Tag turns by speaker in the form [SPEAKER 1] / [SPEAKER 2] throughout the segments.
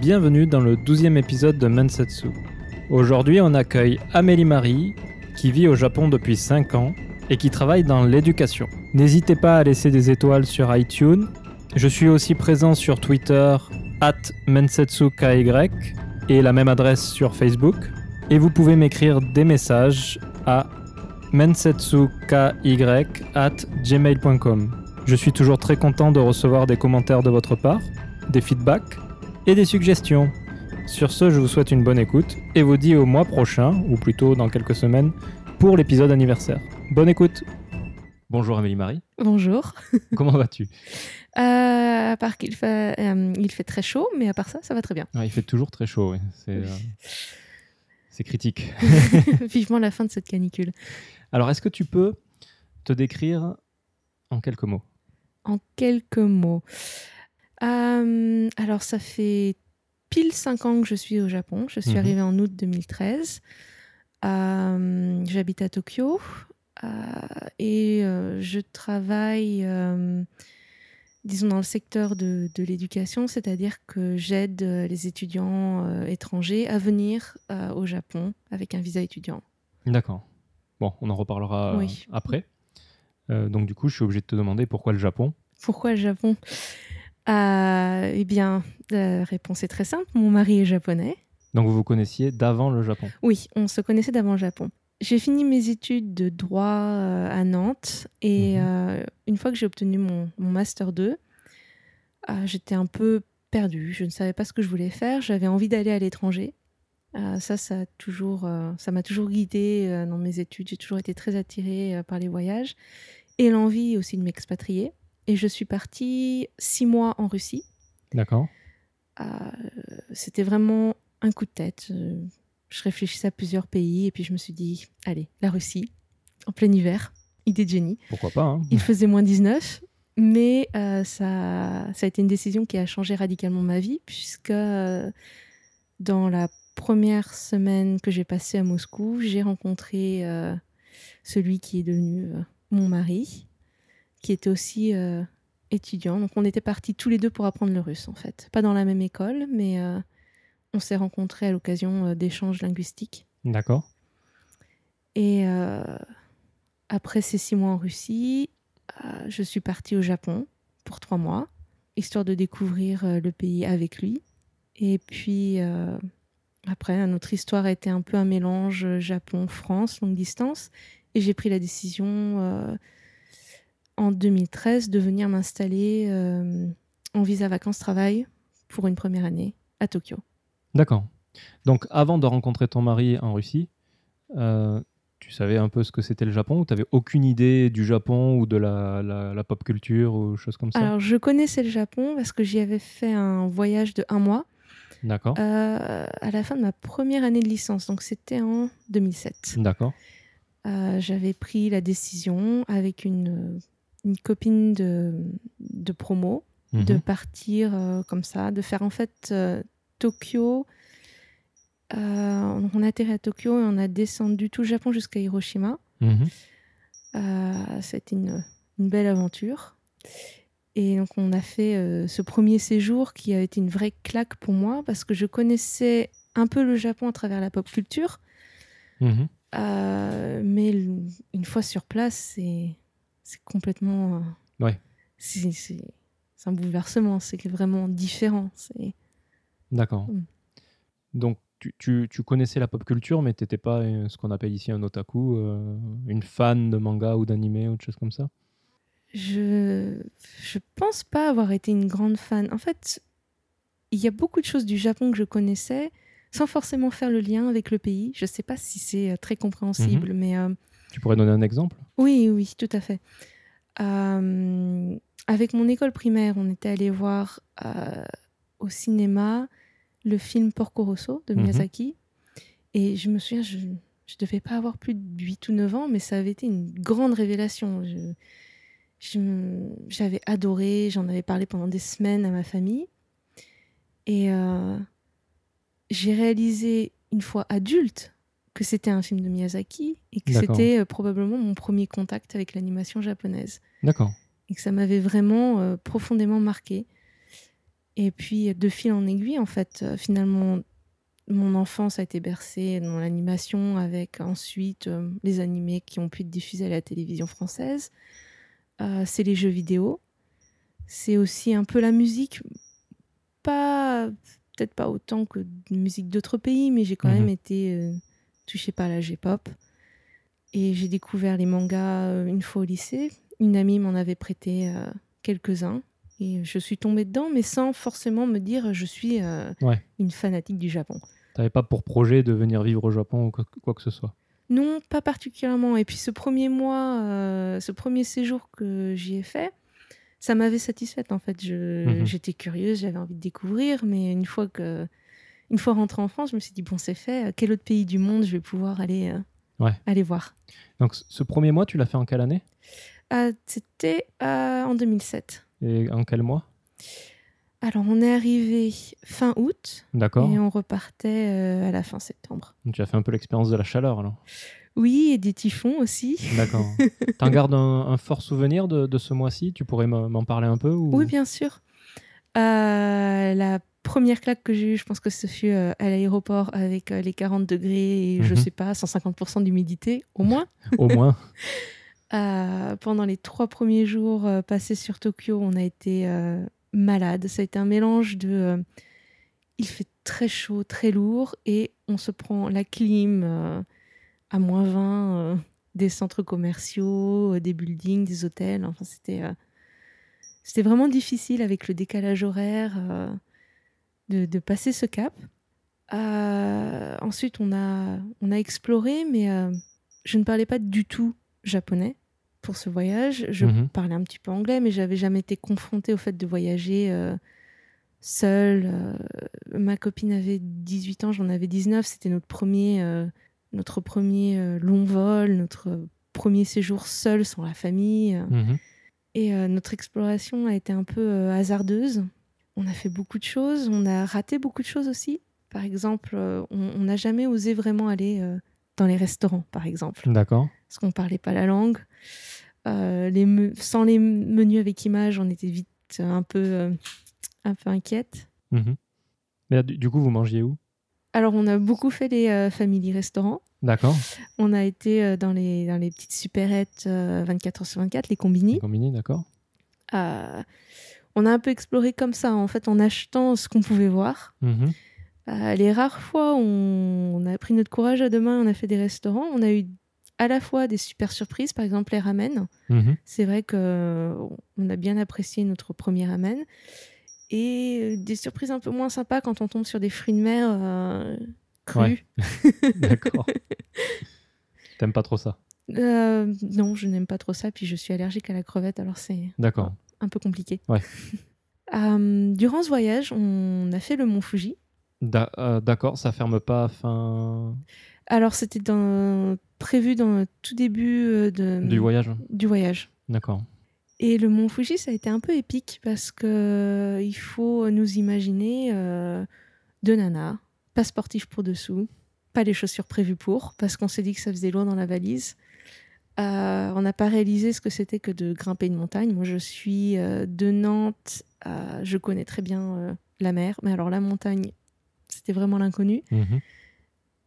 [SPEAKER 1] Bienvenue dans le 12e épisode de Mensetsu. Aujourd'hui, on accueille Amélie Marie, qui vit au Japon depuis 5 ans et qui travaille dans l'éducation. N'hésitez pas à laisser des étoiles sur iTunes. Je suis aussi présent sur Twitter, at mensetsuky, et la même adresse sur Facebook. Et vous pouvez m'écrire des messages à mensetsuky at gmail.com. Je suis toujours très content de recevoir des commentaires de votre part, des feedbacks et des suggestions. Sur ce, je vous souhaite une bonne écoute et vous dis au mois prochain, ou plutôt dans quelques semaines, pour l'épisode anniversaire. Bonne écoute Bonjour Amélie Marie.
[SPEAKER 2] Bonjour.
[SPEAKER 1] Comment vas-tu?
[SPEAKER 2] Euh, À part qu'il fait, euh, il fait très chaud, mais à part ça, ça va très bien.
[SPEAKER 1] il fait toujours très chaud, oui. C'est, euh, critique.
[SPEAKER 2] Vivement la fin de cette canicule.
[SPEAKER 1] Alors, est-ce que tu peux te décrire en quelques mots?
[SPEAKER 2] En quelques mots. Alors, ça fait pile 5 ans que je suis au Japon. Je suis mhm. arrivée en août 2013. J'habite à Tokyo. Euh, et euh, je travaille, euh, disons, dans le secteur de, de l'éducation, c'est-à-dire que j'aide les étudiants étrangers à venir au Japon avec un visa étudiant.
[SPEAKER 1] D'accord. Bon, on en reparlera après. donc du coup, je suis obligé de te demander pourquoi le Japon?
[SPEAKER 2] Pourquoi le Japon? Eh bien, la réponse est très simple. Mon mari est japonais.
[SPEAKER 1] Donc vous vous connaissiez d'avant le Japon?
[SPEAKER 2] Oui, on se connaissait d'avant le Japon. J'ai fini mes études de droit euh, à Nantes et mhm. euh, une fois que j'ai obtenu mon, Master 2, euh, j'étais un peu perdue. Je ne savais pas ce que je voulais faire. J'avais envie d'aller à l'étranger. ça, ça toujours, ça m'a toujours guidée dans mes études. J'ai toujours été très attirée par les voyages et l'envie aussi de m'expatrier. Et je suis partie six mois en Russie.
[SPEAKER 1] D'accord.
[SPEAKER 2] C'était vraiment un coup de tête je réfléchissais à plusieurs pays et puis je me suis dit, allez, la Russie, en plein hiver, idée de génie.
[SPEAKER 1] Pourquoi pas hein.
[SPEAKER 2] Il faisait moins 19, mais euh, ça, ça a été une décision qui a changé radicalement ma vie, puisque euh, dans la première semaine que j'ai passée à Moscou, j'ai rencontré euh, celui qui est devenu mon mari, qui était aussi étudiant. Donc on était partis tous les deux pour apprendre le russe, en fait. Pas dans la même école, mais on s'est rencontrés à l'occasion euh, d'échanges linguistiques.
[SPEAKER 1] D'accord.
[SPEAKER 2] Et euh, après ces six mois en Russie, euh, je suis partie au Japon pour trois mois, histoire de découvrir le pays avec lui. Et puis après, notre histoire a été un peu un mélange Japon-France, longue distance. Et j'ai pris la décision en 2013 de venir m'installer en visa vacances-travail pour une première année à Tokyo.
[SPEAKER 1] D'accord. Donc avant de rencontrer ton mari en Russie, euh, tu savais un peu ce que c'était le Japon ou tu n'avais aucune idée du Japon ou de la, pop culture ou choses comme ça?
[SPEAKER 2] Alors je connaissais le Japon parce que j'y avais fait un voyage de un mois.
[SPEAKER 1] D'accord.
[SPEAKER 2] Euh, à la fin de ma première année de licence, donc c'était en 2007.
[SPEAKER 1] D'accord.
[SPEAKER 2] Euh, j'avais pris la décision avec une, copine de, de promo de mhm. partir comme ça, de faire en fait Tokyo. Euh, on a atterri à Tokyo et on a descendu tout le Japon jusqu'à Hiroshima. Euh, C'était une, belle aventure. Et donc on a fait euh, ce premier séjour qui a été une vraie claque pour moi parce que je connaissais un peu le Japon à travers la pop culture. Mhm. mais une fois sur place, c'est complètement...
[SPEAKER 1] ouais.
[SPEAKER 2] C'est un bouleversement, c'est vraiment différent. C'est
[SPEAKER 1] D'accord. Mm. Donc, tu, connaissais la pop culture, mais tu n'étais pas euh, ce qu'on appelle ici un otaku, euh, une fan de manga ou d'anime ou autre chose comme ça?
[SPEAKER 2] Je je pense pas avoir été une grande fan. En fait, il y a beaucoup de choses du Japon que je connaissais sans forcément faire le lien avec le pays. Je ne sais pas si c'est euh, très compréhensible, mhm. mais...
[SPEAKER 1] Tu pourrais donner un exemple?
[SPEAKER 2] Oui, oui, tout à fait. avec mon école primaire, on était allé voir au cinéma le film Porco Rosso de mhm. Miyazaki. Et je me souviens, je ne devais pas avoir plus de 8 ou 9 ans, mais ça avait été une grande révélation. J'avais adoré, j'en avais parlé pendant des semaines à ma famille. Et euh, j'ai réalisé une fois adulte que c'était un film de Miyazaki et que c'était euh, probablement mon premier contact avec l'animation japonaise.
[SPEAKER 1] D'accord.
[SPEAKER 2] Et que ça m'avait vraiment euh, profondément marqué. Et puis, de fil en aiguille, en fait, euh, finalement, mon enfance a été bercée dans l'animation avec ensuite les animés qui ont pu être diffusés à la télévision française. C'est les jeux vidéo. C'est aussi un peu la musique. Pas, peut-être pas autant que de musique d'autres pays, mais j'ai quand
[SPEAKER 1] Mhm.
[SPEAKER 2] même été euh, touchée par la J-pop. Et j'ai découvert les mangas euh, une fois au lycée. Une amie m'en avait prêté euh, quelques-uns. Et je suis tombée dedans, mais sans forcément me dire je suis euh,
[SPEAKER 1] Ouais.
[SPEAKER 2] une fanatique du Japon.
[SPEAKER 1] T'avais pas pour projet de venir vivre au Japon ou quoi, quoi que ce soit?
[SPEAKER 2] Non, pas particulièrement. Et puis ce premier mois, euh, ce premier séjour que j'y ai fait, ça m'avait satisfaite en fait.
[SPEAKER 1] Mhm.
[SPEAKER 2] J'étais curieuse, j'avais envie de découvrir, mais une fois que, une fois rentrée en France, je me suis dit bon c'est fait. Quel autre pays du monde je vais pouvoir aller, euh,
[SPEAKER 1] Ouais.
[SPEAKER 2] aller voir?
[SPEAKER 1] Donc ce premier mois, tu l'as fait en quelle année?
[SPEAKER 2] Ah, C'était euh, en 2007.
[SPEAKER 1] Et en quel mois?
[SPEAKER 2] Alors on est arrivé fin août
[SPEAKER 1] D'accord.
[SPEAKER 2] et on repartait euh, à la fin septembre.
[SPEAKER 1] Donc, Tu as fait un peu l'expérience de la chaleur alors.
[SPEAKER 2] Oui, et des typhons aussi.
[SPEAKER 1] D'accord. T'en gardes un, un fort souvenir de, de ce mois-ci? Tu pourrais m'en m'en parler un peu ou...
[SPEAKER 2] Oui, bien sûr. Euh, la première claque que j'ai eue, je pense que ce fut euh, à l'aéroport avec euh, les 40 degrés et je
[SPEAKER 1] Mhm.
[SPEAKER 2] sais pas, 150% d'humidité au moins.
[SPEAKER 1] Au moins.
[SPEAKER 2] Euh, pendant les trois premiers jours passés sur Tokyo, on a été malade. Ça a été un mélange de. il fait très chaud, très lourd et on se prend la clim à moins 20 euh, des centres commerciaux, des buildings, des hôtels. Enfin, c'était. c'était vraiment difficile avec le décalage horaire de, de passer ce cap. Euh, ensuite, on a, on a exploré, mais euh, je ne parlais pas du tout japonais pour ce voyage. Je
[SPEAKER 1] Mhm.
[SPEAKER 2] parlais un petit peu anglais, mais j'avais jamais été confrontée au fait de voyager euh, seule. Euh, ma copine avait 18 ans, j'en avais 19. C'était notre premier, notre premier long vol, notre premier séjour seul sans la famille.
[SPEAKER 1] Mhm.
[SPEAKER 2] Et notre exploration a été un peu hasardeuse. On a fait beaucoup de choses, on a raté beaucoup de choses aussi. Par exemple, euh, on n'a jamais osé vraiment aller euh, dans les restaurants, par exemple,
[SPEAKER 1] D'accord.
[SPEAKER 2] parce qu'on parlait pas la langue. Euh, les me- sans les menus avec images, on était vite un peu, euh, un peu inquiète.
[SPEAKER 1] Mhm. Mais du, du coup, vous mangiez où?
[SPEAKER 2] Alors, on a beaucoup fait les euh, family restaurants.
[SPEAKER 1] D'accord.
[SPEAKER 2] On a été dans, les, dans les petites supérettes euh, 24 h sur 24, les combini.
[SPEAKER 1] Combini, d'accord.
[SPEAKER 2] On a un peu exploré comme ça, en fait, en achetant ce qu'on pouvait voir.
[SPEAKER 1] Mhm.
[SPEAKER 2] Euh, les rares fois où on, on a pris notre courage à deux mains, on a fait des restaurants, on a eu à la fois des super surprises, par exemple les ramen.
[SPEAKER 1] Mhm.
[SPEAKER 2] C'est vrai que on a bien apprécié notre premier ramen. Et euh, des surprises un peu moins sympas quand on tombe sur des fruits de mer euh, crus.
[SPEAKER 1] Ouais. D'accord. T'aimes pas trop ça?
[SPEAKER 2] Euh, non, je n'aime pas trop ça. Puis je suis allergique à la crevette, alors c'est
[SPEAKER 1] D'accord.
[SPEAKER 2] Un peu compliqué.
[SPEAKER 1] Ouais.
[SPEAKER 2] Euh, durant ce voyage, on a fait le mont Fuji.
[SPEAKER 1] Euh, D'accord, ça ferme pas fin
[SPEAKER 2] Alors c'était dans- prévu dans le tout début euh, de,
[SPEAKER 1] du voyage
[SPEAKER 2] du voyage.
[SPEAKER 1] D'accord.
[SPEAKER 2] Et le mont Fuji, ça a été un peu épique parce que il faut nous imaginer euh, deux nanas, pas sportifs pour dessous, pas les chaussures prévues pour, parce qu'on s'est dit que ça faisait lourd dans la valise. Euh, on n'a pas réalisé ce que c'était que de grimper une montagne. Moi, je suis euh, de Nantes, euh, je connais très bien euh, la mer, mais alors la montagne, c'était vraiment l'inconnu.
[SPEAKER 1] Mhm.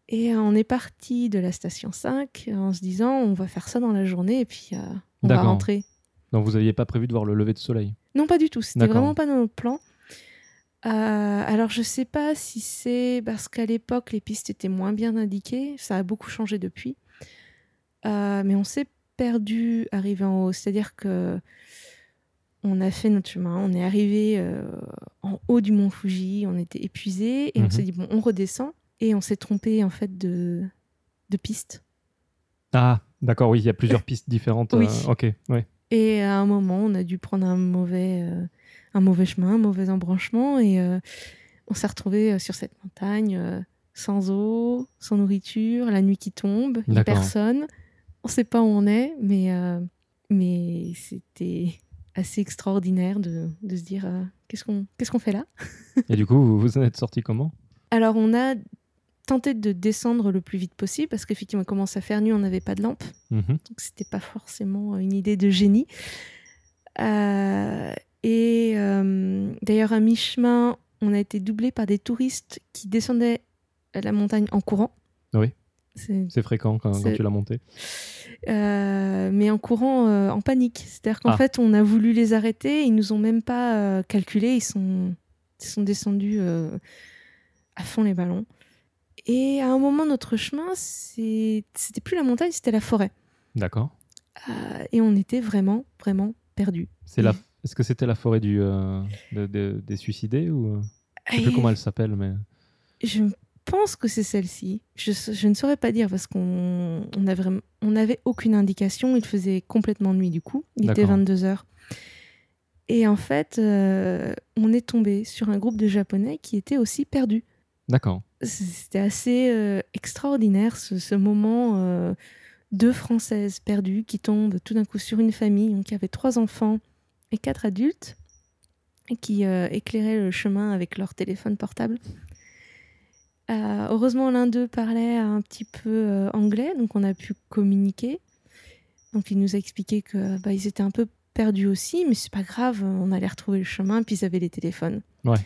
[SPEAKER 2] Et on est parti de la station 5 en se disant on va faire ça dans la journée et puis on va rentrer.
[SPEAKER 1] Donc vous aviez pas prévu de voir le lever de soleil?
[SPEAKER 2] Non, pas du tout. C'était vraiment pas dans notre plan. Alors, je sais pas si c'est parce qu'à l'époque, les pistes étaient moins bien indiquées. Ça a beaucoup changé depuis. Euh, mais on s'est perdu arrivé en haut. C'est-à-dire que on a fait notre chemin. On est arrivé euh, en haut du mont Fuji. On était épuisé et on
[SPEAKER 1] Mhm.
[SPEAKER 2] s'est dit bon, on redescend. Et on s'est trompé en fait de, de piste.
[SPEAKER 1] Ah, d'accord, oui, il y a plusieurs pistes différentes.
[SPEAKER 2] Oui.
[SPEAKER 1] euh, ok, ouais.
[SPEAKER 2] Et à un moment, on a dû prendre un mauvais, euh, un mauvais chemin, un mauvais embranchement, et on s'est retrouvé sur cette montagne sans eau, sans nourriture, la nuit qui tombe, personne. On ne sait pas où on est, mais, euh, mais c'était assez extraordinaire de, de se dire euh, qu'est-ce qu'on fait là?
[SPEAKER 1] Et du coup, vous vous en êtes sorti comment?
[SPEAKER 2] Alors, on a tenté de descendre le plus vite possible parce qu'effectivement, il commence à faire nuit, on n'avait pas de lampe.
[SPEAKER 1] Mhm.
[SPEAKER 2] Donc c'était pas forcément une idée de génie. Euh, Et d'ailleurs, à mi-chemin, on a été doublé par des touristes qui descendaient la montagne en courant.
[SPEAKER 1] Oui.
[SPEAKER 2] C'est-
[SPEAKER 1] fréquent quand, tu l'as monté.
[SPEAKER 2] Euh, mais en courant euh, en panique. C'est-à-dire qu'en
[SPEAKER 1] Ah.
[SPEAKER 2] fait, on a voulu les arrêter, ils nous ont même pas euh, calculé, ils sont, ils sont descendus euh, à fond les ballons. Et à un moment, notre chemin, c'était plus la montagne, c'était la forêt.
[SPEAKER 1] D'accord.
[SPEAKER 2] Et on était vraiment, vraiment perdus.
[SPEAKER 1] C'est la... Est-ce que c'était la forêt du, de- de- des suicidés ou... Je sais plus
[SPEAKER 2] Et
[SPEAKER 1] comment elle s'appelle, mais...
[SPEAKER 2] Je pense que c'est celle-ci. Je, je ne saurais pas dire parce qu'on on on n'avait aucune indication. Il faisait complètement nuit du coup. Il était
[SPEAKER 1] D'accord.
[SPEAKER 2] 22 heures. Et en fait, euh, on est tombé sur un groupe de Japonais qui étaient aussi perdus.
[SPEAKER 1] D'accord.
[SPEAKER 2] C'était assez euh, extraordinaire ce, ce moment. euh, deux Françaises perdues qui tombent tout d'un coup sur une famille donc, qui avait trois enfants et quatre adultes et qui éclairaient le chemin avec leur téléphone portable. Euh, heureusement, l'un d'eux parlait un petit peu euh, anglais, donc on a pu communiquer. Donc il nous a expliqué que bah, ils étaient un peu perdus aussi, mais c'est pas grave, on allait retrouver le chemin, puis ils avaient les téléphones.
[SPEAKER 1] Ouais.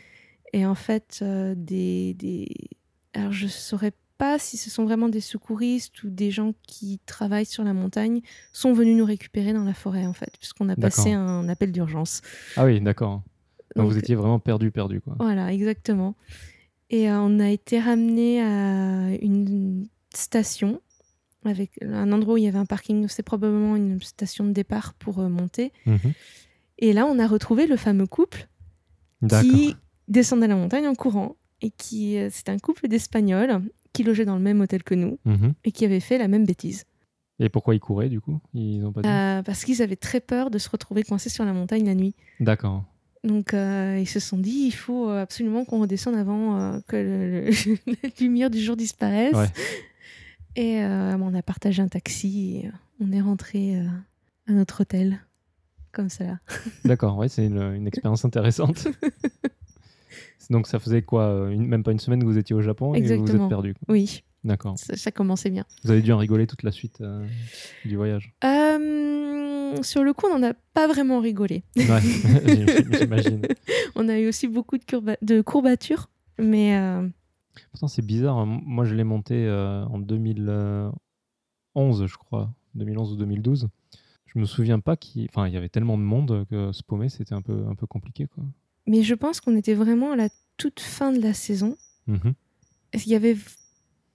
[SPEAKER 2] Et en fait, euh, des, des... Alors je saurais pas si ce sont vraiment des secouristes ou des gens qui travaillent sur la montagne sont venus nous récupérer dans la forêt en fait, puisqu'on a passé un appel d'urgence.
[SPEAKER 1] Ah oui, d'accord. Donc,
[SPEAKER 2] Donc,
[SPEAKER 1] vous étiez vraiment perdu, perdu, quoi.
[SPEAKER 2] Voilà, exactement. Et euh, on a été ramené à une station avec un endroit où il y avait un parking. C'est probablement une station de départ pour euh, monter.
[SPEAKER 1] Mhm.
[SPEAKER 2] Et là, on a retrouvé le fameux couple qui descendait la montagne en courant et qui euh, c'était un couple d'Espagnols qui logeait dans le même hôtel que nous
[SPEAKER 1] Mhm.
[SPEAKER 2] et qui avait fait la même bêtise.
[SPEAKER 1] Et pourquoi ils couraient, du coup? Ils ont pas dit
[SPEAKER 2] Euh, parce qu'ils avaient très peur de se retrouver coincés sur la montagne la nuit.
[SPEAKER 1] D'accord.
[SPEAKER 2] Donc euh, ils se sont dit, il faut euh, absolument qu'on redescende avant euh, que le- le- la lumière du jour disparaisse.
[SPEAKER 1] Ouais.
[SPEAKER 2] Et euh, on a partagé un taxi et on est rentré à notre hôtel. Comme ça.
[SPEAKER 1] D'accord, ouais, c'est une, une expérience intéressante. Donc ça faisait quoi une- Même pas une semaine que vous étiez au Japon et vous vous
[SPEAKER 2] Exactement.
[SPEAKER 1] êtes perdu.
[SPEAKER 2] Oui,
[SPEAKER 1] D'accord.
[SPEAKER 2] ça, ça commençait bien.
[SPEAKER 1] Vous avez dû en rigoler toute la suite du voyage.
[SPEAKER 2] Euh, sur le coup, on n'en a pas vraiment rigolé.
[SPEAKER 1] Ouais, j'imagine.
[SPEAKER 2] On a eu aussi beaucoup de, courba- de courbatures. Mais euh,
[SPEAKER 1] Pourtant, c'est bizarre. hein. Moi, je l'ai monté euh, en 2011, je crois. 2011 ou 2012. Je me souviens pas qu'il enfin, il y avait tellement de monde que se paumer, c'était un peu, un peu compliqué. Quoi.
[SPEAKER 2] mais je pense qu'on était vraiment à la toute fin de la saison.
[SPEAKER 1] Mhm.
[SPEAKER 2] Il y avait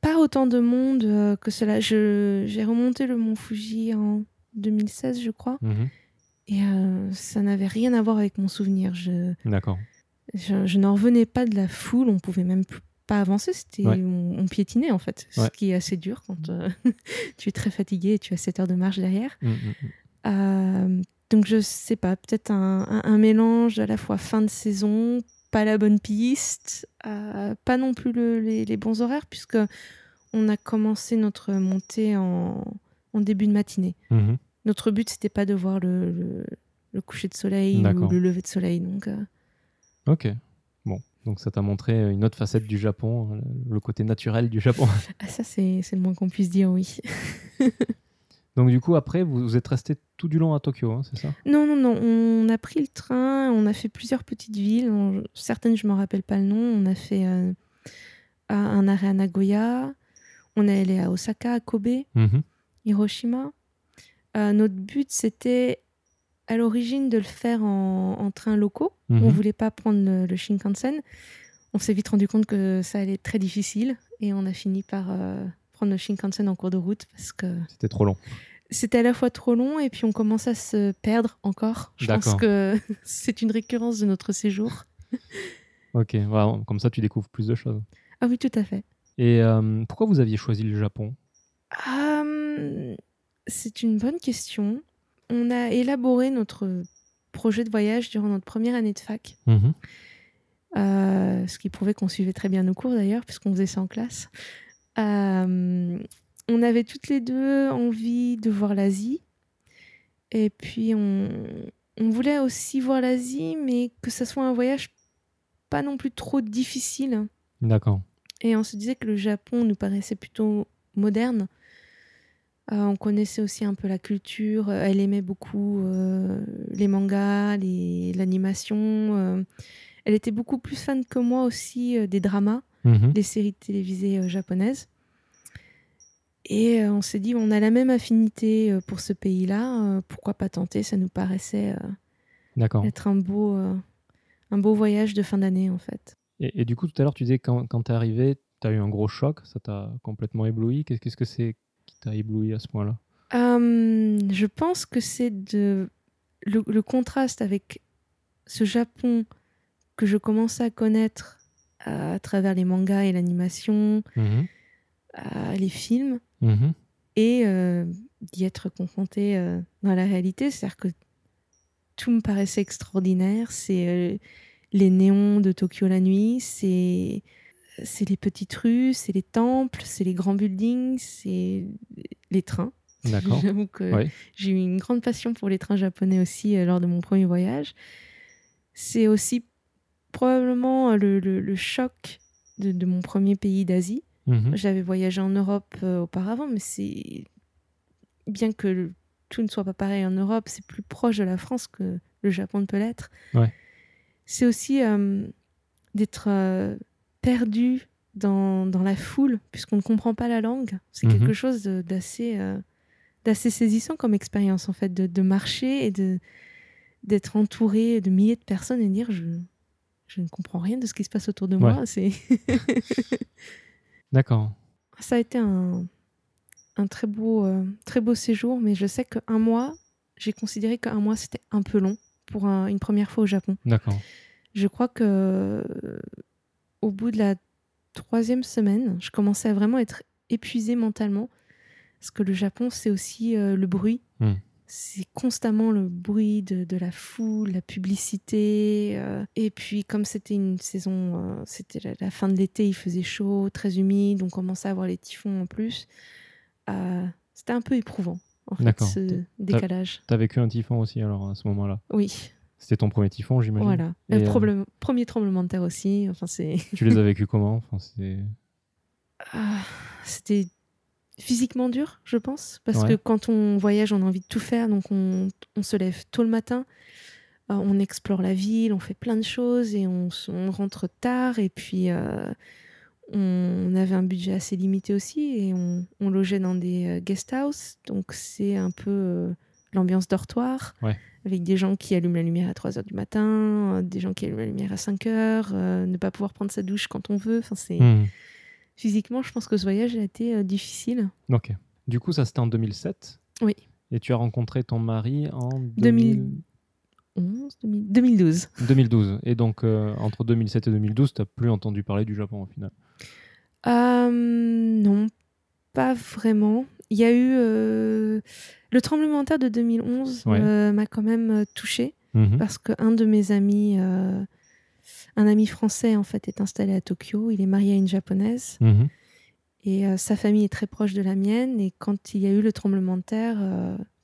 [SPEAKER 2] pas autant de monde euh, que cela? Je- J'ai remonté le mont Fuji en 2016, je crois.
[SPEAKER 1] Mhm.
[SPEAKER 2] Et euh, ça n'avait rien à voir avec mon souvenir. Je,
[SPEAKER 1] D'accord.
[SPEAKER 2] je, je n'en revenais pas de la foule. On pouvait même plus- pas avancer. C'était,
[SPEAKER 1] Ouais.
[SPEAKER 2] on, on piétinait en fait. Ce qui est assez dur quand euh, tu es très fatigué et tu as 7 heures de marche derrière.
[SPEAKER 1] Mhm, mhm.
[SPEAKER 2] Euh, donc je sais pas, peut-être un, un- un mélange à la fois fin de saison, pas la bonne piste, pas non plus le- les, les bons horaires, puisque on a commencé notre montée en, en début de matinée.
[SPEAKER 1] Mhm.
[SPEAKER 2] Notre but, c'était pas de voir le, le- le coucher de soleil ou le lever de soleil. Donc, euh,
[SPEAKER 1] Ok. Bon, donc ça t'a montré une autre facette du Japon, le- le côté naturel du Japon.
[SPEAKER 2] ah, ça, c'est le moins qu'on puisse dire, oui.
[SPEAKER 1] Donc du coup, après, vous, êtes resté tout du long à Tokyo, hein, c'est ça?
[SPEAKER 2] Non, non, non. On a pris le train, on a fait plusieurs petites villes. On- certaines, je ne me rappelle pas le nom. On a fait euh, un- un arrêt à Nagoya. On est allé à Osaka, à Kobe,
[SPEAKER 1] Mhm.
[SPEAKER 2] Hiroshima. Euh, notre but, c'était à l'origine de le faire en, en train locaux.
[SPEAKER 1] Mhm.
[SPEAKER 2] On ne voulait pas prendre le, le Shinkansen. On s'est vite rendu compte que ça allait être très difficile. Et on a fini par euh, prendre le Shinkansen en cours de route parce que
[SPEAKER 1] C'était trop long.
[SPEAKER 2] c'était à la fois trop long et puis on commence à se perdre encore. Je pense que c'est une récurrence de notre séjour.
[SPEAKER 1] Ok, voilà, comme ça tu découvres plus de choses.
[SPEAKER 2] Ah oui, tout à fait.
[SPEAKER 1] Et euh, pourquoi vous aviez choisi le Japon?
[SPEAKER 2] Hum, c'est une bonne question. On a élaboré notre projet de voyage durant notre première année de fac,
[SPEAKER 1] Mhm.
[SPEAKER 2] euh, ce qui prouvait qu'on suivait très bien nos cours d'ailleurs, puisqu'on faisait ça en classe. Hum, on avait toutes les deux envie de voir l'Asie. Et puis on, on voulait aussi voir l'Asie, mais que ça soit un voyage pas non plus trop difficile.
[SPEAKER 1] D'accord.
[SPEAKER 2] Et on se disait que le Japon nous paraissait plutôt moderne. Euh, on connaissait aussi un peu la culture. Euh, Elle aimait beaucoup euh, les mangas, l'animation. euh. Elle était beaucoup plus fan que moi aussi des dramas,
[SPEAKER 1] Mhm.
[SPEAKER 2] des séries télévisées japonaises. Et on s'est dit, on a la même affinité pour ce pays-là. pourquoi pas tenter Ça nous paraissait être un beau, un beau voyage de fin d'année, en fait.
[SPEAKER 1] Et, et du coup, tout à l'heure, tu disais quand, quand tu es arrivé, tu as eu un gros choc, ça t'a complètement ébloui. Qu'est-ce que c'est t'a ébloui à ce point-là
[SPEAKER 2] Euh, je pense que c'est de le, le contraste avec ce Japon que je commençais à connaître à travers les mangas et l'animation,
[SPEAKER 1] Mhm.
[SPEAKER 2] les films,
[SPEAKER 1] Mhm.
[SPEAKER 2] et euh, d'y être confronté euh, dans la réalité. C'est-à-dire que tout me paraissait extraordinaire. C'est les néons de Tokyo la nuit, c'est c'est les petites rues, c'est les temples, c'est les grands buildings, c'est les trains.
[SPEAKER 1] D'accord.
[SPEAKER 2] J'avoue que j'ai eu une grande passion pour les trains japonais aussi euh, lors de mon premier voyage. C'est aussi probablement euh, le, le- le choc de, de mon premier pays d'Asie.
[SPEAKER 1] Mhm.
[SPEAKER 2] J'avais voyagé en Europe euh, auparavant, mais c'est bien que le- tout ne soit pas pareil en Europe, c'est plus proche de la France que le Japon ne peut l'être.
[SPEAKER 1] Ouais.
[SPEAKER 2] C'est aussi euh, d'être perdu dans, dans la foule, puisqu'on ne comprend pas la langue. C'est
[SPEAKER 1] Mhm.
[SPEAKER 2] quelque chose d'assez euh, d'assez saisissant comme expérience, en fait, de, de marcher et de d'être entouré de milliers de personnes et de dire je, je ne comprends rien de ce qui se passe autour de moi. C'est
[SPEAKER 1] D'accord.
[SPEAKER 2] ça a été un, un très, beau, euh, très beau séjour, mais je sais qu'un mois, j'ai considéré qu'un mois c'était un peu long pour un- une première fois au Japon.
[SPEAKER 1] D'accord.
[SPEAKER 2] Je crois que au bout de la troisième semaine, je commençais à vraiment être épuisée mentalement. Parce que le Japon, c'est aussi euh, le bruit.
[SPEAKER 1] Hmm.
[SPEAKER 2] C'est constamment le bruit de, de la foule, la publicité. euh, et puis, comme c'était une saison, euh, c'était la, la fin de l'été, il faisait chaud, très humide, on commençait à avoir les typhons en plus. C'était un peu éprouvant, en fait, ce décalage.
[SPEAKER 1] T'as vécu un typhon aussi alors à ce moment-là?
[SPEAKER 2] Oui,
[SPEAKER 1] C'était ton premier typhon, j'imagine
[SPEAKER 2] voilà.
[SPEAKER 1] Et, euh,
[SPEAKER 2] problème- premier tremblement de terre aussi. Enfin, c'est.
[SPEAKER 1] Tu les as vécus comment? Enfin.
[SPEAKER 2] Ah, C'était physiquement dur, je pense, parce
[SPEAKER 1] Ouais.
[SPEAKER 2] que quand on voyage, on a envie de tout faire, donc on, on se lève tôt le matin, euh, on explore la ville, on fait plein de choses et on, rentre tard, et puis euh, on, avait un budget assez limité aussi, et on, on logeait dans des euh, guest house, donc c'est un peu euh, l'ambiance dortoir,
[SPEAKER 1] Ouais.
[SPEAKER 2] avec des gens qui allument la lumière à 3h du matin, euh, des gens qui allument la lumière à 5h, ne pas pouvoir prendre sa douche quand on veut, enfin c'est...
[SPEAKER 1] Hmm.
[SPEAKER 2] Physiquement, je pense que ce voyage a été euh, difficile.
[SPEAKER 1] Ok. Du coup, ça c'était en 2007
[SPEAKER 2] Oui.
[SPEAKER 1] Et tu as rencontré ton mari en
[SPEAKER 2] 2000. 11, 2000 2012.
[SPEAKER 1] 2012. Et donc, euh, entre 2007 et 2012, tu n'as plus entendu parler du Japon au final?
[SPEAKER 2] Euh, non, pas vraiment. Il y a eu euh, le tremblement de terre de 2011
[SPEAKER 1] Ouais.
[SPEAKER 2] euh, m'a quand même euh, touchée
[SPEAKER 1] Mhm.
[SPEAKER 2] parce qu'un de mes amis, euh, un ami français en fait, est installé à Tokyo. Il est marié à une japonaise
[SPEAKER 1] Mhm.
[SPEAKER 2] et sa famille est très proche de la mienne. Et quand il y a eu le tremblement de terre,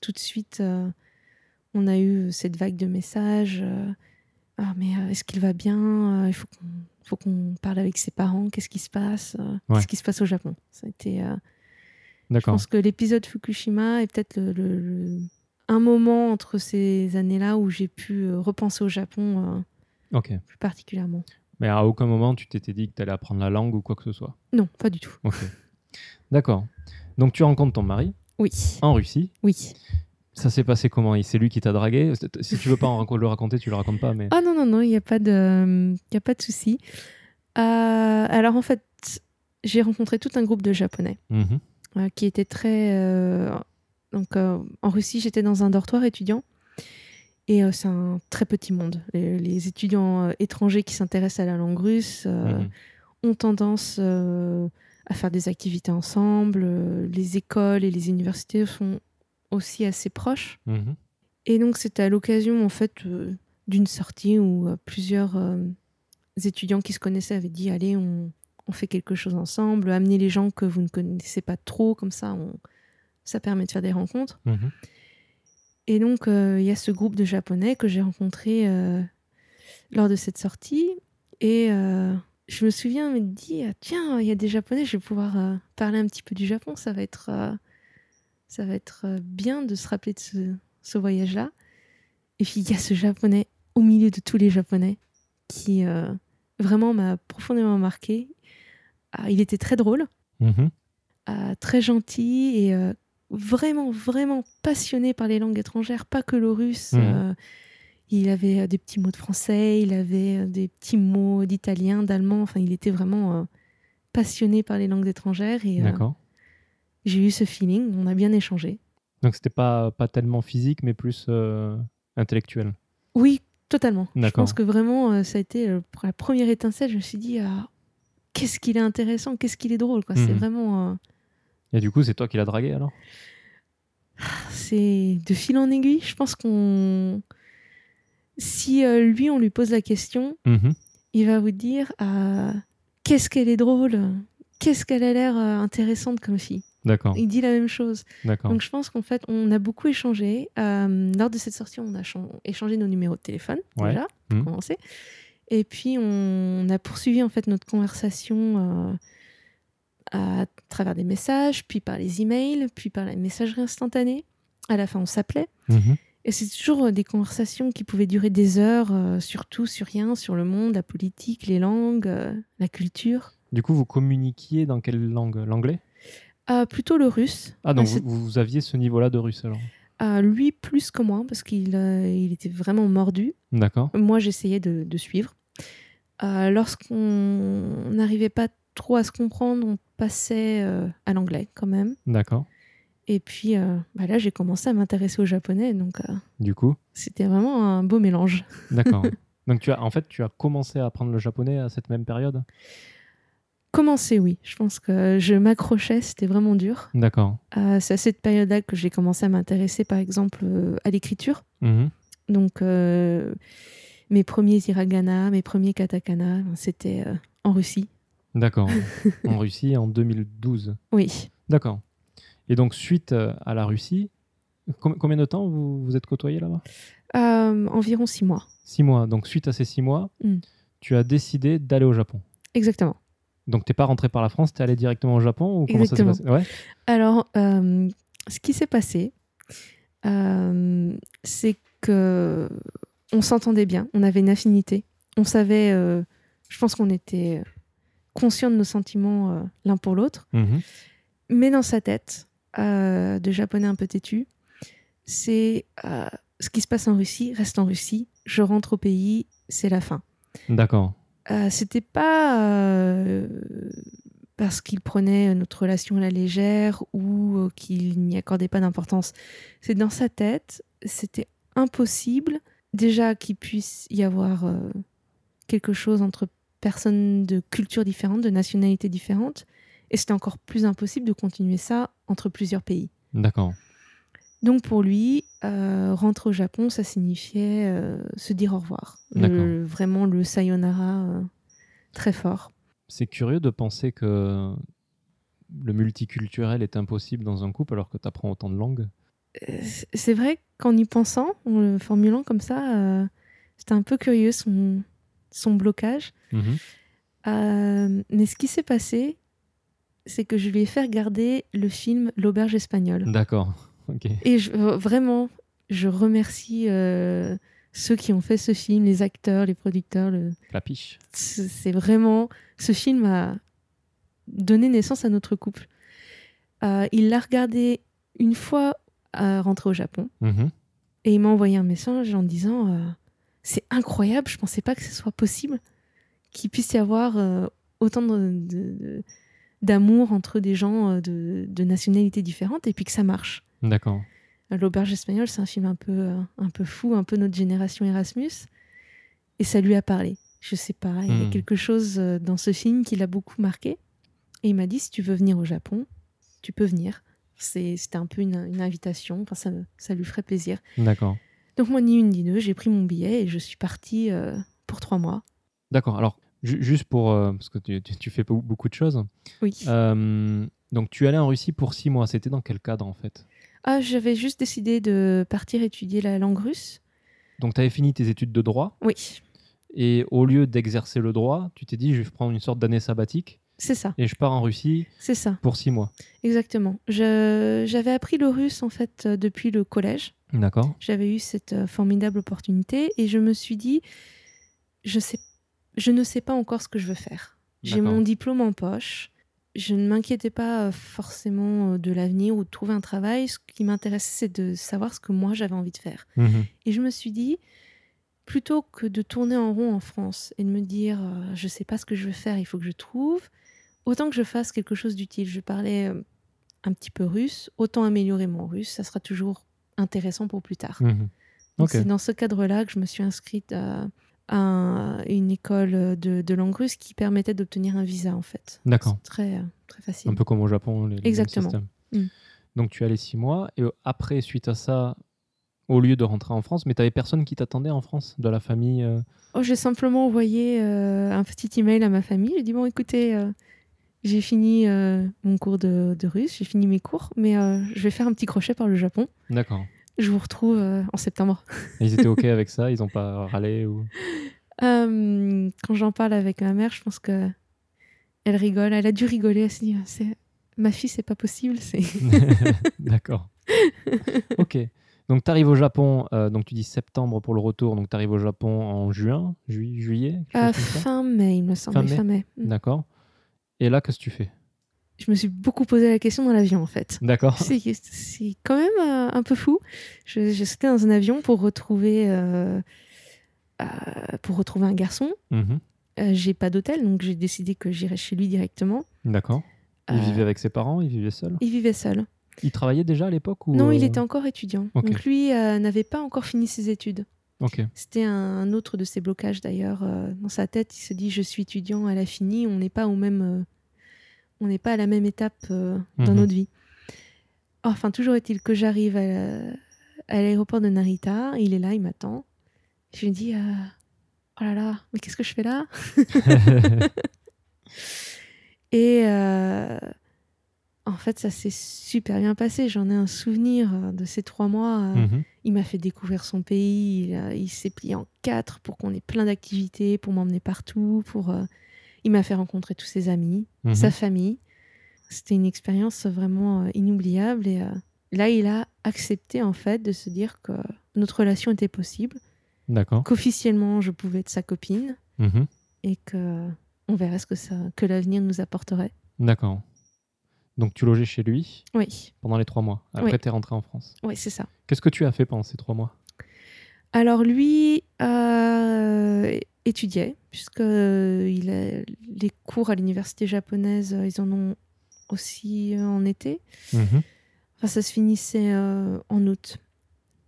[SPEAKER 2] tout de suite, on a eu cette vague de messages. ah mais est-ce qu'il va bien Il faut qu'on faut qu'on parle avec ses parents. Qu'est-ce qui se passe
[SPEAKER 1] Ouais.
[SPEAKER 2] Qu'est-ce qui se passe au Japon? Ça a été. Je pense que l'épisode Fukushima est peut-être le, le- le- un moment entre ces années-là où j'ai pu euh, repenser au Japon euh, plus particulièrement.
[SPEAKER 1] Mais à aucun moment, tu t'étais dit que tu allais apprendre la langue ou quoi que ce soit?
[SPEAKER 2] Non, pas du tout.
[SPEAKER 1] D'accord. Donc, tu rencontres ton mari?
[SPEAKER 2] Oui,
[SPEAKER 1] en Russie?
[SPEAKER 2] oui.
[SPEAKER 1] Ça s'est passé comment? C'est lui qui t'a dragué? Si tu veux pas en le raconter, tu le racontes pas. Mais...
[SPEAKER 2] Ah non, non, non, il n'y a pas de, il y a pas de souci. Euh, alors en fait, j'ai rencontré tout un groupe de Japonais
[SPEAKER 1] Mhm.
[SPEAKER 2] Euh, qui étaient très... euh, donc euh, en Russie, j'étais dans un dortoir étudiant. Et c'est un très petit monde. Les, les étudiants étrangers qui s'intéressent à la langue russe
[SPEAKER 1] Mhm.
[SPEAKER 2] ont tendance à faire des activités ensemble. Les écoles et les universités sont aussi assez proches.
[SPEAKER 1] Mhm.
[SPEAKER 2] Et donc, c'était à l'occasion, en fait, euh, d'une sortie où euh, plusieurs euh, étudiants qui se connaissaient avaient dit Allez, on, on fait quelque chose ensemble, amenez les gens que vous ne connaissez pas trop, comme ça, on- ça permet de faire des rencontres.
[SPEAKER 1] Mhm.
[SPEAKER 2] Et donc, euh, il y a ce groupe de Japonais que j'ai rencontré euh, lors de cette sortie. Et euh, je me souviens me dire Tiens, il y a des Japonais, je vais pouvoir parler un petit peu du Japon, ça va être. ça va être bien de se rappeler de ce, ce voyage-là. Et puis il y a ce japonais au milieu de tous les japonais qui vraiment m'a profondément marqué. Ah, il était très drôle,
[SPEAKER 1] Mhm.
[SPEAKER 2] ah, très gentil et euh, vraiment, vraiment passionné par les langues étrangères, pas que le russe.
[SPEAKER 1] Mhm.
[SPEAKER 2] euh, il avait euh, des petits mots de français, il avait des petits mots d'italien, d'allemand. Enfin, il était vraiment passionné par les langues étrangères et euh,
[SPEAKER 1] D'accord.
[SPEAKER 2] j'ai eu ce feeling. On a bien échangé.
[SPEAKER 1] Donc c'était pas, pas tellement physique, mais plus euh, intellectuel.
[SPEAKER 2] Oui, totalement. Je pense que vraiment, euh, ça a été pour la première étincelle. Je me suis dit, ah, qu'est-ce qu'il est intéressant, qu'est-ce qu'il est drôle. quoi. C'est
[SPEAKER 1] Mhm.
[SPEAKER 2] vraiment. euh,
[SPEAKER 1] Et du coup, c'est toi qui l'as dragué alors?
[SPEAKER 2] C'est de fil en aiguille. Je pense qu'on. Si euh, lui, on lui pose la question,
[SPEAKER 1] Mhm.
[SPEAKER 2] il va vous dire ah, qu'est-ce qu'elle est drôle, qu'est-ce qu'elle a l'air euh, intéressante comme fille.
[SPEAKER 1] D'accord.
[SPEAKER 2] Il dit la même chose.
[SPEAKER 1] D'accord.
[SPEAKER 2] Donc je pense qu'en fait, on a beaucoup échangé. Euh, lors de cette sortie, on a chan- échangé nos numéros de téléphone
[SPEAKER 1] Ouais.
[SPEAKER 2] déjà, pour
[SPEAKER 1] Mhm.
[SPEAKER 2] commencer. Et puis on a poursuivi en fait notre conversation euh, à travers des messages, puis par les emails, puis par la messagerie instantanée. À la fin, on s'appelait.
[SPEAKER 1] Mhm.
[SPEAKER 2] Et c'est toujours euh, des conversations qui pouvaient durer des heures, euh, sur tout, sur rien, sur le monde, la politique, les langues, euh, la culture.
[SPEAKER 1] Du coup, vous communiquiez dans quelle langue? L'anglais?
[SPEAKER 2] Plutôt le russe.
[SPEAKER 1] Ah, donc
[SPEAKER 2] Ah,
[SPEAKER 1] vous aviez ce niveau-là de russe alors?
[SPEAKER 2] Euh, lui plus que moi, parce qu'il euh, il était vraiment mordu.
[SPEAKER 1] D'accord.
[SPEAKER 2] Moi, j'essayais de, de suivre. Euh, Lorsqu'on n'arrivait pas trop à se comprendre, on passait euh, à l'anglais quand même.
[SPEAKER 1] D'accord.
[SPEAKER 2] Et puis bah là, j'ai commencé à m'intéresser au japonais, donc
[SPEAKER 1] Du coup,
[SPEAKER 2] c'était vraiment un beau mélange.
[SPEAKER 1] d'accord. donc tu as, en fait, tu as commencé à apprendre le japonais à cette même période?
[SPEAKER 2] Commencer, oui. Je pense que je m'accrochais, c'était vraiment dur.
[SPEAKER 1] D'accord.
[SPEAKER 2] Euh, C'est à cette période-là que j'ai commencé à m'intéresser, par exemple, euh, à l'écriture.
[SPEAKER 1] Mhm.
[SPEAKER 2] Donc, euh, mes premiers hiragana, mes premiers katakana, c'était euh, en Russie.
[SPEAKER 1] D'accord. en Russie en 2012.
[SPEAKER 2] Oui.
[SPEAKER 1] D'accord. Et donc, suite à la Russie, com- combien de temps vous vous êtes côtoyé là-bas?
[SPEAKER 2] Environ six mois.
[SPEAKER 1] Six mois. Donc, suite à ces six mois,
[SPEAKER 2] Mm.
[SPEAKER 1] tu as décidé d'aller au Japon.
[SPEAKER 2] Exactement.
[SPEAKER 1] Donc, t'es pas rentré par la France, t'es allé directement au Japon ou comment ça s'est
[SPEAKER 2] Exactement.
[SPEAKER 1] passé? Ouais.
[SPEAKER 2] Alors, euh, ce qui s'est passé, euh, c'est que on s'entendait bien, on avait une affinité, on savait, euh, je pense qu'on était conscients de nos sentiments l'un pour l'autre,
[SPEAKER 1] Mhm.
[SPEAKER 2] mais dans sa tête, de japonais un peu têtu, c'est ce qui se passe en Russie reste en Russie, je rentre au pays, c'est la fin.
[SPEAKER 1] D'accord.
[SPEAKER 2] Euh, c'était pas euh, parce qu'il prenait notre relation à la légère ou euh, qu'il n'y accordait pas d'importance. C'est dans sa tête, c'était impossible déjà qu'il puisse y avoir quelque chose entre personnes de cultures différentes, de nationalités différentes, et c'était encore plus impossible de continuer ça entre plusieurs pays.
[SPEAKER 1] D'accord.
[SPEAKER 2] Donc pour lui, euh, rentrer au Japon, ça signifiait euh, se dire au revoir. Le- vraiment le sayonara euh, très fort.
[SPEAKER 1] C'est curieux de penser que le multiculturel est impossible dans un couple alors que tu apprends autant de langues.
[SPEAKER 2] C'est vrai qu'en y pensant, en le formulant comme ça, c'était un peu curieux son, son blocage.
[SPEAKER 1] Mhm.
[SPEAKER 2] Mais ce qui s'est passé, c'est que je lui ai fait regarder le film L'auberge espagnole.
[SPEAKER 1] D'accord.
[SPEAKER 2] Et je- euh, vraiment, je remercie euh, ceux qui ont fait ce film, les acteurs, les producteurs, le,
[SPEAKER 1] La piche.
[SPEAKER 2] c'est vraiment ce film a donné naissance à notre couple. Euh, il l'a regardé une fois à rentrer au Japon
[SPEAKER 1] Mhm.
[SPEAKER 2] et il m'a envoyé un message en disant euh, c'est incroyable, je pensais pas que ce soit possible qu'il puisse y avoir euh, autant de- de- de- d'amour entre des gens euh, de, de nationalités différentes et puis que ça marche.
[SPEAKER 1] D'accord.
[SPEAKER 2] L'auberge espagnole, c'est un film un peu, euh, un peu fou, un peu notre génération Erasmus. Et ça lui a parlé. Je sais pas, il y a
[SPEAKER 1] Hmm.
[SPEAKER 2] quelque chose euh, dans ce film qui l'a beaucoup marqué. Et il m'a dit si tu veux venir au Japon, tu peux venir. C'est- C'était un peu une, une invitation, enfin, ça, ça lui ferait plaisir.
[SPEAKER 1] D'accord.
[SPEAKER 2] Donc, moi, ni une ni deux, j'ai pris mon billet et je suis partie euh, pour trois mois.
[SPEAKER 1] D'accord. Alors, ju- juste pour. euh, parce que tu, tu- fais beau- beaucoup de choses.
[SPEAKER 2] Oui.
[SPEAKER 1] Euh, donc, tu allé en Russie pour six mois. C'était dans quel cadre en fait?
[SPEAKER 2] Ah, j'avais juste décidé de partir étudier la langue russe.
[SPEAKER 1] Donc, tu avais fini tes études de droit
[SPEAKER 2] Oui,
[SPEAKER 1] et au lieu d'exercer le droit, tu t'es dit je vais prendre une sorte d'année sabbatique
[SPEAKER 2] C'est ça,
[SPEAKER 1] et je pars en Russie
[SPEAKER 2] c'est ça,
[SPEAKER 1] pour six mois.
[SPEAKER 2] exactement. J'avais appris le russe en fait euh, depuis le collège.
[SPEAKER 1] D'accord.
[SPEAKER 2] J'avais eu cette euh, formidable opportunité et je me suis dit, je, sais, je ne sais pas encore ce que je veux faire. J'ai mon diplôme en poche. Je ne m'inquiétais pas euh, forcément euh, de l'avenir ou de trouver un travail. Ce qui m'intéressait, c'est de savoir ce que moi j'avais envie de faire.
[SPEAKER 1] Mhm.
[SPEAKER 2] Et je me suis dit, plutôt que de tourner en rond en France et de me dire, euh, je sais pas ce que je veux faire, il faut que je trouve, autant que je fasse quelque chose d'utile. Je parlais euh, un petit peu russe, autant améliorer mon russe, ça sera toujours intéressant pour plus tard.
[SPEAKER 1] Mhm.
[SPEAKER 2] C'est dans ce cadre-là que je me suis inscrite à, une école de, de langue russe qui permettait d'obtenir un visa en fait.
[SPEAKER 1] D'accord.
[SPEAKER 2] Très, très facile.
[SPEAKER 1] Un peu comme au Japon, les,
[SPEAKER 2] Exactement. Mm.
[SPEAKER 1] Donc tu es allé six mois et euh, après, suite à ça, au lieu de rentrer en France, mais tu avais personne qui t'attendait en France, de la famille euh,
[SPEAKER 2] Oh, j'ai simplement envoyé euh, un petit email à ma famille. J'ai dit bon, écoutez, euh, j'ai fini mon cours de, de russe, j'ai fini mes cours, mais je vais faire un petit crochet par le Japon.
[SPEAKER 1] D'accord.
[SPEAKER 2] Je vous retrouve euh, en septembre.
[SPEAKER 1] Et ils étaient OK avec ça? Ils n'ont pas râlé ou...
[SPEAKER 2] Euh, quand j'en parle avec ma mère, je pense que elle rigole. Elle a dû rigoler. Elle s'est dit, c'est ma fille, c'est pas possible. C'est
[SPEAKER 1] D'accord. OK. Donc tu arrives au Japon, euh, donc tu dis septembre pour le retour, donc tu arrives au Japon en juin, ju- juillet
[SPEAKER 2] fin mai, il me semble.
[SPEAKER 1] Fin mai.
[SPEAKER 2] Mai. Mm.
[SPEAKER 1] D'accord. Et là, qu'est-ce que tu fais?
[SPEAKER 2] Je me suis beaucoup posé la question dans l'avion en fait.
[SPEAKER 1] D'accord.
[SPEAKER 2] C'est c'est quand même euh, un peu fou. Je, je sautais dans un avion pour retrouver, euh, euh, pour retrouver un garçon.
[SPEAKER 1] Mhm.
[SPEAKER 2] J'ai pas d'hôtel, donc j'ai décidé que j'irais chez lui directement.
[SPEAKER 1] D'accord. Il vivait avec ses parents, il vivait seul?
[SPEAKER 2] Il vivait seul.
[SPEAKER 1] Il travaillait déjà à l'époque ou
[SPEAKER 2] Non, il était encore étudiant. Donc lui n'avait pas encore fini ses études. C'était un, autre de ses blocages d'ailleurs. dans sa tête, il se dit je suis étudiant, elle a fini, on n'est pas au même, on n'est pas à la même étape euh, dans
[SPEAKER 1] Mhm.
[SPEAKER 2] notre vie. Enfin, toujours est-il que j'arrive à, l'aéroport de Narita, il est là, il m'attend. Je lui dis euh, oh là là, mais qu'est-ce que je fais là? Et euh, en fait, ça s'est super bien passé. J'en ai un souvenir de ces trois mois.
[SPEAKER 1] Mhm.
[SPEAKER 2] il m'a fait découvrir son pays. Il, il s'est plié en quatre pour qu'on ait plein d'activités, pour m'emmener partout. Pour, il m'a fait rencontrer tous ses amis,
[SPEAKER 1] Mhm.
[SPEAKER 2] sa famille. C'était une expérience vraiment euh, inoubliable. Et euh, là, il a accepté en fait de se dire que notre relation était possible,
[SPEAKER 1] D'accord.
[SPEAKER 2] qu'officiellement je pouvais être sa copine
[SPEAKER 1] Mhm.
[SPEAKER 2] et que on verrait ce que ça, que l'avenir nous apporterait.
[SPEAKER 1] D'accord. Donc tu logeais chez lui
[SPEAKER 2] Oui,
[SPEAKER 1] pendant les trois mois. Après,
[SPEAKER 2] Oui.
[SPEAKER 1] tu es rentré en France.
[SPEAKER 2] oui, c'est ça.
[SPEAKER 1] Qu'est-ce que tu as fait pendant ces trois mois?
[SPEAKER 2] Alors lui euh, étudiait, puisque euh, il a, les cours à l'université japonaise, euh, ils en ont aussi euh, en été.
[SPEAKER 1] Mhm.
[SPEAKER 2] Enfin, ça se finissait euh, en août.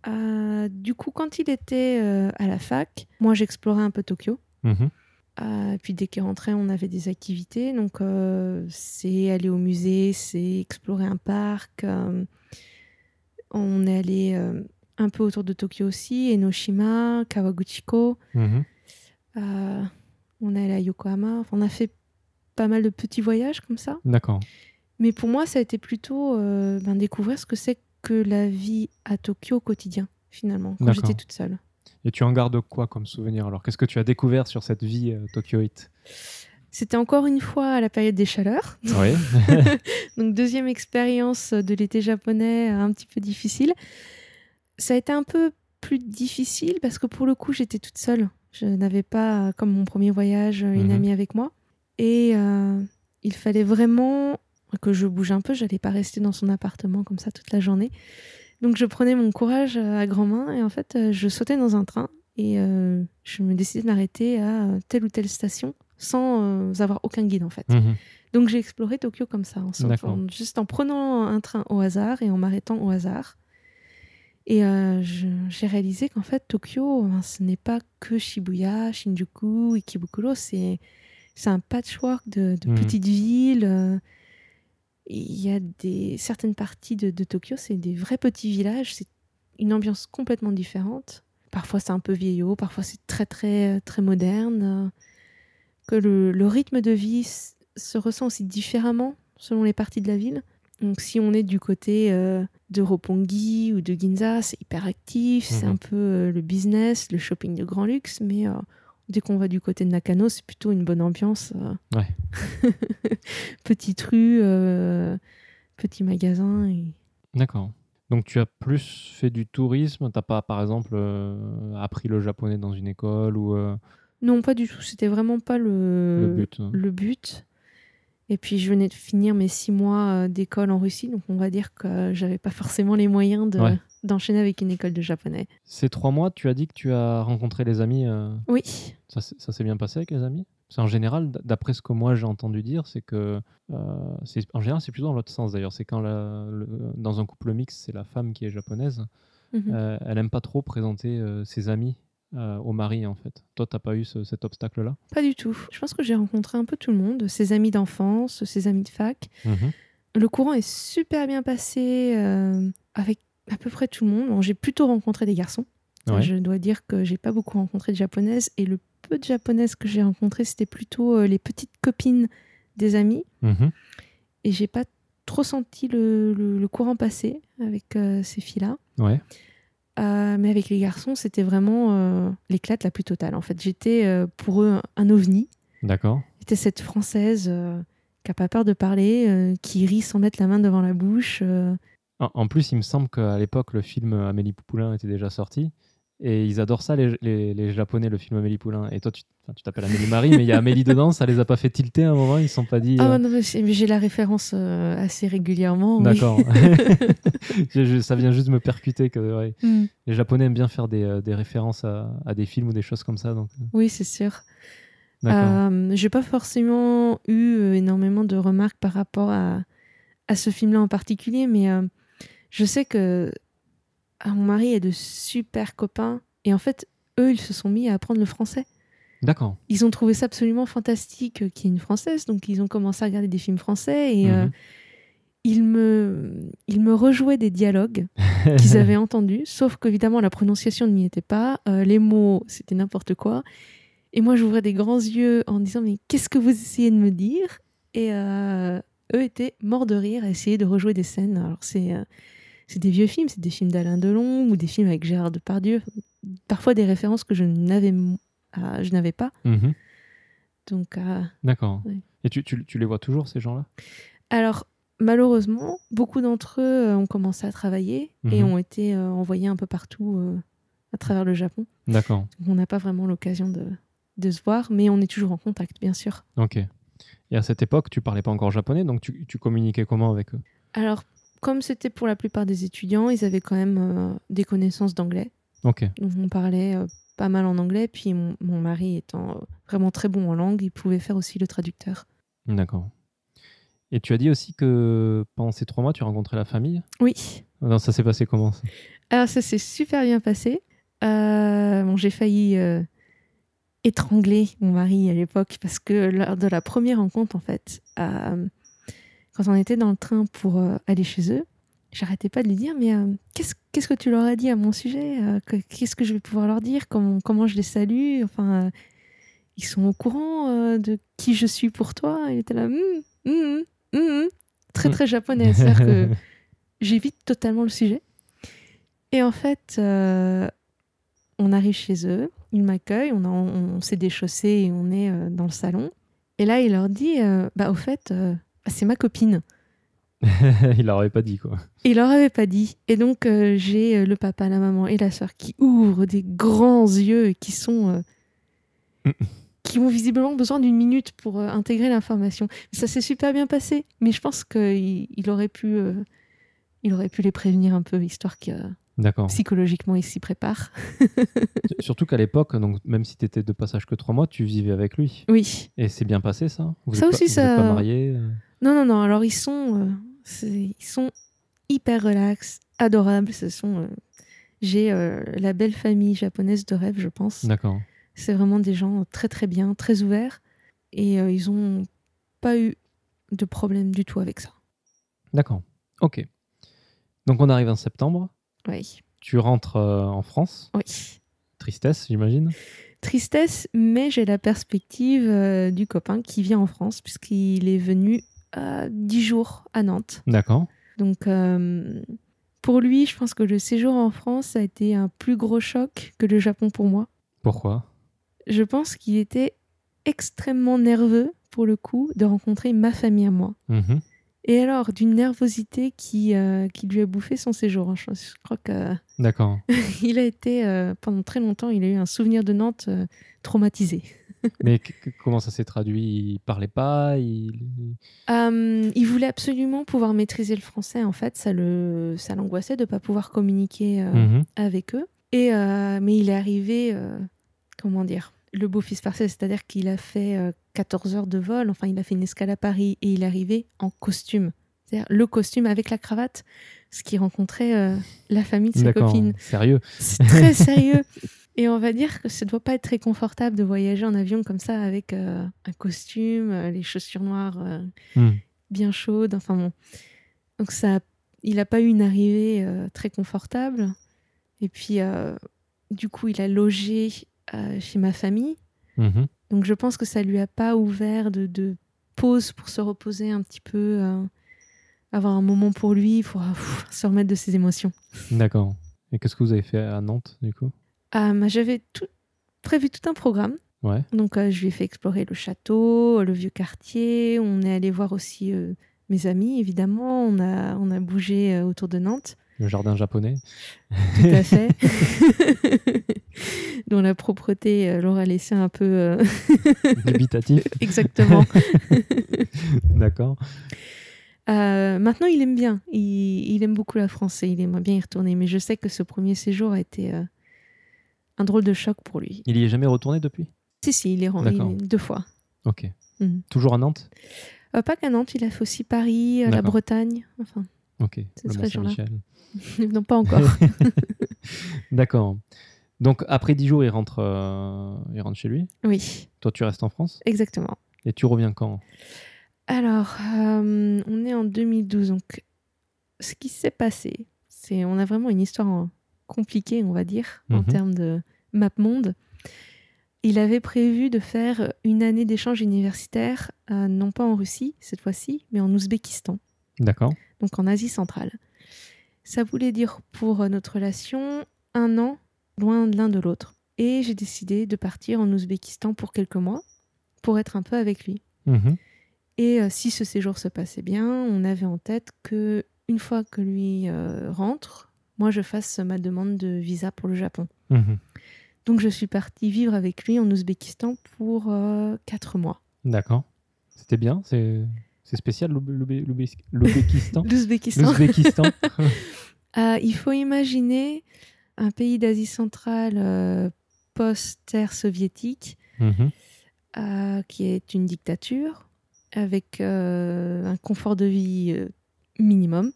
[SPEAKER 2] Euh, du coup, quand il était euh, à la fac, moi j'explorais un peu Tokyo.
[SPEAKER 1] Mhm.
[SPEAKER 2] Euh, puis dès qu'il rentrait, on avait des activités. Donc, c'est aller au musée, c'est explorer un parc. on est allé un peu autour de Tokyo aussi, Enoshima, Kawaguchiko.
[SPEAKER 1] Mhm.
[SPEAKER 2] euh, on est allé à Yokohama. Enfin, on a fait pas mal de petits voyages comme ça.
[SPEAKER 1] D'accord.
[SPEAKER 2] Mais pour moi, ça a été plutôt euh, ben, découvrir ce que c'est que la vie à Tokyo au quotidien, finalement, quand j'étais toute seule.
[SPEAKER 1] Et tu en gardes quoi comme souvenir alors? Qu'est-ce que tu as découvert sur cette vie euh, tokyoïte
[SPEAKER 2] C'était encore une fois à la période des chaleurs.
[SPEAKER 1] Oui.
[SPEAKER 2] Donc deuxième expérience de l'été japonais un petit peu difficile. Ça a été un peu plus difficile parce que pour le coup j'étais toute seule. Je n'avais pas, comme mon premier voyage, une
[SPEAKER 1] Mhm.
[SPEAKER 2] amie avec moi. Et euh, il fallait vraiment que je bouge un peu. Je n'allais pas rester dans son appartement comme ça toute la journée. Donc je prenais mon courage euh, à grand main et en fait euh, je sautais dans un train et euh, je me décidais de m'arrêter à telle ou telle station sans euh, avoir aucun guide en fait.
[SPEAKER 1] Mhm.
[SPEAKER 2] Donc j'ai exploré Tokyo comme ça, en, en- juste en prenant un train au hasard et en m'arrêtant au hasard. Et euh, j'ai réalisé qu'en fait Tokyo, ben, ce n'est pas que Shibuya, Shinjuku, Ikebukuro, c'est un patchwork de, de
[SPEAKER 1] Mhm.
[SPEAKER 2] petites villes. euh, Il y a des certaines parties de, de Tokyo, c'est des vrais petits villages, c'est une ambiance complètement différente. Parfois c'est un peu vieillot, parfois c'est très très très moderne. que le, le rythme de vie se ressent aussi différemment selon les parties de la ville. Donc si on est du côté euh, de Roppongi ou de Ginza, c'est hyper actif, c'est
[SPEAKER 1] Mhm.
[SPEAKER 2] un peu euh, le business, le shopping de grand luxe, mais euh, dès qu'on va du côté de Nakano, c'est plutôt une bonne ambiance.
[SPEAKER 1] Ouais.
[SPEAKER 2] Petite rue, petit magasin. Et...
[SPEAKER 1] D'accord. Donc tu as plus fait du tourisme, t'as pas par exemple appris le japonais dans une école ou
[SPEAKER 2] Non, pas du tout. C'était vraiment pas le,
[SPEAKER 1] le but hein
[SPEAKER 2] le but. Et puis je venais de finir mes six mois euh, d'école en Russie, donc on va dire que j'avais pas forcément les moyens de-
[SPEAKER 1] Ouais.
[SPEAKER 2] d'enchaîner avec une école de japonais.
[SPEAKER 1] Ces trois mois, tu as dit que tu as rencontré les amis. euh,
[SPEAKER 2] Oui,
[SPEAKER 1] ça s'est- ça s'est bien passé avec les amis? Parce qu'en général, d'après ce que moi j'ai entendu dire, c'est que euh, c'est- en général c'est plutôt dans l'autre sens d'ailleurs. C'est quand la- le- dans un couple mixte, c'est la femme qui est japonaise.
[SPEAKER 2] Mhm.
[SPEAKER 1] euh, elle aime pas trop présenter euh, ses amis euh, au mari en fait. Toi, t'as pas eu ce- cet obstacle-là?
[SPEAKER 2] Pas du tout. Je pense que j'ai rencontré un peu tout le monde, ses amis d'enfance, ses amis de fac.
[SPEAKER 1] Mhm.
[SPEAKER 2] Le courant est super bien passé euh, avec à peu près tout le monde. Bon, j'ai plutôt rencontré des garçons.
[SPEAKER 1] Ouais.
[SPEAKER 2] Je dois dire que j'ai pas beaucoup rencontré de japonaises et le peu de japonaises que j'ai rencontrées, c'était plutôt euh, les petites copines des amis.
[SPEAKER 1] Mhm.
[SPEAKER 2] Et j'ai pas trop senti le, le- le courant passer avec euh, ces filles-là.
[SPEAKER 1] Ouais.
[SPEAKER 2] Euh, mais avec les garçons, c'était vraiment euh, l'éclate la plus totale. En fait, j'étais euh, pour eux un, ovni.
[SPEAKER 1] D'accord.
[SPEAKER 2] J'étais cette française qui a pas peur de parler, qui rit sans mettre la main devant la bouche.
[SPEAKER 1] En, en plus, il me semble qu'à l'époque, le film Amélie Poulain était déjà sorti. Et ils adorent ça, les, les- les Japonais, le film Amélie Poulain. Et toi, tu t'appelles Amélie Marie, mais il y a Amélie dedans, ça les a pas fait tilter à un moment Ils se sont pas dit.
[SPEAKER 2] Ah
[SPEAKER 1] euh,
[SPEAKER 2] non, j'ai la référence euh, assez régulièrement.
[SPEAKER 1] D'accord. Ça vient juste me percuter que ouais,
[SPEAKER 2] Mm.
[SPEAKER 1] les Japonais aiment bien faire des, euh, des références à, à des films ou des choses comme ça. Donc, euh,
[SPEAKER 2] Oui, c'est sûr. Euh, j'ai pas forcément eu énormément de remarques par rapport à, à ce film-là en particulier, mais je sais que ah, mon mari a de super copains et en fait, eux, ils se sont mis à apprendre le français.
[SPEAKER 1] D'accord.
[SPEAKER 2] Ils ont trouvé ça absolument fantastique euh, qu'il y ait une française, donc ils ont commencé à regarder des films français et euh,
[SPEAKER 1] Mhm.
[SPEAKER 2] ils, me, ils me rejouaient des dialogues qu'ils avaient entendus, sauf qu'évidemment la prononciation n'y était pas, euh, les mots c'était n'importe quoi. Et moi j'ouvrais des grands yeux en disant mais qu'est-ce que vous essayez de me dire? Et eux étaient morts de rire à essayer de rejouer des scènes. Alors c'est c'est des vieux films, c'est des films d'Alain Delon ou des films avec Gérard Depardieu, parfois des références que je n'avais euh, je n'avais pas.
[SPEAKER 1] Mhm.
[SPEAKER 2] Donc euh,
[SPEAKER 1] D'accord.
[SPEAKER 2] Ouais.
[SPEAKER 1] Et tu, tu- tu les vois toujours, ces gens-là?
[SPEAKER 2] Alors, malheureusement, beaucoup d'entre eux euh, ont commencé à travailler et
[SPEAKER 1] Mhm.
[SPEAKER 2] ont été euh, envoyés un peu partout euh, à travers le Japon.
[SPEAKER 1] D'accord.
[SPEAKER 2] On n'a pas vraiment l'occasion de, de se voir, mais on est toujours en contact, bien sûr.
[SPEAKER 1] Ok. Et à cette époque, tu parlais pas encore japonais, donc tu, tu communiquais comment avec eux?
[SPEAKER 2] Alors, comme c'était pour la plupart des étudiants, ils avaient quand même euh, des connaissances d'anglais. Donc, on parlait euh, pas mal en anglais. Puis, mon, mon mari étant euh, vraiment très bon en langue, il pouvait faire aussi le traducteur.
[SPEAKER 1] D'accord. Et tu as dit aussi que pendant ces trois mois, tu rencontrais la famille?
[SPEAKER 2] Oui.
[SPEAKER 1] Non, ça s'est passé comment ça?
[SPEAKER 2] Alors ça s'est super bien passé. Euh, bon, j'ai failli euh, étrangler mon mari à l'époque parce que lors de la première rencontre, en fait, euh, quand on était dans le train pour euh, aller chez eux, j'arrêtais pas de lui dire mais euh, qu'est-ce qu'est-ce que tu leur as dit à mon sujet Euh, que- Qu'est-ce que je vais pouvoir leur dire comment, comment je les salue Enfin, euh, ils sont au courant de qui je suis pour toi Il était là, Hum, hum, hum, hum. très très japonais. C'est-à-dire que j'évite totalement le sujet. Et en fait, on arrive chez eux, ils m'accueillent, on, a- on, s'est déchaussé et on est dans le salon. Et là, il leur dit, bah au fait, c'est ma copine.
[SPEAKER 1] Il leur avait pas dit quoi.
[SPEAKER 2] Il leur avait pas dit. Et donc, euh, j'ai euh, le papa, la maman et la sœur qui ouvrent des grands yeux et qui sont... euh, qui ont visiblement besoin d'une minute pour euh, intégrer l'information. Ça s'est super bien passé, mais je pense qu'il il aurait pu... il aurait pu les prévenir un peu, histoire que psychologiquement ils s'y préparent.
[SPEAKER 1] Surtout qu'à l'époque, donc même si tu étais de passage que trois mois, tu vivais avec lui.
[SPEAKER 2] Oui.
[SPEAKER 1] Et c'est bien passé ça? Vous
[SPEAKER 2] Ça
[SPEAKER 1] êtes
[SPEAKER 2] aussi,
[SPEAKER 1] pas, vous
[SPEAKER 2] ça-
[SPEAKER 1] êtes pas mariés
[SPEAKER 2] Non, non, non. Alors, ils sont, euh, ils sont hyper relax, adorables. Ce sont, euh, j'ai euh, la belle famille japonaise de rêve, je pense.
[SPEAKER 1] D'accord.
[SPEAKER 2] C'est vraiment des gens très, très bien, très ouverts. Et ils ont pas eu de problème du tout avec ça.
[SPEAKER 1] D'accord. Ok. Donc on arrive en septembre.
[SPEAKER 2] Oui.
[SPEAKER 1] Tu rentres euh, en France.
[SPEAKER 2] Oui.
[SPEAKER 1] Tristesse, j'imagine.
[SPEAKER 2] Tristesse, mais j'ai la perspective euh, du copain qui vient en France, puisqu'il est venu 10 jours à Nantes.
[SPEAKER 1] D'accord.
[SPEAKER 2] Donc, euh, pour lui, je pense que le séjour en France a été un plus gros choc que le Japon pour moi.
[SPEAKER 1] Pourquoi?
[SPEAKER 2] Je pense qu'il était extrêmement nerveux, pour le coup, de rencontrer ma famille à moi.
[SPEAKER 1] Mhm.
[SPEAKER 2] Et alors, d'une nervosité qui, euh, qui lui a bouffé son séjour. hein. Je, je crois qu'il
[SPEAKER 1] D'accord.
[SPEAKER 2] a été, euh, pendant très longtemps, il a eu un souvenir de Nantes euh, traumatisé.
[SPEAKER 1] Mais que- que- comment ça s'est traduit? Il parlait pas? Il...
[SPEAKER 2] Il voulait absolument pouvoir maîtriser le français, en fait. Ça le, ça l'angoissait de ne pas pouvoir communiquer
[SPEAKER 1] Mhm.
[SPEAKER 2] avec eux. Et, mais il est arrivé, comment dire, le beau fils parfait, c'est-à-dire qu'il a fait euh, 14 heures de vol, enfin il a fait une escale à Paris et il est arrivé en costume. C'est-à-dire le costume avec la cravate, ce qui rencontrait euh, la famille de sa copine.
[SPEAKER 1] Sérieux
[SPEAKER 2] C'est très sérieux. Et on va dire que ça doit pas être très confortable de voyager en avion comme ça avec euh, un costume, euh, les chaussures noires
[SPEAKER 1] Hmm.
[SPEAKER 2] bien chaudes. Enfin bon. Donc ça, il n'a pas eu une arrivée très confortable. Et puis du coup, il a logé euh, chez ma famille.
[SPEAKER 1] Mhm.
[SPEAKER 2] Donc je pense que ça lui a pas ouvert de, de pause pour se reposer un petit peu, euh, avoir un moment pour lui, pour pff, se remettre de ses émotions.
[SPEAKER 1] D'accord. Et qu'est-ce que vous avez fait à Nantes, du coup?
[SPEAKER 2] Euh, bah, J'avais tout, prévu tout un programme.
[SPEAKER 1] Ouais.
[SPEAKER 2] Donc, euh, je lui ai fait explorer le château, le vieux quartier. On est allé voir aussi mes amis, évidemment. On a, on a bougé autour de Nantes,
[SPEAKER 1] Le jardin japonais
[SPEAKER 2] tout à fait. dont la propreté euh, l'aura laissé un peu. euh,
[SPEAKER 1] Dubitatif
[SPEAKER 2] Exactement.
[SPEAKER 1] D'accord.
[SPEAKER 2] Euh, maintenant, il aime bien. Il, il aime beaucoup la France et il aimerait bien y retourner. Mais je sais que ce premier séjour a été euh, un drôle de choc pour lui.
[SPEAKER 1] Il y est jamais retourné depuis?
[SPEAKER 2] Si, si, il est rentré deux fois.
[SPEAKER 1] Ok.
[SPEAKER 2] Mhm.
[SPEAKER 1] Toujours à Nantes?
[SPEAKER 2] Pas qu'à Nantes, il a fait aussi Paris, la. Bretagne. Enfin,
[SPEAKER 1] Ok.
[SPEAKER 2] C'est ce.
[SPEAKER 1] Saint-Michel.
[SPEAKER 2] non, pas encore.
[SPEAKER 1] D'accord. Donc après 10 jours, il rentre, euh, il rentre chez lui.
[SPEAKER 2] oui,
[SPEAKER 1] Toi, tu restes en France?
[SPEAKER 2] exactement.
[SPEAKER 1] Et tu reviens quand?
[SPEAKER 2] Alors, euh, on est en 2012. Donc, ce qui s'est passé, c'est on a vraiment une histoire euh, compliquée, on va dire, en
[SPEAKER 1] Mhm.
[SPEAKER 2] termes de map monde. Il avait prévu de faire une année d'échange universitaire, euh, non pas en Russie cette fois-ci, mais en Ouzbékistan,
[SPEAKER 1] D'accord.
[SPEAKER 2] Donc en Asie centrale. Ça voulait dire pour notre relation un an loin de l'un de l'autre. Et j'ai décidé de partir en Ouzbékistan pour quelques mois pour être un peu avec lui.
[SPEAKER 1] Mhm.
[SPEAKER 2] Et euh, si ce séjour se passait bien, on avait en tête que une fois que lui euh, rentre, moi je fasse ma demande de visa pour le Japon.
[SPEAKER 1] Mhm.
[SPEAKER 2] Donc je suis partie vivre avec lui en Ouzbékistan pour euh, quatre mois.
[SPEAKER 1] D'accord. C'était bien. C'est c'est spécial l'Ouzbékistan.
[SPEAKER 2] L'Ouzbékistan. Euh, il faut imaginer un pays d'Asie centrale euh, post-ère soviétique
[SPEAKER 1] Mhm.
[SPEAKER 2] euh, qui est une dictature avec un confort de vie minimum,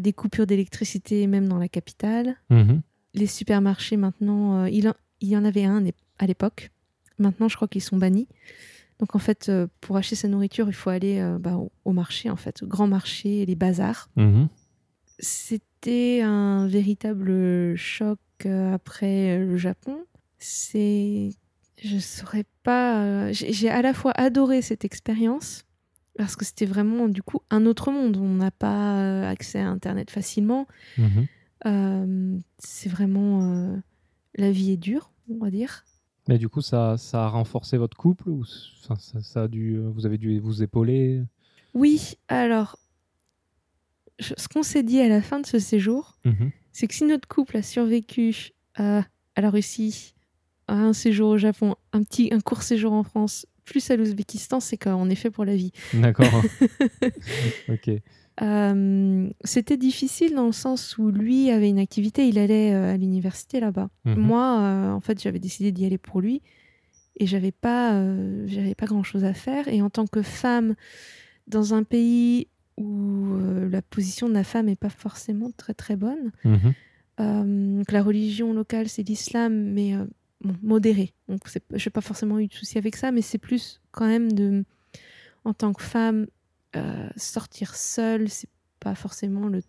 [SPEAKER 2] des coupures d'électricité même dans la capitale.
[SPEAKER 1] Mhm.
[SPEAKER 2] Les supermarchés maintenant, il, en- il y en avait un à l'époque. Maintenant, je crois qu'ils sont bannis. Donc en fait, euh, pour acheter sa nourriture, il faut aller euh, bah, au, marché, en fait, au grand marché, les bazars.
[SPEAKER 1] Mhm.
[SPEAKER 2] C'était un véritable choc euh, après le Japon. C'est, je saurais pas. J'ai à la fois adoré cette expérience parce que c'était vraiment du coup un autre monde. On n'a pas accès à Internet facilement.
[SPEAKER 1] Mhm.
[SPEAKER 2] Euh, c'est vraiment euh, la vie est dure, on va dire.
[SPEAKER 1] Mais du coup, ça, ça a renforcé votre couple ou ça, ça a dû, euh, vous avez dû vous épauler?
[SPEAKER 2] Oui, alors je- ce qu'on s'est dit à la fin de ce séjour,
[SPEAKER 1] Mhm.
[SPEAKER 2] c'est que si notre couple a survécu à, à la Russie, à un séjour au Japon, un petit un court séjour en France, plus à l'Ouzbékistan, c'est qu'on est fait pour la vie.
[SPEAKER 1] D'accord. ok.
[SPEAKER 2] Euh, C'était difficile dans le sens où lui avait une activité, il allait euh, à l'université là-bas.
[SPEAKER 1] Mhm.
[SPEAKER 2] Moi, euh, en fait, j'avais décidé d'y aller pour lui et j'avais pas, euh, j'avais pas grand-chose à faire. Et en tant que femme dans un pays où la position de la femme n'est pas forcément très très bonne,
[SPEAKER 1] Mhm.
[SPEAKER 2] euh, que la religion locale c'est l'islam, mais bon, modéré. Donc c'est- j'ai pas forcément eu de souci avec ça, mais c'est plus quand même de, en tant que femme, euh, sortir seule, c'est pas forcément le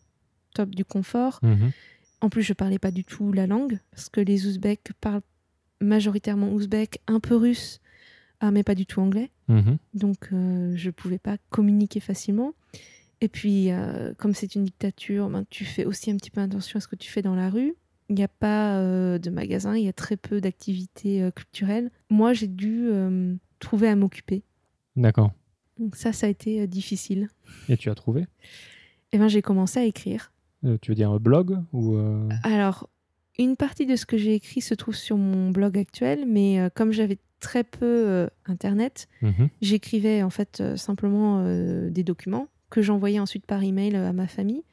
[SPEAKER 2] top du confort.
[SPEAKER 1] Mhm.
[SPEAKER 2] En plus, je parlais pas du tout la langue parce que les Ouzbeks parlent majoritairement ouzbek, un peu russe, ah, mais pas du tout anglais.
[SPEAKER 1] Mhm.
[SPEAKER 2] Donc, euh, je pouvais pas communiquer facilement. Et puis, euh, comme c'est une dictature, ben, tu fais aussi un petit peu attention à ce que tu fais dans la rue. Il n'y a pas euh, de magasin, il y a très peu d'activités culturelles. Moi, j'ai dû trouver à m'occuper.
[SPEAKER 1] D'accord.
[SPEAKER 2] Donc ça, ça a été euh, difficile.
[SPEAKER 1] Et tu as trouvé?
[SPEAKER 2] Et ben, j'ai commencé à écrire.
[SPEAKER 1] Euh, Tu veux dire un blog ou euh,
[SPEAKER 2] Alors, une partie de ce que j'ai écrit se trouve sur mon blog actuel, mais euh, comme j'avais très peu euh, Internet,
[SPEAKER 1] mhm.
[SPEAKER 2] j'écrivais en fait euh, simplement euh, des documents que j'envoyais ensuite par email euh, à ma famille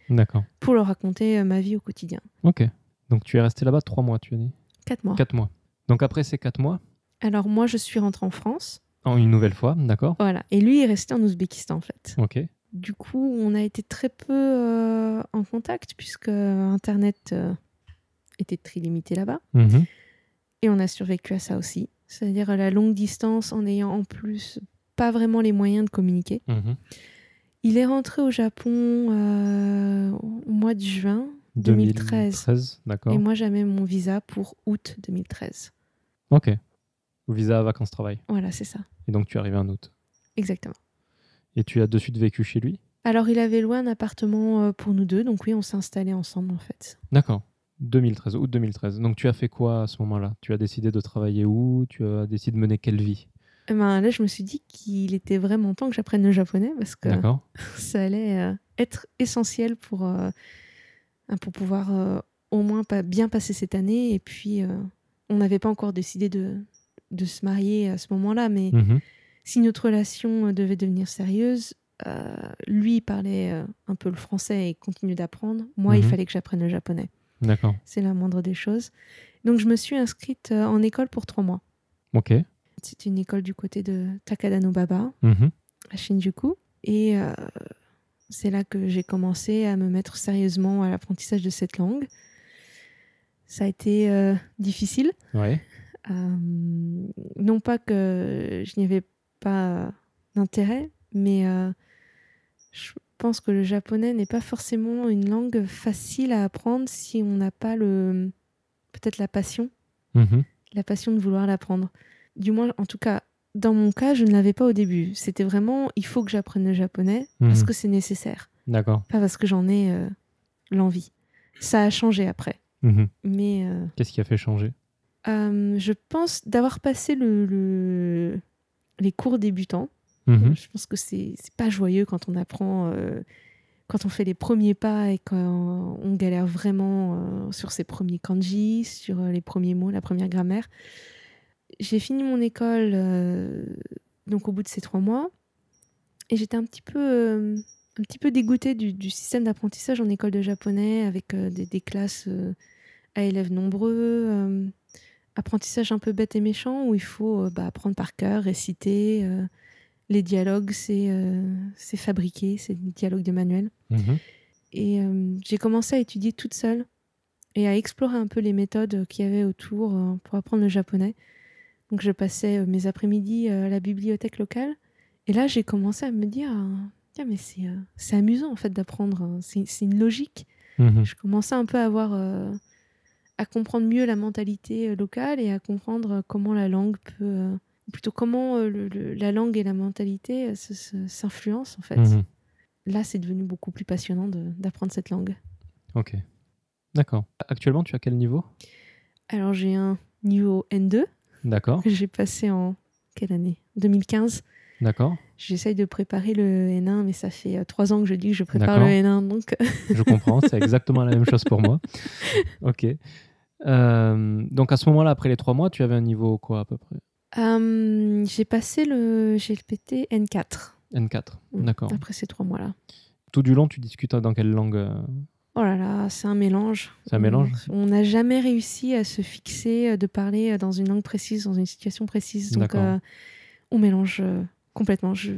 [SPEAKER 2] pour leur raconter euh, ma vie au quotidien.
[SPEAKER 1] Ok. Donc tu es resté là-bas trois mois, tu as dit?
[SPEAKER 2] Quatre mois.
[SPEAKER 1] Quatre mois. Donc après ces quatre mois,
[SPEAKER 2] Alors moi, je suis rentrée en France.
[SPEAKER 1] En une nouvelle fois, d'accord
[SPEAKER 2] Voilà. Et lui est resté en Ouzbékistan en fait.
[SPEAKER 1] Ok.
[SPEAKER 2] Du coup, on a été très peu euh, en contact puisque Internet euh, était très limité là-bas.
[SPEAKER 1] Mhm.
[SPEAKER 2] Et on a survécu à ça aussi. C'est-à-dire à la longue distance en ayant en plus pas vraiment les moyens de communiquer.
[SPEAKER 1] Mhm.
[SPEAKER 2] Il est rentré au Japon euh, au mois de juin 2013.
[SPEAKER 1] 2013, d'accord.
[SPEAKER 2] Et moi, j'avais mon visa pour août 2013.
[SPEAKER 1] Ok. Visa vacances-travail.
[SPEAKER 2] Voilà, c'est ça.
[SPEAKER 1] Et donc tu es arrivé en août.
[SPEAKER 2] Exactement.
[SPEAKER 1] Et tu as de suite vécu chez lui?
[SPEAKER 2] Alors, il avait loué un appartement euh, pour nous deux. Donc oui, on s'est installés ensemble en fait.
[SPEAKER 1] D'accord. 2013, août 2013. Donc tu as fait quoi à ce moment-là? Tu as décidé de travailler où? Tu as décidé de mener quelle vie?
[SPEAKER 2] Eh ben, là, je me suis dit qu'il était vraiment temps que j'apprenne le japonais parce que
[SPEAKER 1] D'accord.
[SPEAKER 2] ça allait euh, être essentiel pour, euh, pour pouvoir au moins pas bien passer cette année. Et puis, on n'avait pas encore décidé de, de se marier à ce moment-là, mais
[SPEAKER 1] Mhm.
[SPEAKER 2] si notre relation euh, devait devenir sérieuse, euh, lui parlait euh, un peu le français et continuait d'apprendre. Moi, il
[SPEAKER 1] Mhm.
[SPEAKER 2] fallait que j'apprenne le japonais.
[SPEAKER 1] D'accord.
[SPEAKER 2] C'est la moindre des choses. Donc, je me suis inscrite euh, en école pour trois mois.
[SPEAKER 1] Ok.
[SPEAKER 2] C'est une école du côté de Takada no Baba,
[SPEAKER 1] Mhm.
[SPEAKER 2] à Shinjuku. Et c'est là que j'ai commencé à me mettre sérieusement à l'apprentissage de cette langue. Ça a été difficile.
[SPEAKER 1] Ouais.
[SPEAKER 2] Euh, non pas que je n'y avais pas d'intérêt, mais euh, je pense que le japonais n'est pas forcément une langue facile à apprendre si on n'a pas le peut-être la passion,
[SPEAKER 1] Mhm.
[SPEAKER 2] la passion de vouloir l'apprendre. Du moins, en tout cas, dans mon cas, je ne l'avais pas au début. C'était vraiment, il faut que j'apprenne le japonais parce
[SPEAKER 1] Mhm.
[SPEAKER 2] que c'est nécessaire,
[SPEAKER 1] D'accord.
[SPEAKER 2] pas parce que j'en ai euh, l'envie. Ça a changé après,
[SPEAKER 1] Mhm.
[SPEAKER 2] mais euh,
[SPEAKER 1] Qu'est-ce qui a fait changer?
[SPEAKER 2] Euh, je pense d'avoir passé le, le- les cours débutants.
[SPEAKER 1] Mhm.
[SPEAKER 2] Je pense que c'est pas joyeux quand on apprend, euh, quand on fait les premiers pas et quand on galère vraiment euh, sur ses premiers kanji, sur les premiers mots, la première grammaire. J'ai fini mon école donc au bout de ces trois mois et j'étais un petit peu, un petit peu dégoûtée du, du système d'apprentissage en école de japonais avec des, des classes à élèves nombreux. Apprentissage un peu bête et méchant où il faut euh, bah, apprendre par cœur, réciter. euh, les dialogues, c'est euh, c'est fabriqué, c'est des dialogues de manuel.
[SPEAKER 1] Mhm.
[SPEAKER 2] Et j'ai commencé à étudier toute seule et à explorer un peu les méthodes qu'il y avait autour pour apprendre le japonais. Donc je passais mes après-midi à la bibliothèque locale. Et là, j'ai commencé à me dire, Tiens, mais c'est c'est amusant en fait d'apprendre. hein. C'est une logique.
[SPEAKER 1] Mhm.
[SPEAKER 2] Je commençais un peu à avoir, à comprendre mieux la mentalité euh, locale et à comprendre euh, comment la langue peut, euh, plutôt comment le- le- la langue et la mentalité s'influencent en fait.
[SPEAKER 1] Mhm.
[SPEAKER 2] Là, c'est devenu beaucoup plus passionnant d'apprendre cette langue.
[SPEAKER 1] Ok. D'accord. Actuellement, tu as quel niveau?
[SPEAKER 2] Alors, j'ai un niveau N2
[SPEAKER 1] D'accord.
[SPEAKER 2] que j'ai passé en quelle année? 2015.
[SPEAKER 1] D'accord.
[SPEAKER 2] J'essaye de préparer le N1, mais ça fait euh, trois ans que je dis que je prépare le N1, donc
[SPEAKER 1] Je comprends, c'est exactement la même chose pour moi. Ok. Euh, donc à ce moment-là, après les trois mois, tu avais un niveau quoi à peu près?
[SPEAKER 2] Euh, j'ai passé le GLPT N4
[SPEAKER 1] N4.
[SPEAKER 2] Mm,
[SPEAKER 1] D'accord.
[SPEAKER 2] après ces trois mois-là.
[SPEAKER 1] Tout du long, tu discutes dans quelle langue euh?
[SPEAKER 2] Oh là là, c'est un mélange.
[SPEAKER 1] C'est un mélange?
[SPEAKER 2] On n'a jamais réussi à se fixer, euh, de parler euh, dans une langue précise, dans une situation précise. Donc, euh, on mélange euh, complètement. Je,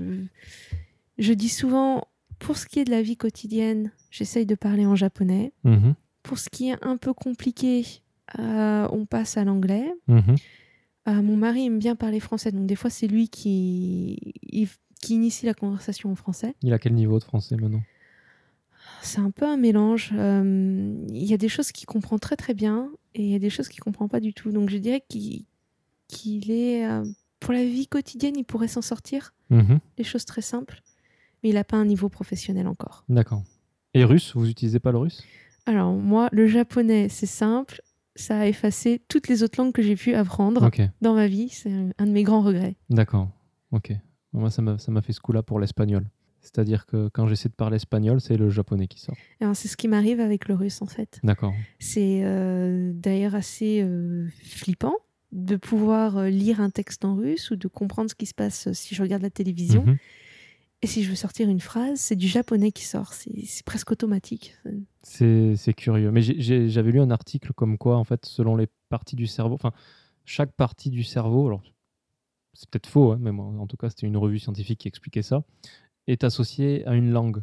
[SPEAKER 2] je dis souvent, pour ce qui est de la vie quotidienne, j'essaye de parler en japonais.
[SPEAKER 1] Mhm.
[SPEAKER 2] Pour ce qui est un peu compliqué, euh, on passe à l'anglais.
[SPEAKER 1] Mhm.
[SPEAKER 2] Euh, mon mari aime bien parler français, donc des fois, c'est lui qui, il- qui initie la conversation en français.
[SPEAKER 1] Il a quel niveau de français maintenant?
[SPEAKER 2] C'est un peu un mélange. Euh, Il y a des choses qu'il comprend très très bien et il y a des choses qu'il comprend pas du tout. Donc je dirais qu'il est pour la vie quotidienne, il pourrait s'en sortir,
[SPEAKER 1] Mhm.
[SPEAKER 2] des choses très simples, mais il n'a pas un niveau professionnel encore.
[SPEAKER 1] D'accord. Et russe, vous utilisez pas le russe?
[SPEAKER 2] Alors moi, le japonais c'est simple, ça a effacé toutes les autres langues que j'ai pu apprendre dans ma vie. C'est un, de mes grands regrets.
[SPEAKER 1] d'accord. Ok. Moi, ça m'a fait ce coup-là pour l'espagnol. C'est-à-dire que quand j'essaie de parler espagnol, c'est le japonais qui sort.
[SPEAKER 2] Alors, C'est ce qui m'arrive avec le russe en fait.
[SPEAKER 1] D'accord.
[SPEAKER 2] C'est euh, d'ailleurs assez euh, flippant de pouvoir euh, lire un texte en russe ou de comprendre ce qui se passe euh, si je regarde la télévision.
[SPEAKER 1] Mhm.
[SPEAKER 2] Et si je veux sortir une phrase, c'est du japonais qui sort. C'est presque automatique.
[SPEAKER 1] C'est curieux. Mais j'avais lu un article comme quoi, en fait, selon les parties du cerveau, enfin, chaque partie du cerveau, alors c'est peut-être faux, hein, mais moi, en tout cas, c'était une revue scientifique qui expliquait ça, est associée à une langue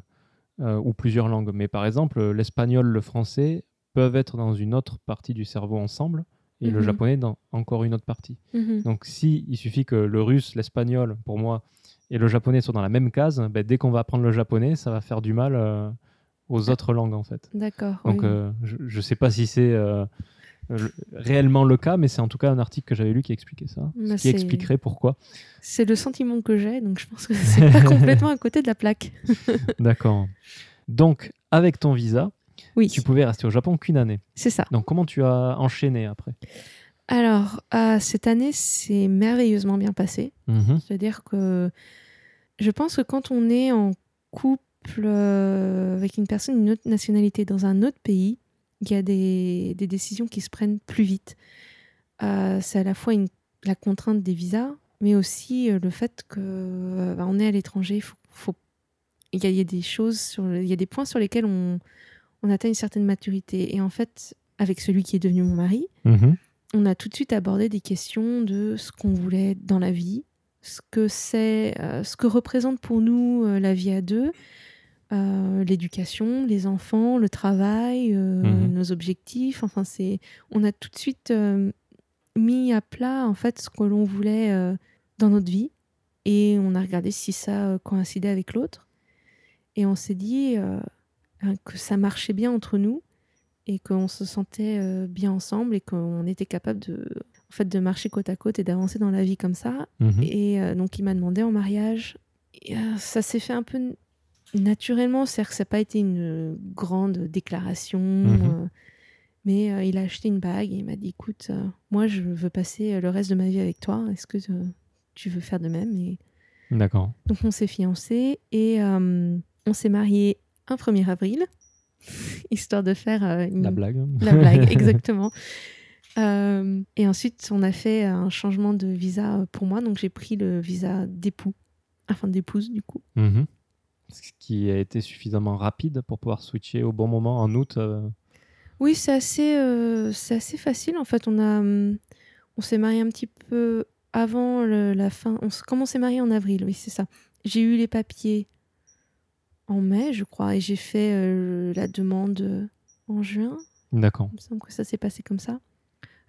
[SPEAKER 1] euh, ou plusieurs langues. Mais par exemple, l'espagnol, le français peuvent être dans une autre partie du cerveau ensemble et le
[SPEAKER 2] Mhm.
[SPEAKER 1] japonais dans encore une autre partie.
[SPEAKER 2] Mhm.
[SPEAKER 1] Donc, si il suffit que le russe, l'espagnol, pour moi, et le japonais soient dans la même case, ben, dès qu'on va apprendre le japonais, ça va faire du mal euh, aux autres langues, en fait.
[SPEAKER 2] D'accord.
[SPEAKER 1] Donc,
[SPEAKER 2] oui.
[SPEAKER 1] euh, je ne sais pas si c'est euh, le- réellement le cas, mais c'est en tout cas un article que j'avais lu qui expliquait ça.
[SPEAKER 2] Bah,
[SPEAKER 1] ce qui expliquerait pourquoi.
[SPEAKER 2] C'est le sentiment que j'ai, donc je pense que c'est pas complètement à côté de la plaque.
[SPEAKER 1] D'accord. Donc, avec ton visa,
[SPEAKER 2] Oui,
[SPEAKER 1] tu pouvais rester au Japon qu'une année.
[SPEAKER 2] c'est ça.
[SPEAKER 1] Donc, comment tu as enchaîné après?
[SPEAKER 2] Alors, euh, cette année, c'est merveilleusement bien passé.
[SPEAKER 1] Mhm.
[SPEAKER 2] C'est-à-dire que je pense que quand on est en couple euh, avec une personne d'une autre nationalité dans un autre pays, il y a des, des décisions qui se prennent plus vite. Euh, c'est à la fois une- la contrainte des visas, mais aussi le fait que bah, on est à l'étranger. faut- faut- Il y, a- il y a des choses, sur il y a des points sur lesquels on, on atteint une certaine maturité. Et en fait, avec celui qui est devenu mon mari,
[SPEAKER 1] Mhm.
[SPEAKER 2] on a tout de suite abordé des questions de ce qu'on voulait dans la vie, ce que c'est, euh, ce que représente pour nous euh, la vie à deux, euh, l'éducation, les enfants, le travail,
[SPEAKER 1] Mhm.
[SPEAKER 2] nos objectifs. Enfin, c'est, on a tout de suite mis à plat en fait ce que l'on voulait dans notre vie et on a regardé si ça coïncidait avec l'autre et on s'est dit que ça marchait bien entre nous et qu'on se sentait euh, bien ensemble et qu'on était capable de, en fait, de marcher côte à côte et d'avancer dans la vie comme ça.
[SPEAKER 1] Mhm.
[SPEAKER 2] Et euh, donc, il m'a demandé en mariage. Et, euh, ça s'est fait un peu naturellement, c'est-à-dire que ça n'a pas été une grande déclaration.
[SPEAKER 1] Mhm.
[SPEAKER 2] euh, mais il a acheté une bague et il m'a dit écoute, moi, je veux passer le reste de ma vie avec toi. Est-ce que tu veux faire de même? Et...
[SPEAKER 1] D'accord.
[SPEAKER 2] Donc, on s'est fiancés et on s'est mariés un 1er avril, histoire de faire euh, une
[SPEAKER 1] La blague.
[SPEAKER 2] la blague, exactement. Euh, et ensuite, on a fait un changement de visa euh, pour moi. Donc, j'ai pris le visa d'époux, enfin d'épouse, du coup.
[SPEAKER 1] Mhm. Ce qui a été suffisamment rapide pour pouvoir switcher au bon moment en août. euh,
[SPEAKER 2] Oui, c'est assez, euh, assez facile. En fait, on, a, hum, on s'est marié un petit peu avant le- la fin. On, comme on s'est marié en avril, oui, c'est ça. J'ai eu les papiers en mai, je crois, et j'ai fait euh, la demande euh, en juin.
[SPEAKER 1] D'accord.
[SPEAKER 2] Il me semble que ça s'est passé comme ça.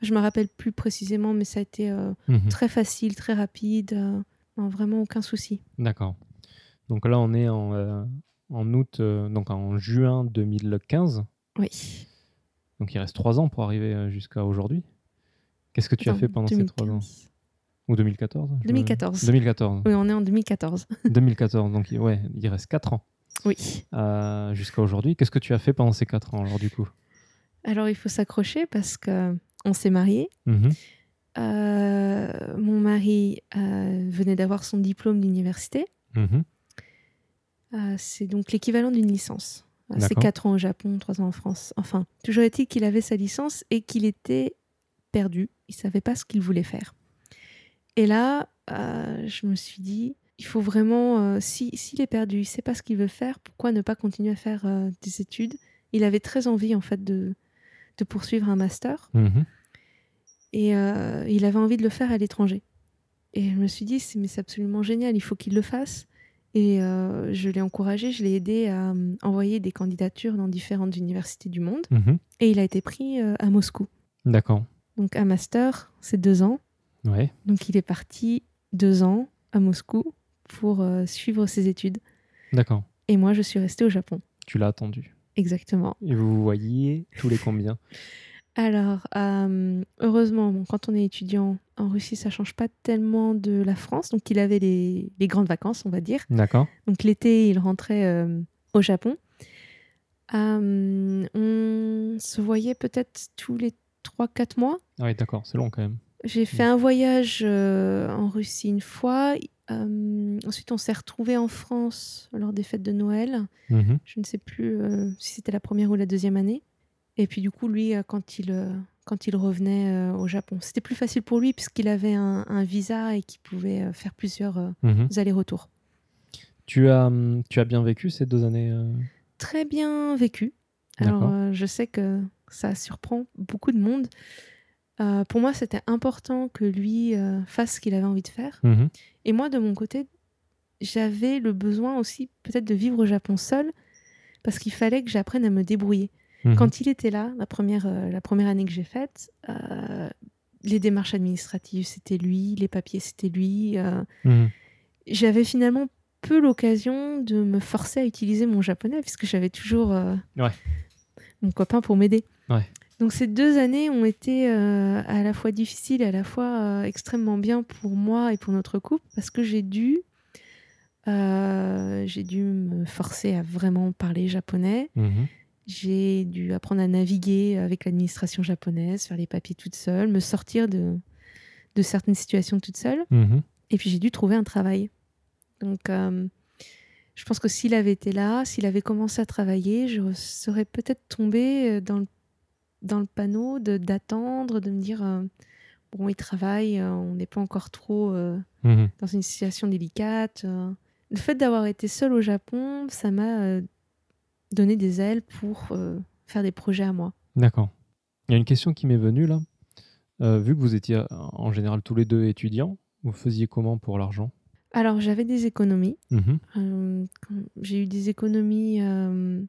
[SPEAKER 2] Je me rappelle plus précisément, mais ça a été euh,
[SPEAKER 1] Mhm.
[SPEAKER 2] très facile, très rapide. euh, non, vraiment aucun souci.
[SPEAKER 1] D'accord. Donc là, on est en, en août, donc en juin 2015.
[SPEAKER 2] Oui.
[SPEAKER 1] Donc il reste trois ans pour arriver jusqu'à aujourd'hui. Qu'est-ce que tu as fait pendant ces trois ans?
[SPEAKER 2] 2015.
[SPEAKER 1] Ou 2014 je me-
[SPEAKER 2] 2014.
[SPEAKER 1] 2014.
[SPEAKER 2] Oui, on est en 2014.
[SPEAKER 1] 2014. Donc ouais, il reste quatre ans
[SPEAKER 2] Oui.
[SPEAKER 1] euh, jusqu'à aujourd'hui. Qu'est-ce que tu as fait pendant ces quatre ans alors du coup?
[SPEAKER 2] Alors, il faut s'accrocher parce que on s'est mariés.
[SPEAKER 1] Mhm.
[SPEAKER 2] Euh, mon mari euh, venait d'avoir son diplôme d'université.
[SPEAKER 1] Mhm.
[SPEAKER 2] Euh, c'est donc l'équivalent d'une licence. C'est. 4 ans au Japon, 3 ans en France. Enfin, toujours est-il qu'il avait sa licence et qu'il était perdu. Il savait pas ce qu'il voulait faire. Et là, je me suis dit, il faut vraiment, euh, si s'il est perdu, il sait pas ce qu'il veut faire, pourquoi ne pas continuer à faire euh, des études? Il avait très envie en fait de, de poursuivre un master
[SPEAKER 1] Mhm.
[SPEAKER 2] et euh, il avait envie de le faire à l'étranger. Et je me suis dit, c'est mais c'est absolument génial, il faut qu'il le fasse. Et euh, je l'ai encouragé, je l'ai aidé à euh, envoyer des candidatures dans différentes universités du monde.
[SPEAKER 1] Mhm.
[SPEAKER 2] Et il a été pris euh, à Moscou.
[SPEAKER 1] D'accord.
[SPEAKER 2] Donc un master, c'est deux ans.
[SPEAKER 1] Ouais.
[SPEAKER 2] Donc il est parti deux ans à Moscou pour euh, suivre ses études.
[SPEAKER 1] D'accord.
[SPEAKER 2] Et moi, je suis restée au Japon.
[SPEAKER 1] Tu l'as attendu.
[SPEAKER 2] Exactement.
[SPEAKER 1] Et vous vous voyez tous les combien?
[SPEAKER 2] Alors, euh, heureusement, bon, quand on est étudiant en Russie, ça change pas tellement de la France. Donc, il avait les, les grandes vacances, on va dire.
[SPEAKER 1] D'accord.
[SPEAKER 2] Donc, l'été, il rentrait euh, au Japon. Euh, on se voyait peut-être tous les 3-4 mois.
[SPEAKER 1] Ah oui, d'accord, c'est long quand même.
[SPEAKER 2] J'ai fait un voyage en Russie une fois. Euh, ensuite, on s'est retrouvés en France lors des fêtes de Noël.
[SPEAKER 1] Mhm.
[SPEAKER 2] Je ne sais plus euh, si c'était la première ou la deuxième année. Et puis du coup, lui, euh, quand il, euh, quand il revenait au Japon, c'était plus facile pour lui puisqu'il avait un, un visa et qu'il pouvait faire plusieurs
[SPEAKER 1] Mhm.
[SPEAKER 2] allers-retours.
[SPEAKER 1] Tu, as, hum, tu as bien vécu ces deux années
[SPEAKER 2] Très bien vécu. Alors, je sais que ça surprend beaucoup de monde. Euh, pour moi, c'était important que lui euh, fasse ce qu'il avait envie de faire.
[SPEAKER 1] Mhm.
[SPEAKER 2] Et moi, de mon côté, j'avais le besoin aussi peut-être de vivre au Japon seul parce qu'il fallait que j'apprenne à me débrouiller.
[SPEAKER 1] Mhm.
[SPEAKER 2] Quand il était là, la première, euh, la première année que j'ai faite, les démarches administratives, c'était lui, les papiers, c'était lui.
[SPEAKER 1] Mhm.
[SPEAKER 2] J'avais finalement peu l'occasion de me forcer à utiliser mon japonais puisque j'avais toujours
[SPEAKER 1] Ouais.
[SPEAKER 2] mon copain pour m'aider.
[SPEAKER 1] Ouais.
[SPEAKER 2] Donc ces deux années ont été euh, à la fois difficiles et à la fois euh, extrêmement bien pour moi et pour notre couple parce que j'ai dû euh, j'ai dû me forcer à vraiment parler japonais.
[SPEAKER 1] Mhm.
[SPEAKER 2] J'ai dû apprendre à naviguer avec l'administration japonaise, faire les papiers toute seule, me sortir de, de certaines situations toute seule.
[SPEAKER 1] Mhm.
[SPEAKER 2] Et puis j'ai dû trouver un travail. Donc je pense que s'il avait été là, s'il avait commencé à travailler, je serais peut-être tombée dans le, dans le panneau d'attendre, de, me dire, euh, bon, il travaille, euh, on n'est pas encore trop euh,
[SPEAKER 1] Mhm.
[SPEAKER 2] dans une situation délicate. Le fait d'avoir été seule au Japon, ça m'a donné des ailes pour faire des projets à moi.
[SPEAKER 1] D'accord. Il y a une question qui m'est venue là. Euh, vu que vous étiez en général tous les deux étudiants, vous faisiez comment pour l'argent?
[SPEAKER 2] Alors j'avais des économies.
[SPEAKER 1] Mhm.
[SPEAKER 2] Euh, j'ai eu des économies euh,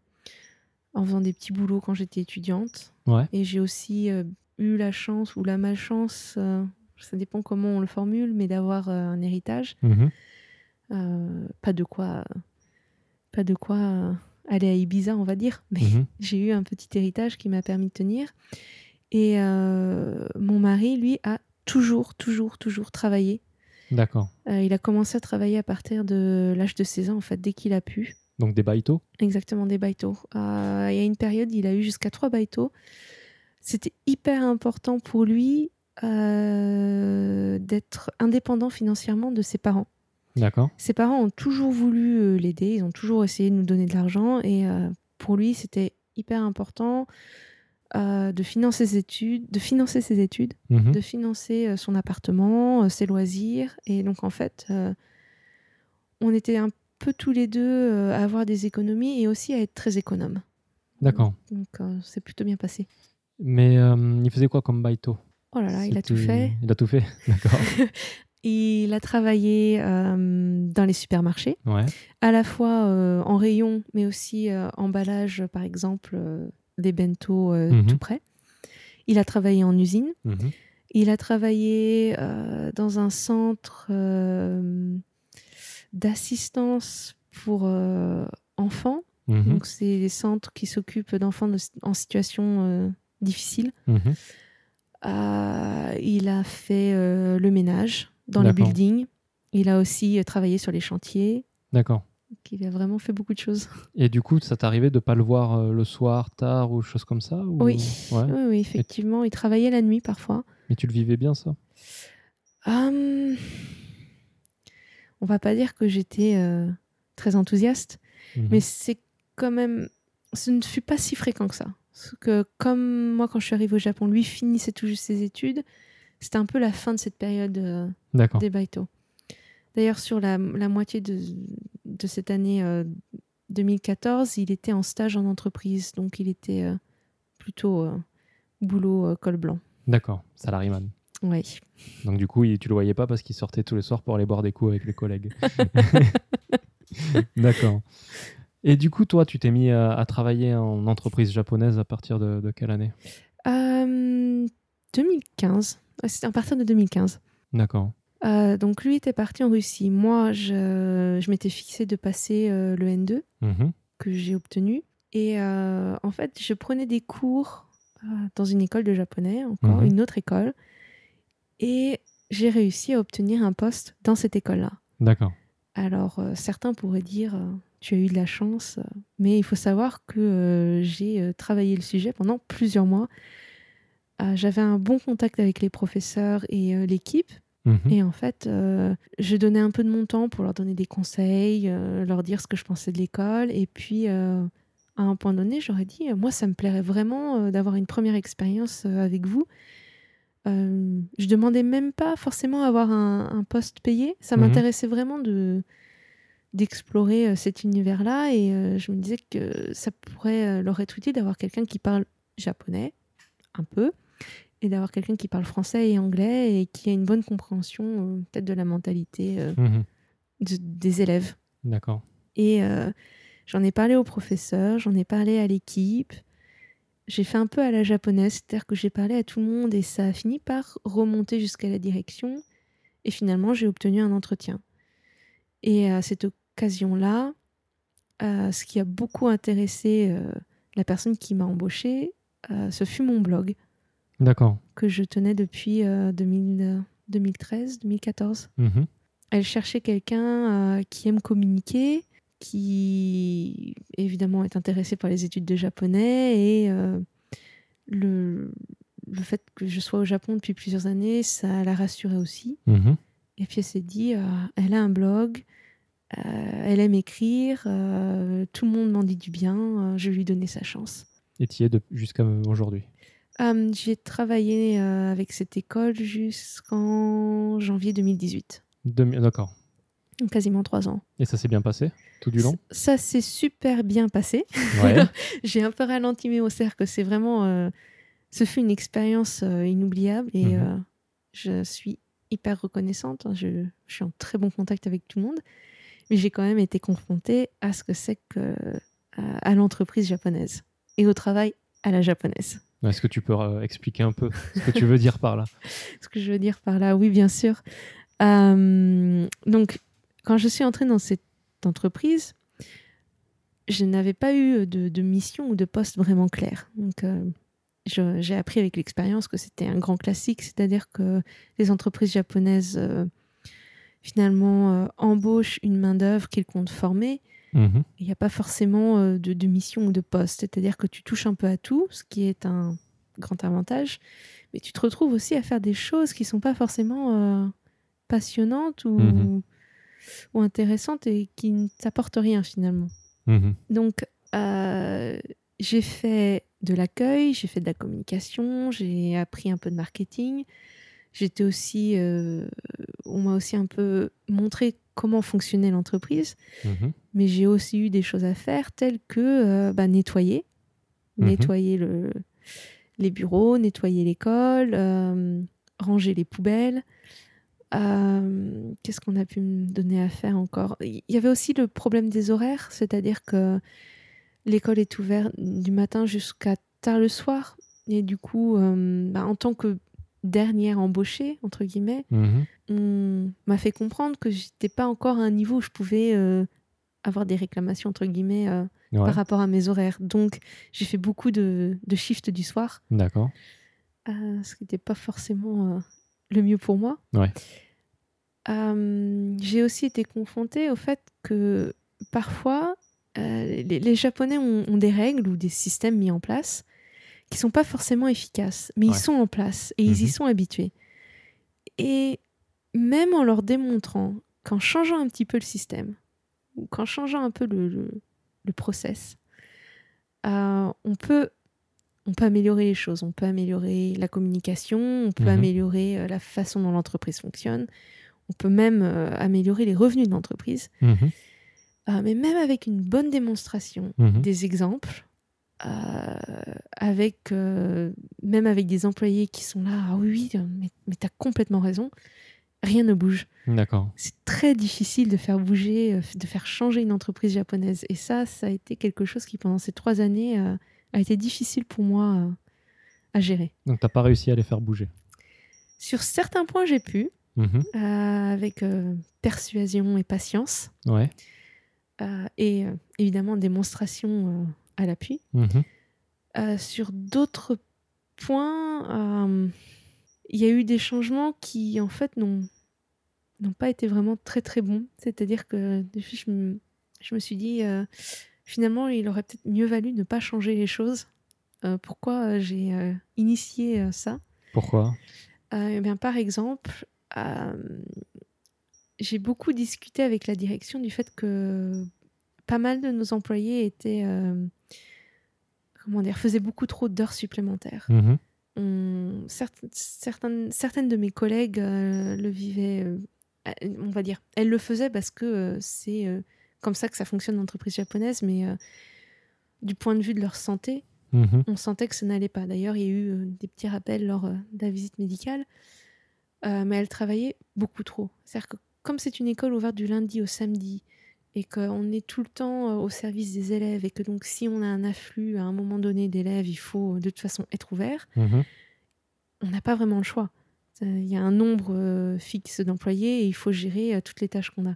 [SPEAKER 2] en faisant des petits boulots quand j'étais étudiante.
[SPEAKER 1] Ouais.
[SPEAKER 2] Et j'ai aussi euh, eu la chance ou la malchance, euh, ça dépend comment on le formule, mais d'avoir euh, un héritage.
[SPEAKER 1] Mhm.
[SPEAKER 2] Pas de quoi, pas de quoi aller à Ibiza, on va dire. Mais
[SPEAKER 1] Mhm.
[SPEAKER 2] j'ai eu un petit héritage qui m'a permis de tenir. Et mon mari, lui, a toujours, toujours, toujours travaillé.
[SPEAKER 1] D'accord.
[SPEAKER 2] Euh, il a commencé à travailler à partir de l'âge de 16 ans, en fait, dès qu'il a pu.
[SPEAKER 1] Donc des baïtos
[SPEAKER 2] Exactement, des baïtos. Euh, il y a une période, il a eu jusqu'à trois baïtos. C'était hyper important pour lui euh, d'être indépendant financièrement de ses parents.
[SPEAKER 1] D'accord.
[SPEAKER 2] Ses parents ont toujours voulu euh, l'aider, ils ont toujours essayé de nous donner de l'argent et pour lui, c'était hyper important euh, de financer ses études, de financer ses études,
[SPEAKER 1] Mhm.
[SPEAKER 2] de financer euh, son appartement, euh, ses loisirs. Et donc, en fait, on était un peu tous les deux euh, à avoir des économies et aussi à être très économes.
[SPEAKER 1] D'accord.
[SPEAKER 2] Donc, euh, c'est plutôt bien passé.
[SPEAKER 1] Mais euh, il faisait quoi comme baïto
[SPEAKER 2] Oh là là, il a tout fait.
[SPEAKER 1] Il a tout fait D'accord.
[SPEAKER 2] Il a travaillé euh, dans les supermarchés,
[SPEAKER 1] Ouais.
[SPEAKER 2] à la fois euh, en rayon, mais aussi euh, emballage, par exemple, euh, des bento euh,
[SPEAKER 1] Mhm.
[SPEAKER 2] tout près. Il a travaillé en usine.
[SPEAKER 1] Mhm.
[SPEAKER 2] Il a travaillé euh, dans un centre euh, d'assistance pour euh, enfants.
[SPEAKER 1] Mhm.
[SPEAKER 2] Donc, c'est des centres qui s'occupent d'enfants de- en situation euh, difficile.
[SPEAKER 1] Mhm.
[SPEAKER 2] Euh, il a fait le ménage dans les buildings. Il a aussi travaillé sur les chantiers.
[SPEAKER 1] D'accord.
[SPEAKER 2] Il a vraiment fait beaucoup de choses.
[SPEAKER 1] Et du coup, ça t'arrivait de pas le voir euh, le soir, tard ou chose comme ça ou-
[SPEAKER 2] Oui.
[SPEAKER 1] Ouais.
[SPEAKER 2] Oui, oui, effectivement. Il travaillait la nuit parfois.
[SPEAKER 1] Mais tu le vivais bien ça?
[SPEAKER 2] Hum, On va pas dire que j'étais euh, très enthousiaste.
[SPEAKER 1] Mhm.
[SPEAKER 2] Mais c'est quand même. Ce ne fut pas si fréquent que ça. Parce que, comme moi, quand je suis arrivée au Japon, lui finissait tout juste ses études. C'était un peu la fin de cette période euh, des baito. D'ailleurs, sur la, la moitié de, de cette année euh, 2014, il était en stage en entreprise. Donc, il était euh, plutôt euh, boulot euh, col blanc.
[SPEAKER 1] D'accord. Salariman.
[SPEAKER 2] Oui.
[SPEAKER 1] Donc du coup, il- tu le voyais pas parce qu'il sortait tous les soirs pour aller boire des coups avec les collègues. D'accord. Et du coup, toi, tu t'es mis à, à travailler en entreprise japonaise à partir de, de quelle année?
[SPEAKER 2] Euh, 2015. Ouais, C'était à partir de 2015.
[SPEAKER 1] D'accord.
[SPEAKER 2] Euh, donc lui était parti en Russie. Moi, je, je m'étais fixé de passer euh, le N2
[SPEAKER 1] Mhm.
[SPEAKER 2] que j'ai obtenu. Et euh, en fait, je prenais des cours euh, dans une école de japonais, encore
[SPEAKER 1] Mhm.
[SPEAKER 2] une autre école. Et j'ai réussi à obtenir un poste dans cette école-là.
[SPEAKER 1] D'accord.
[SPEAKER 2] Alors, euh, certains pourraient dire, euh, tu as eu de la chance, euh, mais il faut savoir que euh, j'ai travaillé le sujet pendant plusieurs mois. j'avais un bon contact avec les professeurs et l'équipe.
[SPEAKER 1] Mhm.
[SPEAKER 2] Et en fait, je donnais un peu de mon temps pour leur donner des conseils, leur dire ce que je pensais de l'école. Et puis, à un point donné, j'aurais dit, moi, ça me plairait vraiment d'avoir une première expérience avec vous. Euh, je demandais même pas forcément à avoir un, un poste payé. Ça
[SPEAKER 1] Mhm.
[SPEAKER 2] m'intéressait vraiment de d'explorer euh, cet univers-là. Et euh, je me disais que ça pourrait leur être utile d'avoir quelqu'un qui parle japonais, un peu, et d'avoir quelqu'un qui parle français et anglais et qui a une bonne compréhension peut-être de la mentalité
[SPEAKER 1] Mhm.
[SPEAKER 2] de- des élèves.
[SPEAKER 1] D'accord.
[SPEAKER 2] Et j'en ai parlé au professeur, j'en ai parlé à l'équipe. J'ai fait un peu à la japonaise, c'est-à-dire que j'ai parlé à tout le monde et ça a fini par remonter jusqu'à la direction. Et finalement, j'ai obtenu un entretien. Et à cette occasion-là, euh, ce qui a beaucoup intéressé euh, la personne qui m'a embauchée, euh, ce fut mon blog
[SPEAKER 1] D'accord.
[SPEAKER 2] que je tenais depuis euh, 2000, euh, 2013, 2014.
[SPEAKER 1] Mhm.
[SPEAKER 2] Elle cherchait quelqu'un qui aime communiquer, qui évidemment est intéressé par les études de japonais et euh, le, le fait que je sois au Japon depuis plusieurs années, ça la rassurait aussi.
[SPEAKER 1] Mhm.
[SPEAKER 2] Et puis elle s'est dit, euh, elle a un blog, euh, elle aime écrire, tout le monde m'en dit du bien, je vais lui donner sa chance.
[SPEAKER 1] Et tu y es jusqu'à aujourd'hui?
[SPEAKER 2] J'ai travaillé avec cette école jusqu'en janvier 2018,
[SPEAKER 1] Demi- D'accord.
[SPEAKER 2] Quasiment trois ans.
[SPEAKER 1] Et ça s'est bien passé tout du long
[SPEAKER 2] Ça s'est super bien passé.
[SPEAKER 1] Ouais.
[SPEAKER 2] J'ai un peu ralenti mes haussaires que c'est vraiment. euh, ce fut une expérience euh, inoubliable et
[SPEAKER 1] Mhm.
[SPEAKER 2] euh, je suis hyper reconnaissante. hein. Je, je suis en très bon contact avec tout le monde. Mais j'ai quand même été confrontée à ce que c'est que euh, à l'entreprise japonaise et au travail à la japonaise.
[SPEAKER 1] Est-ce que tu peux expliquer un peu ce que tu veux dire par là?
[SPEAKER 2] Ce que je veux dire par là, oui, bien sûr. Donc, quand je suis entrée dans cette entreprise, je n'avais pas eu de, de mission ou de poste vraiment clair. Donc, euh, j'ai appris avec l'expérience que c'était un grand classique, c'est-à-dire que les entreprises japonaises, euh, finalement, euh, embauchent une main-d'œuvre qu'ils comptent former.
[SPEAKER 1] Mhm.
[SPEAKER 2] Il n'y a pas forcément de, de mission ou de poste, c'est-à-dire que tu touches un peu à tout, ce qui est un grand avantage, mais tu te retrouves aussi à faire des choses qui sont pas forcément passionnantes ou,
[SPEAKER 1] Mhm.
[SPEAKER 2] Ou intéressantes et qui ne t'apportent rien finalement.
[SPEAKER 1] Mhm.
[SPEAKER 2] Donc, euh, j'ai fait de l'accueil, j'ai fait de la communication, j'ai appris un peu de marketing. J'étais aussi, euh, on m'a aussi un peu montré comment fonctionnait l'entreprise
[SPEAKER 1] Mhm.
[SPEAKER 2] mais j'ai aussi eu des choses à faire telles que euh, bah, nettoyer,
[SPEAKER 1] Mhm.
[SPEAKER 2] nettoyer le, les bureaux, nettoyer l'école, ranger les poubelles. Euh, Qu'est-ce qu'on a pu me donner à faire encore? Il y avait aussi le problème des horaires, c'est-à-dire que l'école est ouverte du matin jusqu'à tard le soir. Et du coup, euh, bah, en tant que dernière embauchée, entre guillemets,
[SPEAKER 1] Mhm.
[SPEAKER 2] on m'a fait comprendre que j'étais pas encore à un niveau où je pouvais euh, avoir des réclamations entre guillemets euh,
[SPEAKER 1] Ouais.
[SPEAKER 2] par rapport à mes horaires. Donc j'ai fait beaucoup de, de shifts du soir,
[SPEAKER 1] D'accord.
[SPEAKER 2] euh, ce qui n'était pas forcément le mieux pour moi.
[SPEAKER 1] Ouais.
[SPEAKER 2] Euh, j'ai aussi été confrontée au fait que parfois euh, les, les Japonais ont, ont des règles ou des systèmes mis en place qui sont pas forcément efficaces, mais
[SPEAKER 1] Ouais.
[SPEAKER 2] ils sont en place et ils y
[SPEAKER 1] Mhm.
[SPEAKER 2] sont habitués. Et même en leur démontrant qu'en changeant un petit peu le système, ou qu'en changeant un peu le, le, le process, euh, on, peut, on peut améliorer les choses. On peut améliorer la communication, on peut
[SPEAKER 1] Mhm.
[SPEAKER 2] améliorer euh, la façon dont l'entreprise fonctionne, on peut même euh, améliorer les revenus de l'entreprise.
[SPEAKER 1] Mhm.
[SPEAKER 2] Euh, mais même avec une bonne démonstration,
[SPEAKER 1] Mhm.
[SPEAKER 2] des exemples, avec, même avec des employés qui sont là, ah oui, mais, mais tu as complètement raison, rien ne bouge.
[SPEAKER 1] D'accord.
[SPEAKER 2] C'est très difficile de faire bouger, de faire changer une entreprise japonaise. Et ça, ça a été quelque chose qui, pendant ces trois années, a été difficile pour moi euh, à gérer.
[SPEAKER 1] Donc, t'as pas réussi à les faire bouger.
[SPEAKER 2] Sur certains points, j'ai pu,
[SPEAKER 1] Mhm.
[SPEAKER 2] euh, avec euh, persuasion et patience,
[SPEAKER 1] Ouais.
[SPEAKER 2] euh, et évidemment démonstration à l'appui.
[SPEAKER 1] Mhm.
[SPEAKER 2] Sur d'autres points, il y a eu des changements qui, en fait, n'ont n'ont pas été vraiment très très bons. C'est-à-dire que je me, je me suis dit, euh, finalement, il aurait peut-être mieux valu ne pas changer les choses euh, pourquoi euh, j'ai euh, initié euh, ça?
[SPEAKER 1] Pourquoi?
[SPEAKER 2] Eh bien, par exemple, j'ai beaucoup discuté avec la direction du fait que pas mal de nos employés étaient, comment dire, faisaient beaucoup trop d'heures supplémentaires. On- certes- certaines, certaines de mes collègues le vivaient, on va dire, elles le faisaient parce que c'est comme ça que ça fonctionne l'entreprise japonaise, mais euh, du point de vue de leur santé,
[SPEAKER 1] Mhm.
[SPEAKER 2] on sentait que ça n'allait pas. D'ailleurs, il y a eu euh, des petits rappels lors euh, de la visite médicale, mais elles travaillaient beaucoup trop. C'est-à-dire que comme c'est une école ouverte du lundi au samedi et qu'on est tout le temps au service des élèves et que donc si on a un afflux à un moment donné d'élèves, il faut de toute façon être ouvert,
[SPEAKER 1] Mhm.
[SPEAKER 2] on n'a pas vraiment le choix. Il y a un nombre euh, fixe d'employés et il faut gérer euh, toutes les tâches qu'on a.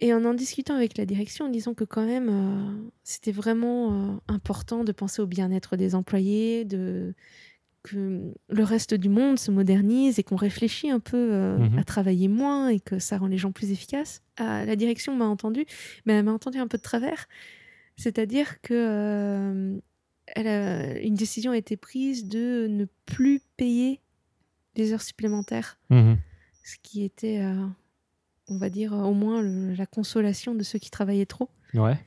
[SPEAKER 2] Et en en discutant avec la direction, en disant que quand même, euh, c'était vraiment euh, important de penser au bien-être des employés, de que le reste du monde se modernise et qu'on réfléchit un peu euh,
[SPEAKER 1] Mhm.
[SPEAKER 2] à travailler moins et que ça rend les gens plus efficaces. Ah, la direction m'a entendu, mais elle m'a entendu un peu de travers. C'est-à-dire que elle a- une décision a été prise de ne plus payer les heures supplémentaires,
[SPEAKER 1] Mhm.
[SPEAKER 2] ce qui était, on va dire, au moins le- la consolation de ceux qui travaillaient trop.
[SPEAKER 1] Ouais.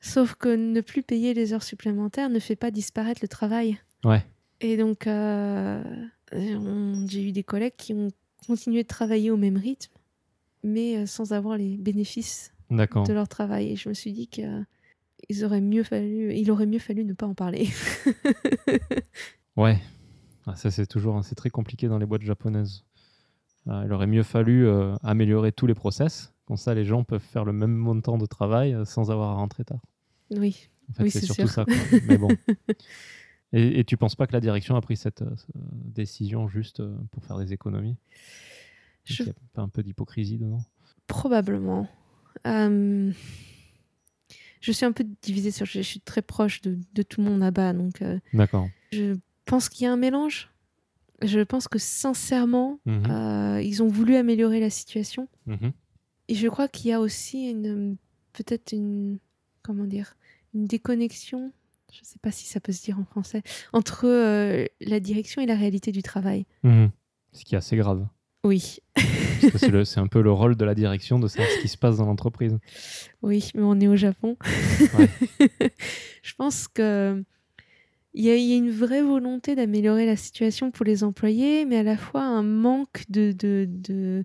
[SPEAKER 2] Sauf que ne plus payer les heures supplémentaires ne fait pas disparaître le travail.
[SPEAKER 1] Ouais.
[SPEAKER 2] Et donc, euh, j'ai eu des collègues qui ont continué de travailler au même rythme, mais euh, sans avoir les bénéfices de leur travail. Et je me suis dit que euh, ils auraient mieux fallu, il aurait mieux fallu ne pas en parler.
[SPEAKER 1] Ouais. Ah, ça, c'est toujours c'est très compliqué dans les boîtes japonaises. Ah, il aurait mieux fallu euh, améliorer tous les process. Comme ça, les gens peuvent faire le même montant de travail euh, sans avoir à rentrer tard.
[SPEAKER 2] oui.
[SPEAKER 1] En fait,
[SPEAKER 2] Oui,
[SPEAKER 1] c'est surtout
[SPEAKER 2] sûr.
[SPEAKER 1] ça. quoi. Mais bon. Et, et tu penses pas que la direction a pris cette euh, ce- décision juste euh, pour faire des économies?
[SPEAKER 2] Je-
[SPEAKER 1] Il a pas un peu d'hypocrisie dedans?
[SPEAKER 2] Probablement. Euh, je suis un peu divisée sur. Je suis très proche de, de tout le monde là-bas, donc euh,
[SPEAKER 1] D'accord.
[SPEAKER 2] je pense qu'il y a un mélange. Je pense que sincèrement,
[SPEAKER 1] Mhm.
[SPEAKER 2] euh, ils ont voulu améliorer la situation.
[SPEAKER 1] Mhm.
[SPEAKER 2] Et je crois qu'il y a aussi une peut-être une comment dire une déconnexion. Je ne sais pas si ça peut se dire en français entre euh, la direction et la réalité du travail.
[SPEAKER 1] Mhm. Ce qui est assez grave.
[SPEAKER 2] Oui,
[SPEAKER 1] c'est un peu le rôle de la direction de savoir ce qui se passe dans l'entreprise.
[SPEAKER 2] oui, mais on est au Japon.
[SPEAKER 1] Ouais.
[SPEAKER 2] je pense que il y, a, il y a une vraie volonté d'améliorer la situation pour les employés, mais à la fois un manque de, de, de-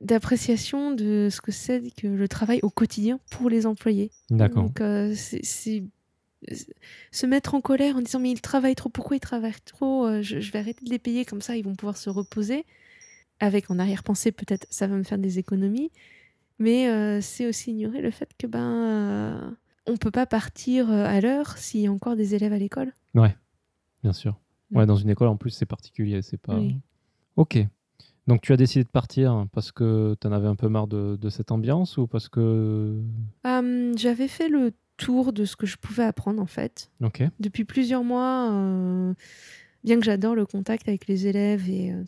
[SPEAKER 2] d'appréciation de ce que c'est que le travail au quotidien pour les employés.
[SPEAKER 1] D'accord.
[SPEAKER 2] Donc, euh, c'est c'est- se mettre en colère en disant mais ils travaillent trop, pourquoi ils travaillent trop? Euh, je, je vais arrêter de les payer comme ça, ils vont pouvoir se reposer. Avec en arrière-pensée peut-être ça va me faire des économies, mais euh, c'est aussi ignorer le fait que ben on peut pas partir euh, à l'heure s'il y a encore des élèves à l'école?
[SPEAKER 1] Bien sûr. Ouais, dans une école, en plus, c'est particulier. C'est pas.
[SPEAKER 2] Oui.
[SPEAKER 1] Ok. Donc, tu as décidé de partir parce que tu en avais un peu marre de, de cette ambiance ou parce que.
[SPEAKER 2] J'avais fait le tour de ce que je pouvais apprendre en fait.
[SPEAKER 1] Ok.
[SPEAKER 2] Depuis plusieurs mois, euh, bien que j'adore le contact avec les élèves et euh,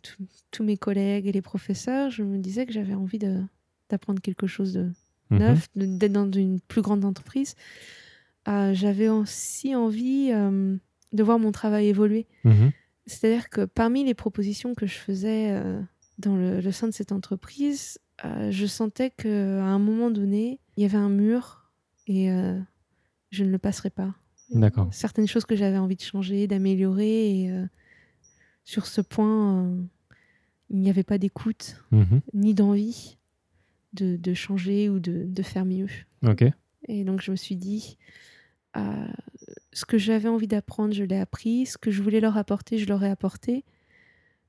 [SPEAKER 2] tous- mes collègues et les professeurs, je me disais que j'avais envie d'apprendre quelque chose de. Neuf, de- d'être dans une plus grande entreprise. Euh, j'avais aussi envie euh, de voir mon travail évoluer.
[SPEAKER 1] Mhm.
[SPEAKER 2] C'est-à-dire que parmi les propositions que je faisais euh, dans le, le sein de cette entreprise, je sentais qu'à un moment donné, il y avait un mur et je ne le passerai pas.
[SPEAKER 1] D'accord.
[SPEAKER 2] Certaines choses que j'avais envie de changer, d'améliorer, et sur ce point, il n'y avait pas d'écoute
[SPEAKER 1] Mhm.
[SPEAKER 2] ni d'envie de, de changer ou de, de faire mieux.
[SPEAKER 1] Ok.
[SPEAKER 2] Et donc je me suis dit, euh, ce que j'avais envie d'apprendre, je l'ai appris. Ce que je voulais leur apporter, je leur ai apporté.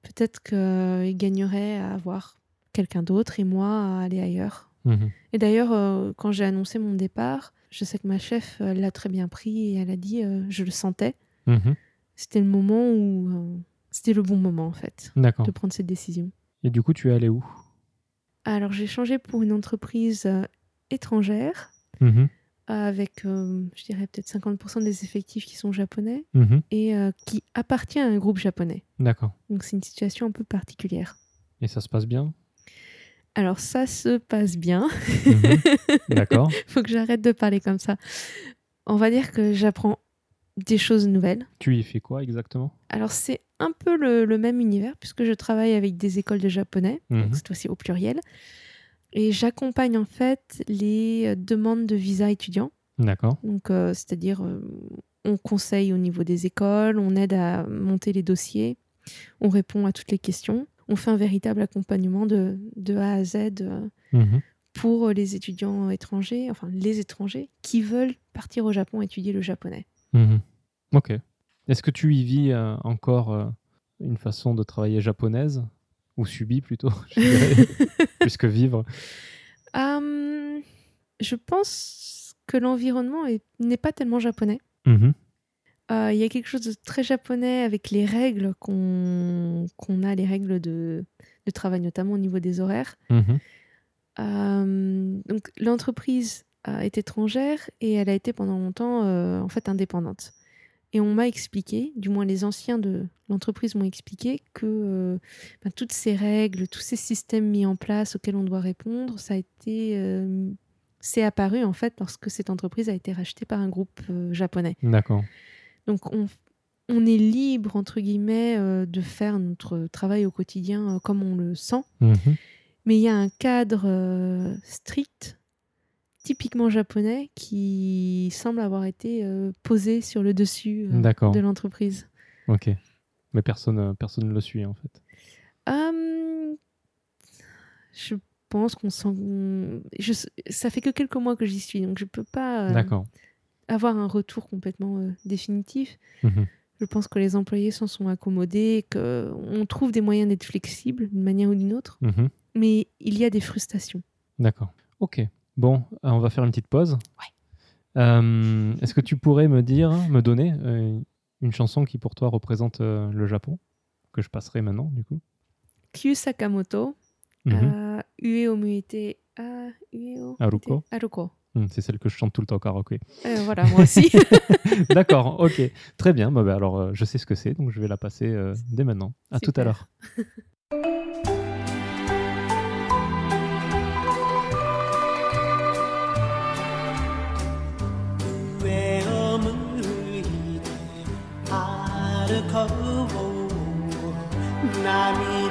[SPEAKER 2] Peut-être qu'ils gagneraient à avoir quelqu'un d'autre et moi à aller ailleurs.
[SPEAKER 1] Mhm.
[SPEAKER 2] Et d'ailleurs, euh, quand j'ai annoncé mon départ, je sais que ma chef euh, l'a très bien pris et elle a dit, euh, je le sentais.
[SPEAKER 1] Mhm.
[SPEAKER 2] C'était le moment où... c'était le bon moment en fait de prendre cette décision.
[SPEAKER 1] Et du coup, tu es allé où?
[SPEAKER 2] Alors j'ai changé pour une entreprise euh, étrangère
[SPEAKER 1] Mhm.
[SPEAKER 2] avec, euh, je dirais, peut-être 50% des effectifs qui sont japonais
[SPEAKER 1] Mhm.
[SPEAKER 2] et euh, qui appartient à un groupe japonais.
[SPEAKER 1] D'accord.
[SPEAKER 2] Donc c'est une situation un peu particulière.
[SPEAKER 1] Et ça se passe bien?
[SPEAKER 2] Alors ça se passe bien.
[SPEAKER 1] Mhm. D'accord.
[SPEAKER 2] Faut que j'arrête de parler comme ça. On va dire que j'apprends des choses nouvelles.
[SPEAKER 1] Tu y fais quoi exactement?
[SPEAKER 2] Alors c'est un peu le, le même univers puisque je travaille avec des écoles de japonais,
[SPEAKER 1] Mhm.
[SPEAKER 2] donc cette fois-ci au pluriel. Et j'accompagne en fait les euh, demandes de visa étudiants.
[SPEAKER 1] D'accord.
[SPEAKER 2] Donc, euh, c'est-à-dire, euh, on conseille au niveau des écoles, on aide à monter les dossiers, on répond à toutes les questions. On fait un véritable accompagnement de, de A à Z euh,
[SPEAKER 1] Mhm.
[SPEAKER 2] pour les étudiants étrangers, enfin les étrangers qui veulent partir au Japon étudier le japonais.
[SPEAKER 1] Mhm. Ok. Est-ce que tu y vis euh, encore euh, une façon de travailler japonaise? Ou subie plutôt, je dirais, plus que vivre?
[SPEAKER 2] Je pense que l'environnement est- n'est pas tellement japonais.
[SPEAKER 1] Mhm.
[SPEAKER 2] Euh, Il y a quelque chose de très japonais avec les règles qu'on a, les règles de, de travail, notamment au niveau des horaires. Euh, donc l'entreprise euh, est étrangère et elle a été pendant longtemps euh, en fait indépendante. Et on m'a expliqué, du moins les anciens de l'entreprise m'ont expliqué que euh, ben, toutes ces règles, tous ces systèmes mis en place auxquels on doit répondre, ça a été, euh, c'est apparu en fait lorsque cette entreprise a été rachetée par un groupe euh, japonais.
[SPEAKER 1] D'accord.
[SPEAKER 2] Donc on, on est libre entre guillemets de faire notre travail au quotidien comme on le sent.
[SPEAKER 1] Mhm.
[SPEAKER 2] Mais il y a un cadre strict, typiquement japonais, qui semble avoir été euh, posé sur le dessus euh, de l'entreprise.
[SPEAKER 1] Ok. Mais personne euh, personne ne le suit en fait.
[SPEAKER 2] Hum, je pense qu'on sent. Je, ça fait que quelques mois que j'y suis, donc je peux pas euh, avoir un retour complètement définitif.
[SPEAKER 1] Mhm.
[SPEAKER 2] Je pense que les employés s'en sont accommodés, qu'on trouve des moyens d'être flexibles d'une manière ou d'une autre,
[SPEAKER 1] Mhm.
[SPEAKER 2] mais il y a des frustrations.
[SPEAKER 1] D'accord. Ok. Bon, euh, on va faire une petite pause. Euh, Est-ce que tu pourrais me dire, me donner euh, une chanson qui pour toi représente euh, le Japon que je passerai maintenant du coup?
[SPEAKER 2] Kyu Sakamoto,
[SPEAKER 1] Mhm.
[SPEAKER 2] euh, Ue o Muite, Ue o
[SPEAKER 1] Haruko.
[SPEAKER 2] Muite- Haruko.
[SPEAKER 1] Hmm, C'est celle que je chante tout le temps au karaoké.
[SPEAKER 2] Voilà, moi aussi.
[SPEAKER 1] D'accord, ok. Très bien. Bah, bah, alors, je sais ce que c'est, donc je vais la passer dès maintenant. À tout à l'heure.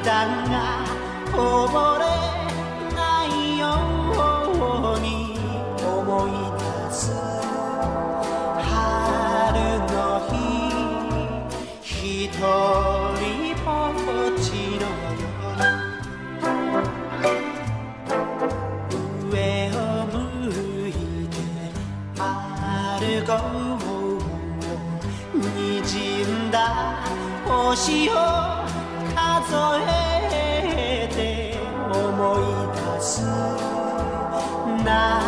[SPEAKER 3] 涙がこぼれないように思い出す春の日一人ぼっちの夜上を向いて歩こう滲んだ星をえて思い出す。夏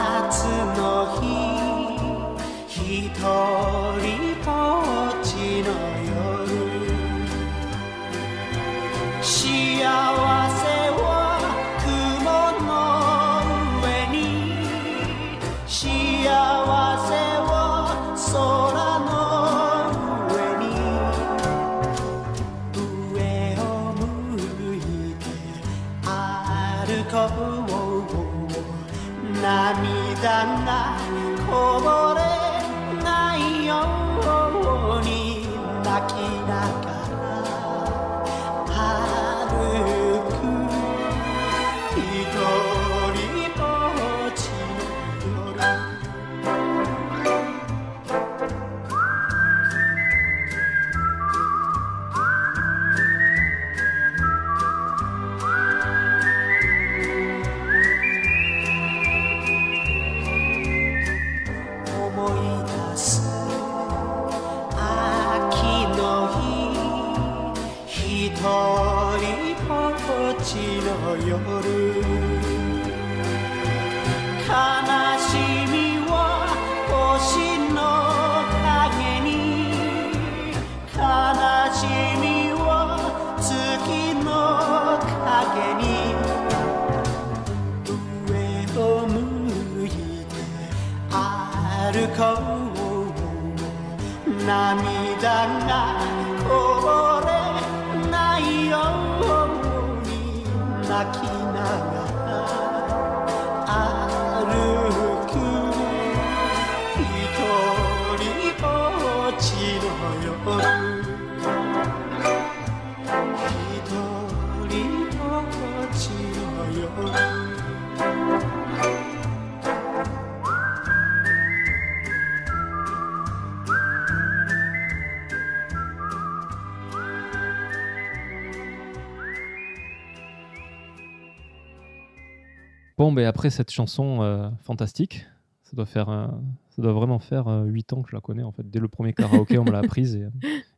[SPEAKER 1] Après cette chanson euh, fantastique, ça doit, faire, euh, ça doit vraiment faire 8 ans que je la connais. En fait, dès le premier karaoké, on me l'a apprise et,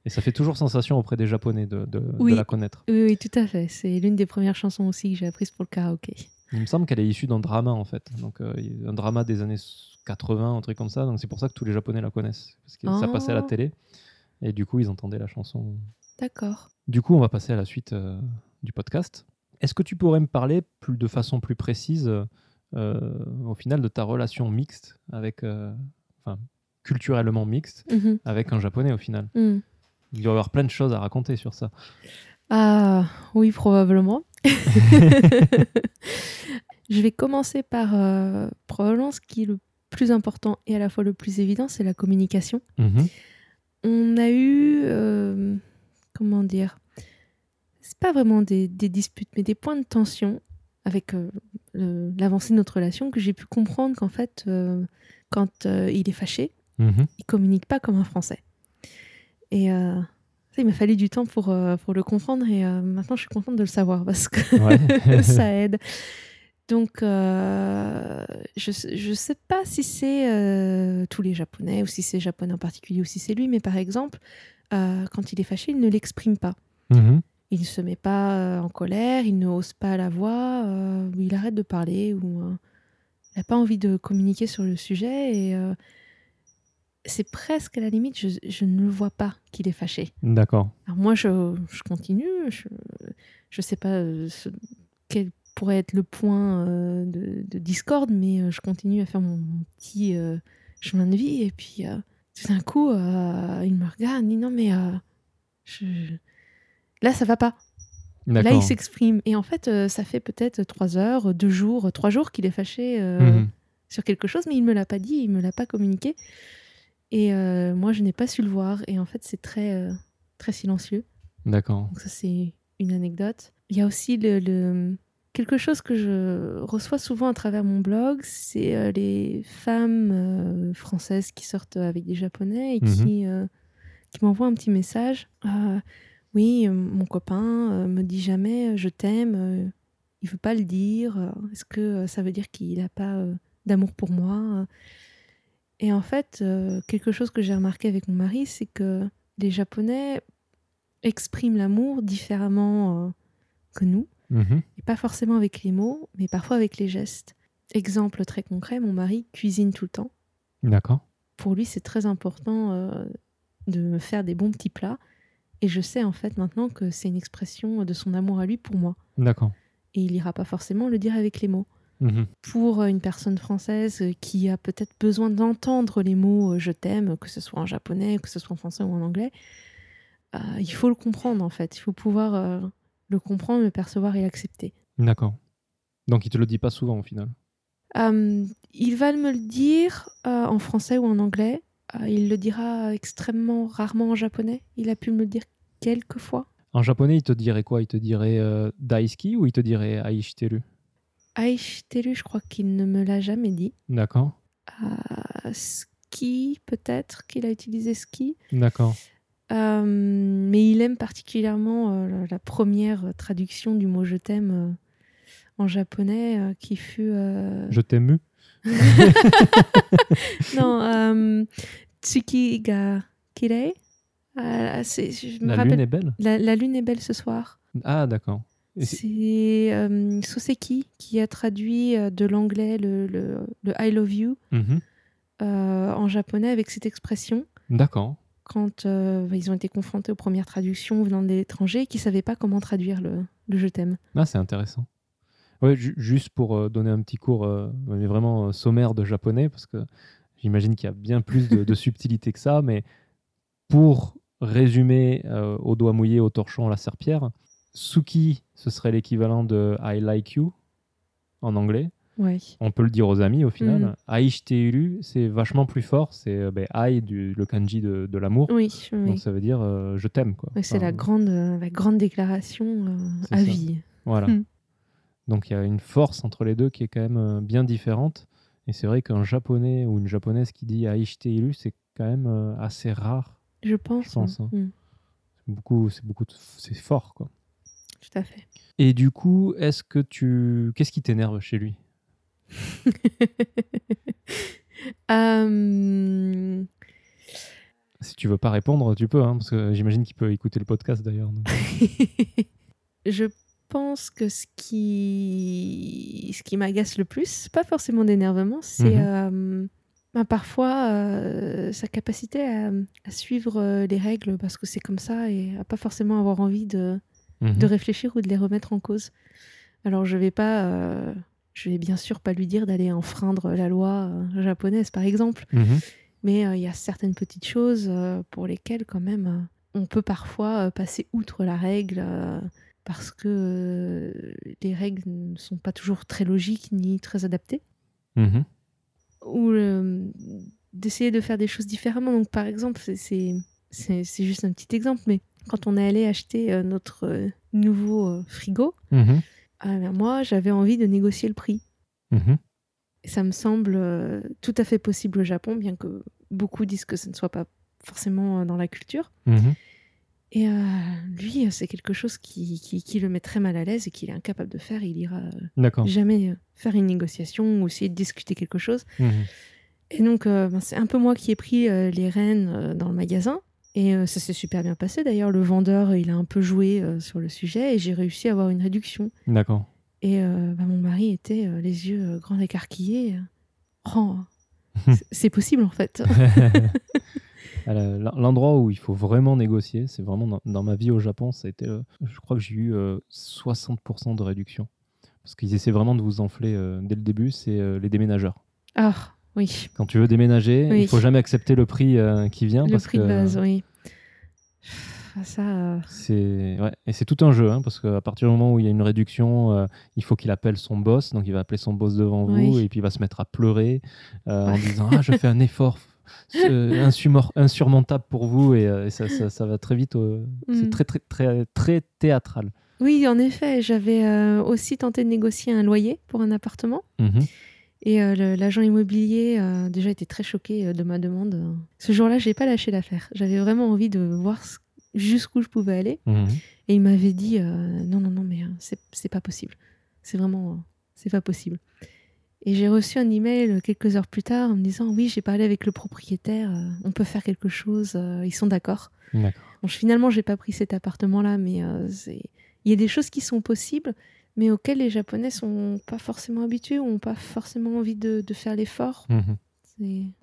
[SPEAKER 1] et ça fait toujours sensation auprès des Japonais de, de- de
[SPEAKER 2] Oui.
[SPEAKER 1] la connaître.
[SPEAKER 2] Oui, oui, tout à fait. C'est l'une des premières chansons aussi que j'ai apprises pour le karaoké.
[SPEAKER 1] Il me semble qu'elle est issue d'un drama en fait, donc euh, un drama des années 80, un truc comme ça. Donc c'est pour ça que tous les Japonais la connaissent parce que ça passait à la
[SPEAKER 2] Oh.
[SPEAKER 1] télé et du coup ils entendaient la chanson.
[SPEAKER 2] D'accord.
[SPEAKER 1] Du coup, on va passer à la suite euh, du podcast. Est-ce que tu pourrais me parler plus, de façon plus précise, euh, au final, de ta relation mixte avec, euh, enfin, culturellement mixte
[SPEAKER 2] Mhm.
[SPEAKER 1] avec un japonais au final?
[SPEAKER 2] Mm.
[SPEAKER 1] Il doit y avoir plein de choses à raconter sur ça.
[SPEAKER 2] Ah, oui, probablement. Je vais commencer par euh, probablement ce qui est le plus important et à la fois le plus évident, c'est la communication.
[SPEAKER 1] Mhm.
[SPEAKER 2] On a eu, euh, comment dire, c'est pas vraiment des, des disputes, mais des points de tension avec euh, l'avancée de notre relation que j'ai pu comprendre qu'en fait, euh, quand euh, il est fâché,
[SPEAKER 1] Mhm.
[SPEAKER 2] il communique pas comme un Français. Et ça, il m'a fallu du temps pour, pour le comprendre et maintenant je suis contente de le savoir parce que
[SPEAKER 1] Ouais.
[SPEAKER 2] ça aide. Donc, euh, je ne sais pas si c'est euh, tous les Japonais ou si c'est Japonais en particulier ou si c'est lui, mais par exemple, euh, quand il est fâché, il ne l'exprime pas.
[SPEAKER 1] Mhm.
[SPEAKER 2] Il ne se met pas euh, en colère, il ne hausse pas la voix, euh, ou il arrête de parler, ou euh, il n'a pas envie de communiquer sur le sujet. Et euh, c'est presque à la limite, je, je ne le vois pas qu'il est fâché.
[SPEAKER 1] D'accord.
[SPEAKER 2] Alors moi, je, je continue, je ne sais pas ce- quel pourrait être le point de, de discorde, mais je continue à faire mon, mon petit chemin de vie. Et puis, tout d'un coup, il me regarde, il dit non, mais je- là, ça va pas. Là, il s'exprime. Et en fait, euh, ça fait peut-être trois heures, deux jours, trois jours qu'il est fâché euh,
[SPEAKER 1] Mhm.
[SPEAKER 2] sur quelque chose, mais il me l'a pas dit, il me l'a pas communiqué. Et euh, moi, je n'ai pas su le voir. Et en fait, c'est très, très silencieux.
[SPEAKER 1] D'accord.
[SPEAKER 2] Donc ça, c'est une anecdote. Il y a aussi le, le- quelque chose que je reçois souvent à travers mon blog, c'est les femmes françaises qui sortent avec des Japonais et
[SPEAKER 1] Mhm.
[SPEAKER 2] qui, qui m'envoient un petit message. Oui, euh, mon copain euh, me dit jamais euh, je t'aime, il veut pas le dire. Est-ce que ça veut dire qu'il n'a pas d'amour pour moi Et en fait, quelque chose que j'ai remarqué avec mon mari, c'est que les Japonais expriment l'amour différemment que nous,
[SPEAKER 1] Mhm.
[SPEAKER 2] et pas forcément avec les mots, mais parfois avec les gestes. Exemple très concret, mon mari cuisine tout le temps.
[SPEAKER 1] D'accord.
[SPEAKER 2] Pour lui, c'est très important euh, de me faire des bons petits plats, et je sais en fait maintenant que c'est une expression de son amour à lui pour moi.
[SPEAKER 1] D'accord.
[SPEAKER 2] Et il ira pas forcément le dire avec les mots.
[SPEAKER 1] Mhm.
[SPEAKER 2] Pour une personne française euh, qui a peut-être besoin d'entendre les mots euh, je t'aime, que ce soit en japonais, que ce soit en français ou en anglais, euh, il faut le comprendre en fait. Il faut pouvoir euh, le comprendre, le percevoir et l'accepter.
[SPEAKER 1] D'accord. Donc il te le dit pas souvent au final?
[SPEAKER 2] Euh, il va me le dire euh, en français ou en anglais. Euh, il le dira extrêmement rarement en japonais. Il a pu me le dire quelques fois.
[SPEAKER 1] En japonais, il te dirait quoi? Il te dirait euh, daisuki ou il te dirait aishiteru?
[SPEAKER 2] Aishiteru, je crois qu'il ne me l'a jamais dit.
[SPEAKER 1] D'accord.
[SPEAKER 2] Euh, ski, peut-être qu'il a utilisé ski.
[SPEAKER 1] D'accord.
[SPEAKER 2] Euh, mais il aime particulièrement euh, la- première traduction du mot je t'aime en japonais qui fut.
[SPEAKER 1] Je t'aime.
[SPEAKER 2] Non, euh, Tsuki ga kirei. Euh, je me
[SPEAKER 1] La
[SPEAKER 2] rappelle-
[SPEAKER 1] lune est belle
[SPEAKER 2] La, la lune est belle ce soir.
[SPEAKER 1] Ah, d'accord. C'est-
[SPEAKER 2] euh, Soseki qui a traduit euh, de l'anglais le, le- le I love you
[SPEAKER 1] Mhm.
[SPEAKER 2] euh, en japonais avec cette expression.
[SPEAKER 1] D'accord.
[SPEAKER 2] quand euh, ils ont été confrontés aux premières traductions venant de l'étranger et qui ne savaient pas comment traduire le, le je t'aime.
[SPEAKER 1] Ah, c'est intéressant. Ouais, ju- juste pour euh, donner un petit cours, euh, mais vraiment euh, sommaire de japonais, parce que j'imagine qu'il y a bien plus de, de subtilité que ça, mais pour résumer euh, au doigt mouillé, au torchon, à la serpillère, Suki, ce serait l'équivalent de I like you en anglais.
[SPEAKER 2] Ouais.
[SPEAKER 1] On peut le dire aux amis au final.
[SPEAKER 2] Mm.
[SPEAKER 1] C'est vachement plus fort. C'est ben, ai, du, le kanji de, de l'amour.
[SPEAKER 2] Oui, oui.
[SPEAKER 1] Donc ça veut dire euh, je t'aime. quoi.
[SPEAKER 2] Ouais, c'est
[SPEAKER 1] Enfin,
[SPEAKER 2] la, grande, euh, la grande déclaration à
[SPEAKER 1] ça.
[SPEAKER 2] vie.
[SPEAKER 1] Voilà.
[SPEAKER 2] Mm.
[SPEAKER 1] Donc il y a une force entre les deux qui est quand même euh, bien différente. Et c'est vrai qu'un japonais ou une japonaise qui dit Aishiteiru, c'est quand même euh, assez rare.
[SPEAKER 2] Je pense.
[SPEAKER 1] Je pense,
[SPEAKER 2] hein.
[SPEAKER 1] hein.
[SPEAKER 2] Mm,
[SPEAKER 1] C'est beaucoup, c'est beaucoup, c'est fort quoi.
[SPEAKER 2] tout à fait.
[SPEAKER 1] Et du coup, est-ce que tu, qu'est-ce qui t'énerve chez lui?
[SPEAKER 2] Euh,
[SPEAKER 1] Si tu veux pas répondre, tu peux, hein, parce que j'imagine qu'il peut écouter le podcast d'ailleurs.
[SPEAKER 2] je pense que ce qui, ce qui m'agace le plus, pas forcément d'énervement, c'est euh, ben, parfois euh, sa capacité à, à suivre euh, les règles parce que c'est comme ça et à pas forcément avoir envie de,
[SPEAKER 1] Mhm.
[SPEAKER 2] de réfléchir ou de les remettre en cause. Alors je vais pas, je vais bien sûr pas lui dire d'aller enfreindre la loi japonaise par exemple,
[SPEAKER 1] Mhm.
[SPEAKER 2] mais il y a certaines petites choses pour lesquelles quand même on peut parfois passer outre la règle parce que euh, les règles ne sont pas toujours très logiques ni très adaptées
[SPEAKER 1] Mhm.
[SPEAKER 2] ou euh, d'essayer de faire des choses différemment. Donc, par exemple, c'est- juste un petit exemple, mais quand on est allé acheter euh, notre nouveau frigo,
[SPEAKER 1] Mhm.
[SPEAKER 2] euh, ben, moi, j'avais envie de négocier le prix. Et ça me semble euh, tout à fait possible au Japon, bien que beaucoup disent que ce ne soit pas forcément dans la culture.
[SPEAKER 1] Mhm.
[SPEAKER 2] Et euh, lui, c'est quelque chose qui, qui, qui le met très mal à l'aise et qu'il est incapable de faire. Il ira euh, jamais euh, faire une négociation ou essayer de discuter quelque chose.
[SPEAKER 1] Mhm.
[SPEAKER 2] Et donc, euh, ben, c'est un peu moi qui ai pris euh, les rênes dans le magasin. Et ça s'est super bien passé. D'ailleurs, le vendeur, il a un peu joué sur le sujet et j'ai réussi à avoir une réduction.
[SPEAKER 1] D'accord.
[SPEAKER 2] Et ben, mon mari était les yeux grands écarquillés. Oh, c'est possible en fait.
[SPEAKER 1] L'endroit où il faut vraiment négocier, c'est vraiment dans, dans ma vie au Japon, ça a été, euh, je crois que j'ai eu euh, 60% de réduction. Parce qu'ils essaient vraiment de vous enfler euh, dès le début, c'est euh, les déménageurs.
[SPEAKER 2] Ah, oui.
[SPEAKER 1] Quand tu veux déménager,
[SPEAKER 2] Oui.
[SPEAKER 1] il faut jamais accepter le prix euh, qui vient.
[SPEAKER 2] Le
[SPEAKER 1] parce
[SPEAKER 2] prix de base, oui. Ah, Ça, euh,
[SPEAKER 1] C'est ouais. et c'est tout un jeu hein, parce qu'à partir du moment où il y a une réduction, euh, il faut qu'il appelle son boss, donc il va appeler son boss devant vous et puis il va se mettre à pleurer euh, en disant ah je fais un effort euh, insurmontable pour vous et, euh, et ça, ça, ça va très vite. euh, C'est
[SPEAKER 2] Mm.
[SPEAKER 1] très très très très théâtral.
[SPEAKER 2] Oui, en effet, j'avais euh, aussi tenté de négocier un loyer pour un appartement.
[SPEAKER 1] Mhm.
[SPEAKER 2] Et euh, l'agent immobilier a déjà été très choqué euh, de ma demande. Ce jour-là, j'ai pas lâché l'affaire. J'avais vraiment envie de voir jusqu'où je pouvais aller.
[SPEAKER 1] Mhm.
[SPEAKER 2] Et il m'avait dit euh, non, non, non, mais euh, c'est pas possible. C'est vraiment, euh, c'est pas possible. Et j'ai reçu un email quelques heures plus tard en me disant oui, j'ai parlé avec le propriétaire, euh, on peut faire quelque chose, euh, ils sont d'accord. Bon, je- finalement, j'ai pas pris cet appartement-là, mais euh, il y a des choses qui sont possibles, mais auxquelles les Japonais sont pas forcément habitués, ou ont pas forcément envie de, de faire l'effort.
[SPEAKER 1] Mhm.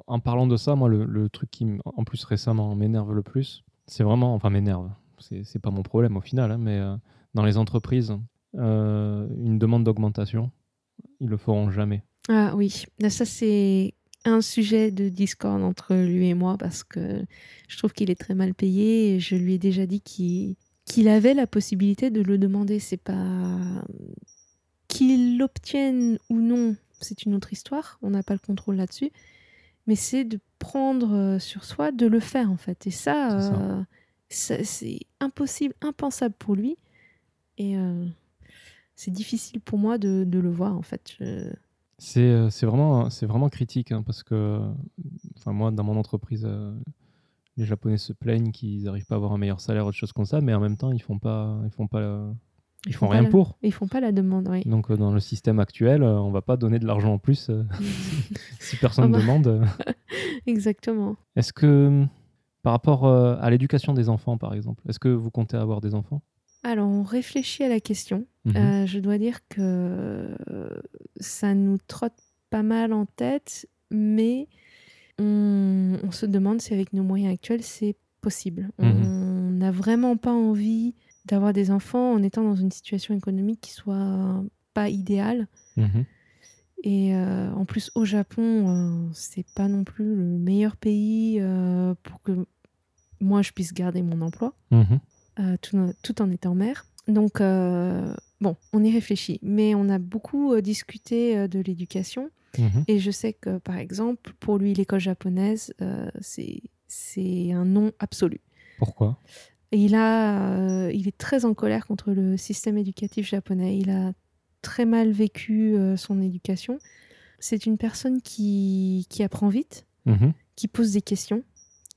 [SPEAKER 1] En parlant de ça, moi le, le truc qui en plus récemment m'énerve le plus, c'est vraiment enfin m'énerve. C'est pas mon problème au final, hein, mais dans les entreprises, une demande d'augmentation, ils le feront jamais.
[SPEAKER 2] Ah oui, ça c'est un sujet de discorde entre lui et moi parce que je trouve qu'il est très mal payé et je lui ai déjà dit qu'il avait la possibilité de le demander. C'est pas qu'il l'obtienne ou non, c'est une autre histoire. On n'a pas le contrôle là-dessus, mais c'est de prendre euh, sur soi de le faire en fait. Et ça,
[SPEAKER 1] C'est
[SPEAKER 2] euh, impossible, impensable pour lui. Et euh, c'est difficile pour moi de, de le voir en fait. Je-
[SPEAKER 1] C'est euh, c'est vraiment, c'est vraiment critique hein, parce que enfin, moi, dans mon entreprise, euh, les Japonais se plaignent qu'ils n'arrivent pas à avoir un meilleur salaire ou des choses comme ça, mais en même temps, ils font pas, ils font pas, ils, font, rien
[SPEAKER 2] la-
[SPEAKER 1] pour.
[SPEAKER 2] Ils font pas la demande, oui.
[SPEAKER 1] Donc, euh, dans le système actuel, euh, on va pas donner de l'argent en plus si personne
[SPEAKER 2] bah.
[SPEAKER 1] demande.
[SPEAKER 2] Exactement.
[SPEAKER 1] Est-ce que, par rapport à l'éducation des enfants, par exemple, est-ce que vous comptez avoir des enfants?
[SPEAKER 2] Alors, on réfléchit à la question.
[SPEAKER 1] Mhm.
[SPEAKER 2] Euh, je dois dire que euh, ça nous trotte pas mal en tête, mais on, on se demande si avec nos moyens actuels, c'est possible.
[SPEAKER 1] Mhm.
[SPEAKER 2] On n'a vraiment pas envie d'avoir des enfants en étant dans une situation économique qui soit pas idéale.
[SPEAKER 1] Mhm.
[SPEAKER 2] Et euh, en plus, au Japon, euh, c'est pas non plus le meilleur pays pour que moi je puisse garder mon emploi, tout, en- tout en étant mère. Donc, euh, bon, on y réfléchit. Mais on a beaucoup euh, discuté euh, de l'éducation.
[SPEAKER 1] Mhm.
[SPEAKER 2] Et je sais que, par exemple, pour lui, l'école japonaise, euh, c'est c'est un non absolu.
[SPEAKER 1] Pourquoi?
[SPEAKER 2] Il, a, euh, il est très en colère contre le système éducatif japonais. Il a très mal vécu euh, son éducation. C'est une personne qui, qui apprend vite,
[SPEAKER 1] Mhm.
[SPEAKER 2] qui pose des questions,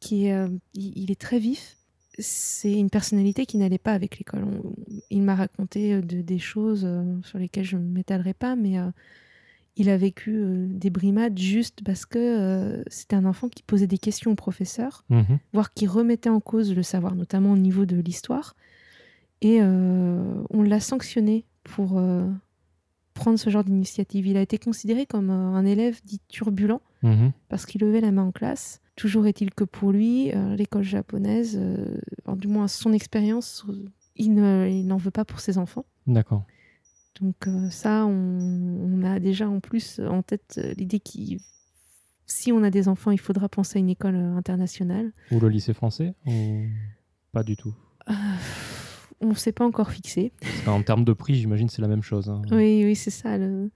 [SPEAKER 2] qui est, euh, il, il est très vif. C'est une personnalité qui n'allait pas avec l'école. Il m'a raconté euh, de- des choses euh, sur lesquelles je ne m'étalerai pas, mais euh, il a vécu euh, des brimades juste parce que euh, c'était un enfant qui posait des questions au professeur,
[SPEAKER 1] Mhm.
[SPEAKER 2] voire qui remettait en cause le savoir, notamment au niveau de l'histoire. Et on l'a sanctionné pour prendre ce genre d'initiative. Il a été considéré comme un élève dit turbulent
[SPEAKER 1] Mhm.
[SPEAKER 2] parce qu'il levait la main en classe. Toujours est-il que pour lui, euh, l'école japonaise, euh, en du moins son expérience, il ne- il n'en veut pas pour ses enfants.
[SPEAKER 1] D'accord.
[SPEAKER 2] Donc euh, ça, on, on a déjà en plus en tête l'idée qu'il si on a des enfants, il faudra penser à une école internationale.
[SPEAKER 1] Ou le lycée français ou pas du tout?
[SPEAKER 2] On ne s'est pas encore fixé.
[SPEAKER 1] Parce qu'en termes de prix, j'imagine c'est la même chose. hein.
[SPEAKER 2] Oui, oui, c'est ça. Le,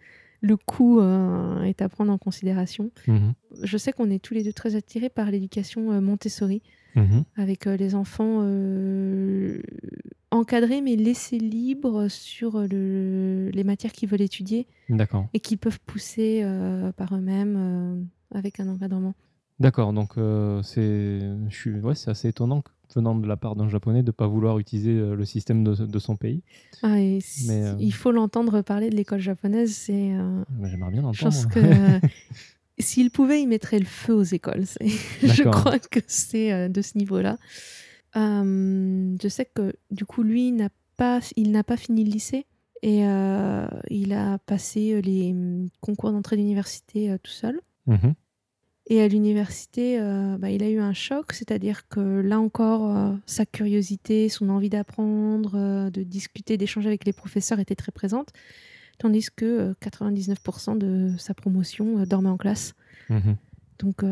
[SPEAKER 2] le coût euh, est à prendre en considération.
[SPEAKER 1] Mhm.
[SPEAKER 2] Je sais qu'on est tous les deux très attirés par l'éducation euh, Montessori,
[SPEAKER 1] Mhm.
[SPEAKER 2] avec euh, les enfants euh, encadrés mais laissés libres sur le- les matières qu'ils veulent étudier et qui peuvent pousser par eux-mêmes avec un encadrement.
[SPEAKER 1] D'accord, donc c'est ouais, c'est assez étonnant que- venant de la part d'un japonais de ne pas vouloir utiliser euh, le système de, de son pays.
[SPEAKER 2] Ah, et
[SPEAKER 1] Mais, euh,
[SPEAKER 2] Il faut l'entendre parler de l'école japonaise. C'est, euh,
[SPEAKER 1] J'aimerais bien
[SPEAKER 2] je pense
[SPEAKER 1] l'entendre.
[SPEAKER 2] que s'il pouvait, il mettrait le feu aux écoles. Je crois que c'est euh, de ce niveau-là. Euh, je sais que du coup, lui, n'a pas, il n'a pas fini le lycée et euh, il a passé euh, les hum, concours d'entrée d'université euh, tout seul.
[SPEAKER 1] Mhm.
[SPEAKER 2] Et à l'université, euh, bah, il a eu un choc, c'est-à-dire que là encore, euh, sa curiosité, son envie d'apprendre, euh, de discuter, d'échanger avec les professeurs était très présente, tandis que euh, 99% de sa promotion dormait en classe.
[SPEAKER 1] Mhm.
[SPEAKER 2] Donc,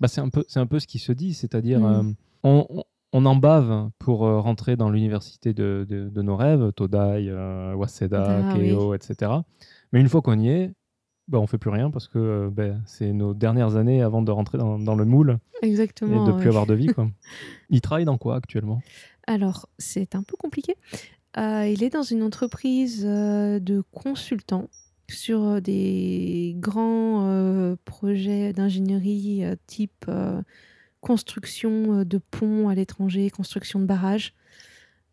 [SPEAKER 1] Bah, c'est un peu c'est un peu ce qui se dit, c'est-à-dire
[SPEAKER 2] Mm.
[SPEAKER 1] on, on- on en bave pour rentrer dans l'université de, de- de nos rêves, Todai, euh, Waseda,
[SPEAKER 2] Ah,
[SPEAKER 1] Keio, etc. Mais une fois qu'on y est, bah, on fait plus rien parce que euh, ben, c'est nos dernières années avant de rentrer dans, dans le moule et
[SPEAKER 2] exactement.
[SPEAKER 1] de plus
[SPEAKER 2] ouais.
[SPEAKER 1] avoir de vie. Quoi. Il travaille dans quoi actuellement?
[SPEAKER 2] Alors, c'est un peu compliqué. Euh, il est dans une entreprise euh, de consultants sur des grands euh, projets d'ingénierie type construction de ponts à l'étranger, construction de barrages.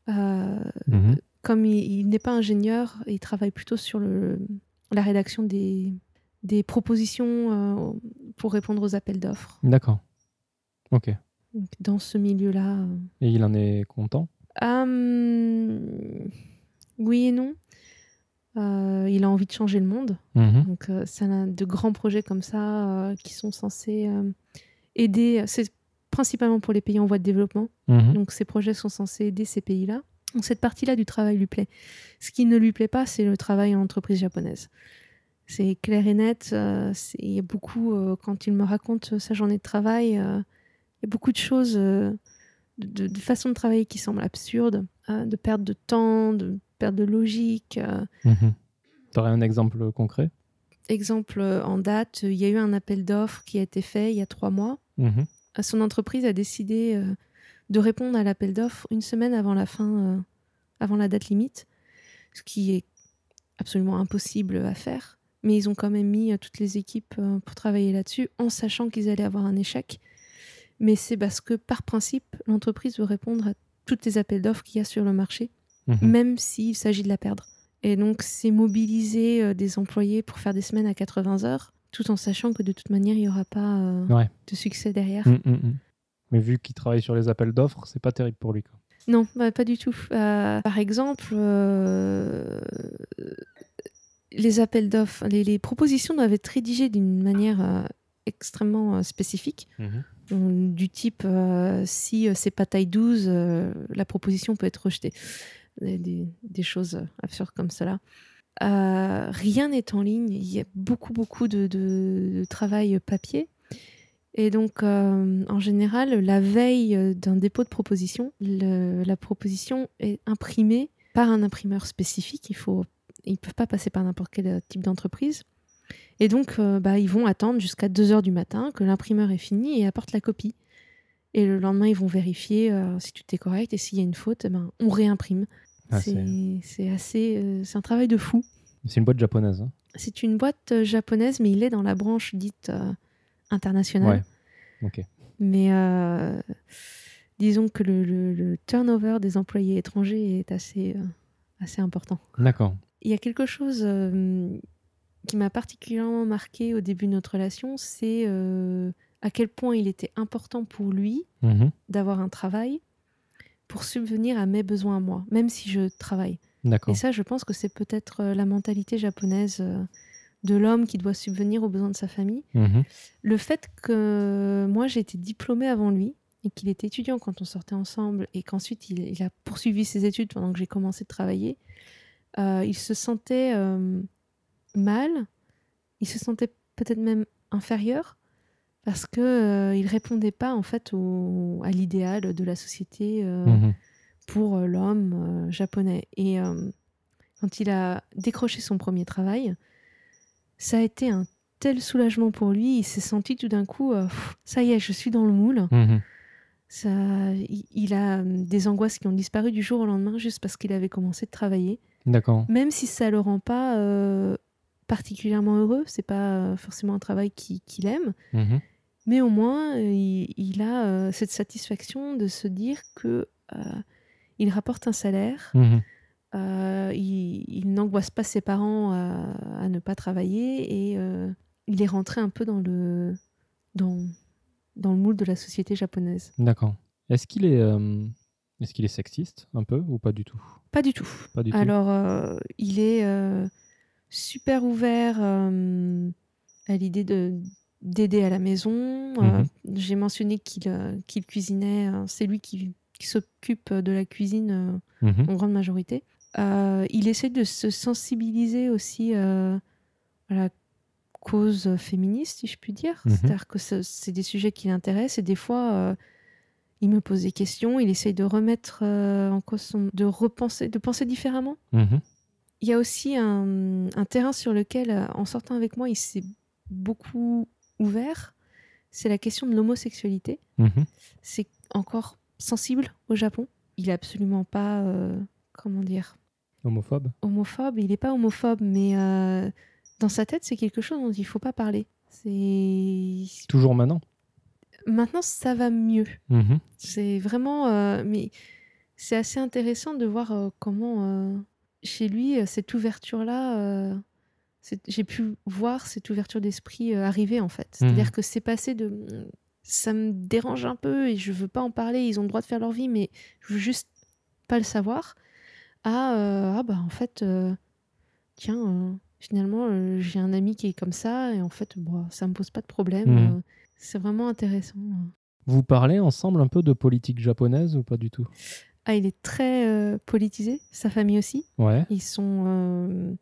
[SPEAKER 1] Mhm.
[SPEAKER 2] comme il, il n'est pas ingénieur, il travaille plutôt sur le, la rédaction des, des propositions euh, pour répondre aux appels d'offres.
[SPEAKER 1] D'accord. Ok.
[SPEAKER 2] Donc, Dans ce milieu-là. euh,
[SPEAKER 1] Et il en est content?
[SPEAKER 2] Hum, oui et non. Euh, il a envie de changer le monde.
[SPEAKER 1] Mhm.
[SPEAKER 2] Donc, euh, ça a de grands projets comme ça euh, qui sont censés aider. C'est principalement pour les pays en voie de développement.
[SPEAKER 1] Mhm.
[SPEAKER 2] Donc, ces projets sont censés aider ces pays-là. Donc, cette partie-là du travail lui plaît. Ce qui ne lui plaît pas, c'est le travail en entreprise japonaise. C'est clair et net. euh, Il y a beaucoup, euh, quand il me raconte sa journée de travail, euh, il y a beaucoup de choses, de, de façons de travailler qui semblent absurdes, de perte de temps, de perte de logique. euh.
[SPEAKER 1] Mhm. T'aurais un exemple concret?
[SPEAKER 2] Exemple en date, il y a eu un appel d'offres qui a été fait il y a trois mois.
[SPEAKER 1] Mhm.
[SPEAKER 2] Son entreprise a décidé de répondre à l'appel d'offres une semaine avant la fin, avant la date limite, ce qui est absolument impossible à faire. Mais ils ont quand même mis euh, toutes les équipes euh, pour travailler là-dessus, en sachant qu'ils allaient avoir un échec. Mais c'est parce que, par principe, l'entreprise veut répondre à toutes les appels d'offres qu'il y a sur le marché,
[SPEAKER 1] Mhm.
[SPEAKER 2] même s'il s'agit de la perdre. Et donc, c'est mobiliser euh, des employés pour faire des semaines à 80 heures, tout en sachant que de toute manière, il n'y aura pas euh,
[SPEAKER 1] Ouais.
[SPEAKER 2] de succès derrière.
[SPEAKER 1] Mhm, mhm. Mais vu qu'il travaille sur les appels d'offres, c'est pas terrible pour lui. Quoi.
[SPEAKER 2] Non, bah, pas du tout. Euh, par exemple, euh, les appels d'offres, les, les propositions doivent être rédigées d'une manière euh, extrêmement euh, spécifique. Donc, Du type, euh, si c'est pas taille 12, euh, la proposition peut être rejetée. Des, des- des choses absurdes comme cela. Rien n'est en ligne. Il y a beaucoup, beaucoup de, de- de travail papier. Et donc, euh, en général, la veille d'un dépôt de proposition, le- la proposition est imprimée par un imprimeur spécifique. Il faut, ils ne peuvent pas passer par n'importe quel euh, type d'entreprise. Et donc, euh, bah, ils vont attendre jusqu'à 2 heures du matin que l'imprimeur est fini et apporte la copie. Et le lendemain, ils vont vérifier euh, si tout est correct et s'il y a une faute, eh ben, on réimprime.
[SPEAKER 1] Ah,
[SPEAKER 2] c'est assez, euh, c'est un travail de fou.
[SPEAKER 1] c'est une boîte japonaise. hein.
[SPEAKER 2] C'est une boîte japonaise, mais il est dans la branche dite internationale.
[SPEAKER 1] Ouais.
[SPEAKER 2] Mais disons que le, le- le turnover des employés étrangers est assez, assez important.
[SPEAKER 1] D'accord.
[SPEAKER 2] Il y a quelque chose. euh, qui m'a particulièrement marqué au début de notre relation, c'est euh, à quel point il était important pour lui
[SPEAKER 1] Mhm.
[SPEAKER 2] d'avoir un travail pour subvenir à mes besoins à moi, même si je travaille. Et ça, je pense que c'est peut-être euh, la mentalité japonaise de l'homme qui doit subvenir aux besoins de sa famille.
[SPEAKER 1] Mhm.
[SPEAKER 2] Le fait que moi, j'ai été diplômée avant lui et qu'il était étudiant quand on sortait ensemble et qu'ensuite il, il a poursuivi ses études pendant que j'ai commencé de travailler, euh, il se sentait euh, mal, il se sentait peut-être même inférieur parce que euh, il répondait pas en fait au- à l'idéal de la société
[SPEAKER 1] Mhm.
[SPEAKER 2] pour l'homme japonais. Et quand il a décroché son premier travail, ça a été un tel soulagement pour lui. Il s'est senti tout d'un coup, Pff, ça y est, je suis dans le moule.
[SPEAKER 1] Mhm.
[SPEAKER 2] Ça, il, a des angoisses qui ont disparu du jour au lendemain juste parce qu'il avait commencé de travailler.
[SPEAKER 1] D'accord.
[SPEAKER 2] Même si ça le rend pas euh, particulièrement heureux, c'est pas euh, forcément un travail qui- qu'il aime.
[SPEAKER 1] Mhm.
[SPEAKER 2] Mais au moins, euh, il, il a euh, cette satisfaction de se dire que euh, il rapporte un salaire,
[SPEAKER 1] Mhm.
[SPEAKER 2] euh, il, il n'angoisse pas ses parents à, à ne pas travailler et il est rentré un peu dans le, dans, dans le moule de la société japonaise.
[SPEAKER 1] D'accord. Est-ce qu'il est, est-ce qu'il est sexiste un peu ou pas du tout?
[SPEAKER 2] Pas du tout.
[SPEAKER 1] Pas du tout.
[SPEAKER 2] Alors, euh, il est euh, super ouvert euh, à l'idée de d'aider à la maison. Euh, J'ai mentionné qu'il cuisinait. euh, C'est lui qui, qui s'occupe de la cuisine
[SPEAKER 1] Mhm.
[SPEAKER 2] en grande majorité. Il essaie de se sensibiliser aussi à la cause féministe, si je puis dire.
[SPEAKER 1] Mhm.
[SPEAKER 2] C'est-à-dire que ce- c'est des sujets qui l'intéressent et des fois, il me pose des questions, il essaye de remettre euh, en cause son... de repenser, de penser différemment.
[SPEAKER 1] Mhm.
[SPEAKER 2] Il y a aussi un, un terrain sur lequel, euh, en sortant avec moi, il s'est beaucoup ouvert. C'est la question de l'homosexualité.
[SPEAKER 1] Mhm.
[SPEAKER 2] C'est encore sensible au Japon. Il est absolument pas, euh, comment dire,
[SPEAKER 1] Homophobe
[SPEAKER 2] homophobe. Il n'est pas homophobe, mais euh, dans sa tête, c'est quelque chose dont il faut pas parler. C'est
[SPEAKER 1] Toujours maintenant
[SPEAKER 2] maintenant ça va mieux.
[SPEAKER 1] Mhm.
[SPEAKER 2] C'est vraiment, euh, mais c'est assez intéressant de voir euh, comment euh, chez lui cette ouverture-là, euh, c'est- j'ai pu voir cette ouverture d'esprit arriver en fait. C'est-à-dire
[SPEAKER 1] Mhm.
[SPEAKER 2] que c'est passé de mm, ça me dérange un peu et je veux pas en parler. Ils ont le droit de faire leur vie, mais je veux juste pas le savoir. À ah bah en fait, tiens, finalement j'ai un ami qui est comme ça et en fait, bon, ça me pose pas de problème.
[SPEAKER 1] Mhm.
[SPEAKER 2] C'est vraiment intéressant.
[SPEAKER 1] Vous parlez ensemble un peu de politique japonaise ou pas du tout?
[SPEAKER 2] Ah, il est très euh, politisé, sa famille aussi.
[SPEAKER 1] Ouais.
[SPEAKER 2] Ils sont euh,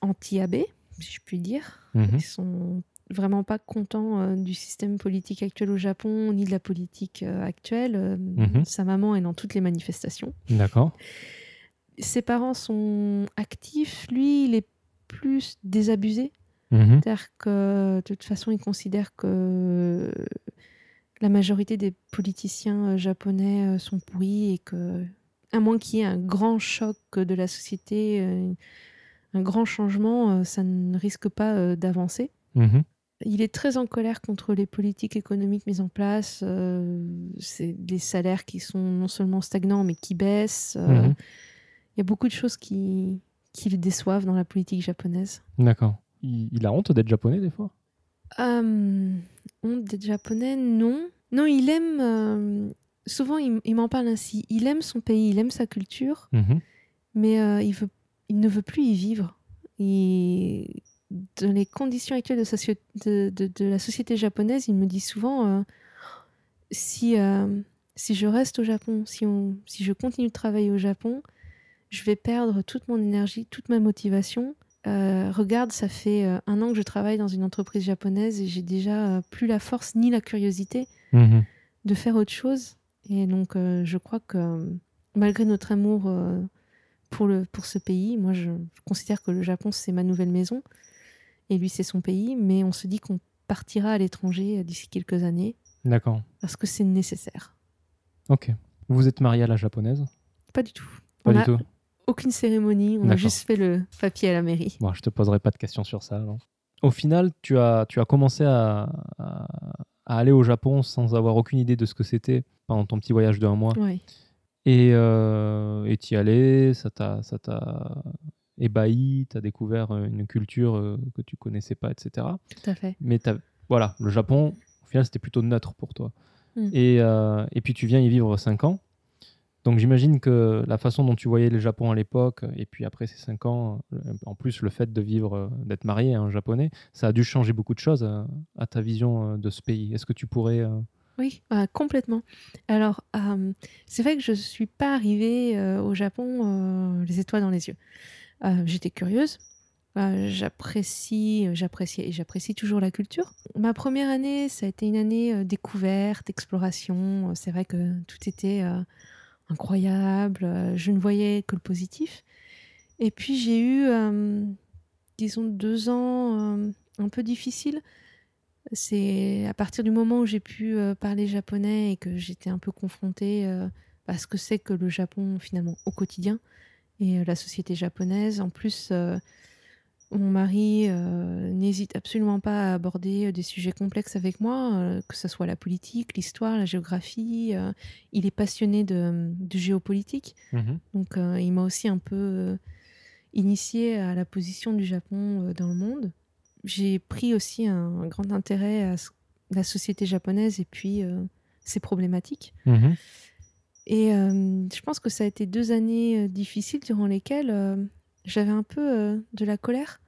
[SPEAKER 2] anti-AB, si je puis dire.
[SPEAKER 1] Mhm.
[SPEAKER 2] Ils sont vraiment pas contents euh, du système politique actuel au Japon, ni de la politique actuelle.
[SPEAKER 1] Mhm.
[SPEAKER 2] Sa maman est dans toutes les manifestations.
[SPEAKER 1] D'accord.
[SPEAKER 2] Ses parents sont actifs. Lui, il est plus désabusé.
[SPEAKER 1] Mhm.
[SPEAKER 2] C'est-à-dire que de toute façon, il considère que la majorité des politiciens euh, japonais euh, sont pourris et que, à moins qu'il y ait un grand choc de la société, euh, un grand changement, ça ne risque pas d'avancer.
[SPEAKER 1] Mhm.
[SPEAKER 2] Il est très en colère contre les politiques économiques mises en place. euh, c'est des salaires qui sont non seulement stagnants, mais qui baissent. euh,
[SPEAKER 1] Mhm.
[SPEAKER 2] Il y a beaucoup de choses qui, qui le déçoivent dans la politique japonaise.
[SPEAKER 1] D'accord. Il, il a honte d'être japonais des fois
[SPEAKER 2] Euh, honte d'être japonais, non. Non, il aime. euh, souvent, il, il m'en parle ainsi. Il aime son pays, il aime sa culture,
[SPEAKER 1] Mhm.
[SPEAKER 2] mais euh, il, veut, il ne veut plus y vivre. Et dans les conditions actuelles de, sa soci- de, de- de la société japonaise, il me dit souvent si, si je reste au Japon, si, on, si je continue de travailler au Japon, je vais perdre toute mon énergie, toute ma motivation. Euh, regarde, ça fait euh, un an que je travaille dans une entreprise japonaise et j'ai déjà euh, plus la force ni la curiosité
[SPEAKER 1] Mhm.
[SPEAKER 2] de faire autre chose. Et donc, je crois que malgré notre amour pour, le, pour ce pays, moi, je, considère que le Japon, c'est ma nouvelle maison. Et lui, c'est son pays. Mais on se dit qu'on partira à l'étranger d'ici quelques années
[SPEAKER 1] D'accord.
[SPEAKER 2] parce que c'est nécessaire.
[SPEAKER 1] Ok. Vous êtes marié à la japonaise?
[SPEAKER 2] Pas du tout.
[SPEAKER 1] Pas
[SPEAKER 2] on
[SPEAKER 1] du
[SPEAKER 2] a
[SPEAKER 1] tout.
[SPEAKER 2] Aucune cérémonie. On a juste fait le papier à la mairie.
[SPEAKER 1] Bon, je te poserai pas de questions sur ça. alors. Au final, tu as, tu as commencé à, à- à aller au Japon sans avoir aucune idée de ce que c'était pendant ton petit voyage de un mois.
[SPEAKER 2] Ouais.
[SPEAKER 1] Et euh, et t'y allais, ça t'a, ébahi, tu as découvert euh, une culture euh, que tu connaissais pas, etc.
[SPEAKER 2] Tout à fait.
[SPEAKER 1] Mais t'as- voilà, le Japon, au final, c'était plutôt neutre pour toi.
[SPEAKER 2] Mm.
[SPEAKER 1] Et, euh, et puis tu viens y vivre 5 ans. Donc j'imagine que la façon dont tu voyais le Japon à l'époque, et puis après ces 5 ans, euh, en plus le fait de vivre, euh, d'être marié à un japonais, ça a dû changer beaucoup de choses à, à ta vision euh, de ce pays. Est-ce que tu pourrais... euh,
[SPEAKER 2] Oui, complètement. Alors, euh, c'est vrai que je ne suis pas arrivée euh, au Japon euh, les étoiles dans les yeux. Euh, J'étais curieuse. Euh, j'apprécie, j'appréciais et j'apprécie toujours la culture. Ma première année, ça a été une année euh, découverte, exploration. C'est vrai que tout était euh, incroyable. euh, Je ne voyais que le positif. Et puis j'ai eu, euh, disons, deux ans euh, un peu difficiles. C'est à partir du moment où j'ai pu parler japonais et que j'étais un peu confrontée à ce que c'est que le Japon finalement au quotidien et la société japonaise. En plus, mon mari euh, n'hésite absolument pas à aborder euh, des sujets complexes avec moi, euh, que ce soit la politique, l'histoire, la géographie. euh, il est passionné de, de géopolitique. Donc, euh, il m'a aussi un peu euh, initié à la position du Japon euh, dans le monde. J'ai pris aussi un, un grand intérêt à ce- la société japonaise et puis euh, ses problématiques. Et euh, je pense que ça a été deux années euh, difficiles durant lesquelles euh, j'avais un peu euh, de la colère.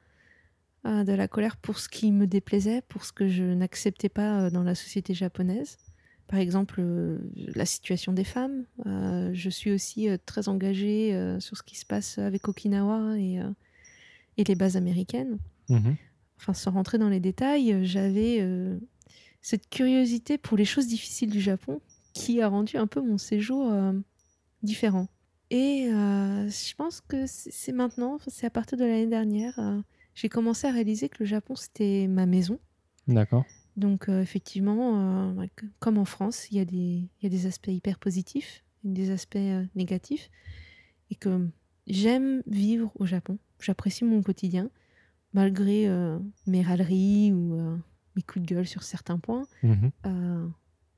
[SPEAKER 2] Euh, de la colère pour ce qui me déplaisait, pour ce que je n'acceptais pas euh, dans la société japonaise. Par exemple, euh, la situation des femmes. Je suis aussi très engagée sur ce qui se passe avec Okinawa et, et les bases américaines. Enfin, sans rentrer dans les détails, j'avais euh, cette curiosité pour les choses difficiles du Japon qui a rendu un peu mon séjour euh, différent. Et euh, je pense que c'est maintenant, c'est à partir de l'année dernière, euh, j'ai commencé à réaliser que le Japon, c'était ma maison.
[SPEAKER 1] D'accord.
[SPEAKER 2] Donc euh, effectivement, comme en France, il y, a des- il y a des aspects hyper positifs, des aspects négatifs, et que j'aime vivre au Japon. J'apprécie mon quotidien, malgré mes râleries ou mes coups de gueule sur certains points.
[SPEAKER 1] Mhm.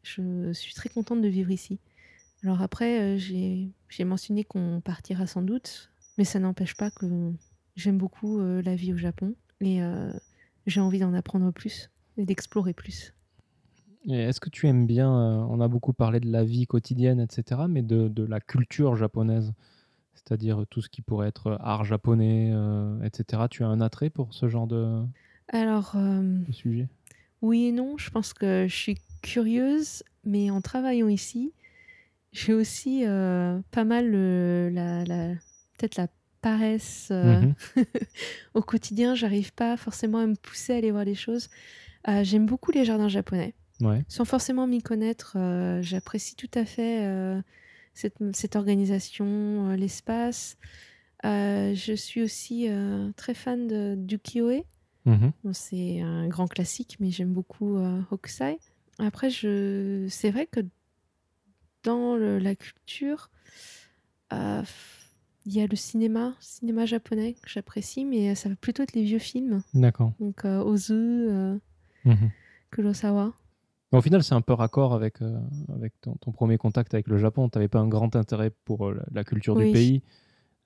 [SPEAKER 2] Je suis très contente de vivre ici. Alors après, euh, j'ai mentionné qu'on partira sans doute, mais ça n'empêche pas que j'aime beaucoup euh, la vie au Japon et euh, j'ai envie d'en apprendre plus et d'explorer plus.
[SPEAKER 1] Est-ce que tu aimes bien, euh, on a beaucoup parlé de la vie quotidienne, etc., mais de, de la culture japonaise, c'est-à-dire tout ce qui pourrait être art japonais, euh, etc. Tu as un attrait pour ce genre de,
[SPEAKER 2] Alors, euh,
[SPEAKER 1] de sujet?
[SPEAKER 2] oui et non, je pense que je suis curieuse, mais en travaillant ici, j'ai aussi euh, pas mal le- la, la- peut-être la paresse euh,
[SPEAKER 1] Mhm.
[SPEAKER 2] au quotidien. J'arrive pas forcément à me pousser à aller voir les choses. Euh, J'aime beaucoup les jardins japonais.
[SPEAKER 1] Ouais.
[SPEAKER 2] Sans forcément m'y connaître, euh, j'apprécie tout à fait euh, cette, cette organisation, euh, l'espace. Euh, je suis aussi euh, très fan de, du Kyoe.
[SPEAKER 1] Mhm.
[SPEAKER 2] Bon, c'est un grand classique, mais j'aime beaucoup euh, Hokusai. Après, je... c'est vrai que dans le- la culture, euh, il y a le cinéma, cinéma japonais que j'apprécie, mais ça va plutôt être les vieux films.
[SPEAKER 1] D'accord.
[SPEAKER 2] Donc euh, Ozu,
[SPEAKER 1] Mhm.
[SPEAKER 2] Kurosawa.
[SPEAKER 1] Mais Au final, c'est un peu raccord avec, euh, avec ton, ton premier contact avec le Japon. Tu n'avais pas un grand intérêt pour euh, la, culture
[SPEAKER 2] Oui.
[SPEAKER 1] du pays.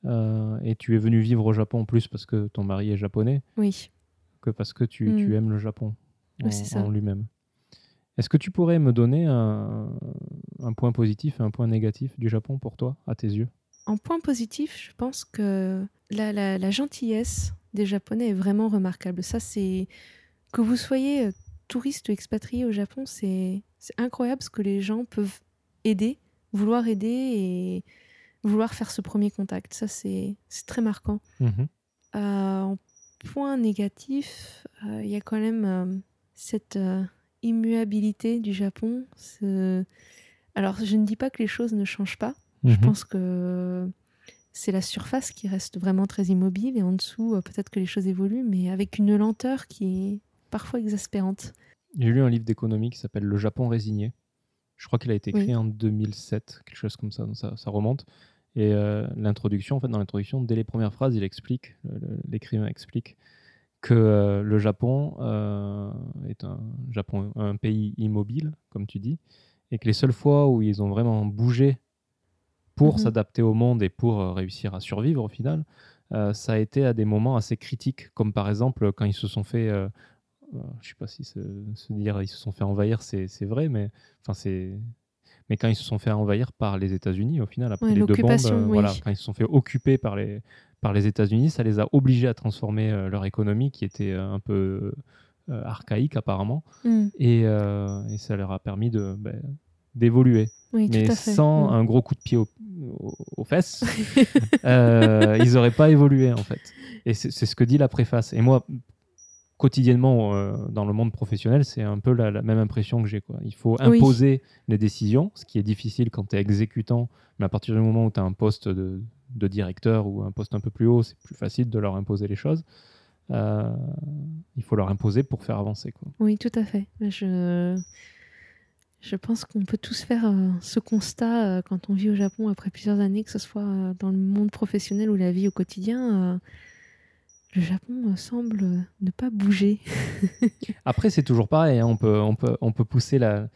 [SPEAKER 1] euh, et tu es venu vivre au Japon plus parce que ton mari est japonais
[SPEAKER 2] Oui.
[SPEAKER 1] que parce que tu,
[SPEAKER 2] Mm.
[SPEAKER 1] tu aimes le Japon
[SPEAKER 2] Oui,
[SPEAKER 1] en lui-même. Est-ce que tu pourrais me donner un, un point positif et un point négatif du Japon pour toi, à tes yeux?
[SPEAKER 2] En point positif, je pense que la, la- la gentillesse des Japonais est vraiment remarquable. Ça, c'est que vous soyez euh, touriste ou expatrié au Japon, c'est incroyable ce que les gens peuvent aider, vouloir aider et vouloir faire ce premier contact. Ça, c'est très marquant.
[SPEAKER 1] Mhm.
[SPEAKER 2] Euh, en point négatif, euh, il y a quand même euh, cette immuabilité du Japon. Alors, je ne dis pas que les choses ne changent pas. Je
[SPEAKER 1] Mhm.
[SPEAKER 2] pense que c'est la surface qui reste vraiment très immobile et en dessous, euh, peut-être que les choses évoluent, mais avec une lenteur qui est parfois exaspérante.
[SPEAKER 1] J'ai lu un livre d'économie qui s'appelle Le Japon résigné. Je crois qu'il a été écrit
[SPEAKER 2] Oui.
[SPEAKER 1] en 2007, quelque chose comme ça, ça, ça remonte. Et euh, l'introduction, en fait, dans l'introduction, dès les premières phrases, il explique, l'écrivain explique que euh, le Japon euh, est un, Japon, un pays immobile, comme tu dis, et que les seules fois où ils ont vraiment bougé pour
[SPEAKER 2] Mhm.
[SPEAKER 1] s'adapter au monde et pour euh, réussir à survivre au final, euh, ça a été à des moments assez critiques, comme par exemple quand ils se sont fait, euh, euh, je sais pas si se, se dire ils se sont fait envahir, c'est vrai, mais enfin c'est, mais quand ils se sont fait envahir par les États-Unis, au final après
[SPEAKER 2] Ouais,
[SPEAKER 1] les deux bombes,
[SPEAKER 2] oui.
[SPEAKER 1] voilà, quand ils se sont fait occuper par les par les États-Unis, ça les a obligés à transformer euh, leur économie qui était euh, un peu euh, archaïque apparemment,
[SPEAKER 2] Mm.
[SPEAKER 1] et, et ça leur a permis de ben, d'évoluer
[SPEAKER 2] Oui,
[SPEAKER 1] mais sans
[SPEAKER 2] Mm.
[SPEAKER 1] un gros coup de pied au- au- aux fesses, euh, ils n'auraient pas évolué en fait. Et c'est ce que dit la préface. Et moi, quotidiennement, euh, dans le monde professionnel, c'est un peu la, la même impression que j'ai. Il faut
[SPEAKER 2] Oui.
[SPEAKER 1] imposer les décisions, ce qui est difficile quand tu es exécutant, mais à partir du moment où tu as un poste de, de directeur ou un poste un peu plus haut, c'est plus facile de leur imposer les choses. Euh, il faut leur imposer pour faire avancer. Quoi.
[SPEAKER 2] Oui, tout à fait. Je, je pense qu'on peut tous faire euh, ce constat euh, quand on vit au Japon après plusieurs années, que ce soit dans le monde professionnel ou la vie au quotidien. le Japon semble ne pas bouger.
[SPEAKER 1] Après, c'est toujours pareil. hein, On, peut, on, peut, on peut pousser la-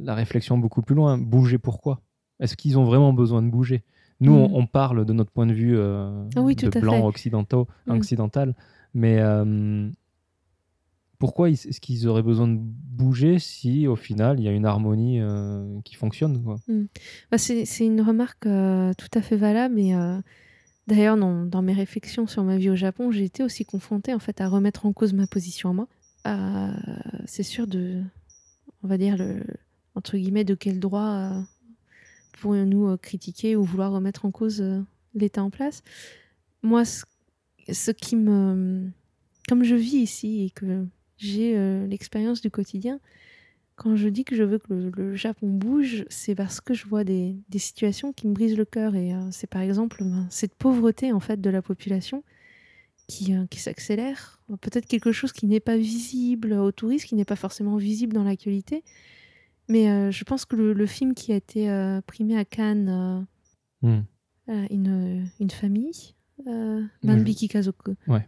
[SPEAKER 1] la réflexion beaucoup plus loin. Bouger pourquoi? Est-ce qu'ils ont vraiment besoin de bouger? Nous,
[SPEAKER 2] Mm.
[SPEAKER 1] on, on parle de notre point de vue euh,
[SPEAKER 2] Ah oui,
[SPEAKER 1] de occidentaux,
[SPEAKER 2] Mm.
[SPEAKER 1] occidental. Mais euh, pourquoi est-ce qu'ils auraient besoin de bouger si, au final, il y a une harmonie euh, qui fonctionne quoi?
[SPEAKER 2] Bah, c'est une remarque euh, tout à fait valable. Et d'ailleurs, dans, dans mes réflexions sur ma vie au Japon, j'ai été aussi confrontée en fait à remettre en cause ma position à moi. C'est sûr de, on va dire le entre guillemets, de quel droit pourrions-nous euh, critiquer ou vouloir remettre en cause euh, l'État en place Moi, ce, qui me, comme je vis ici et que j'ai euh, l'expérience du quotidien, quand je dis que je veux que le, Japon bouge, c'est parce que je vois des, des situations qui me brisent le cœur. Et c'est par exemple ben, cette pauvreté en fait de la population qui, qui s'accélère. Peut-être quelque chose qui n'est pas visible aux touristes, qui n'est pas forcément visible dans l'actualité. Mais euh, je pense que le, le film qui a été euh, primé à Cannes, euh,
[SPEAKER 1] Mm.
[SPEAKER 2] euh, une, une famille,
[SPEAKER 1] Oui,
[SPEAKER 2] Manbiki Kazoku,
[SPEAKER 1] Ouais.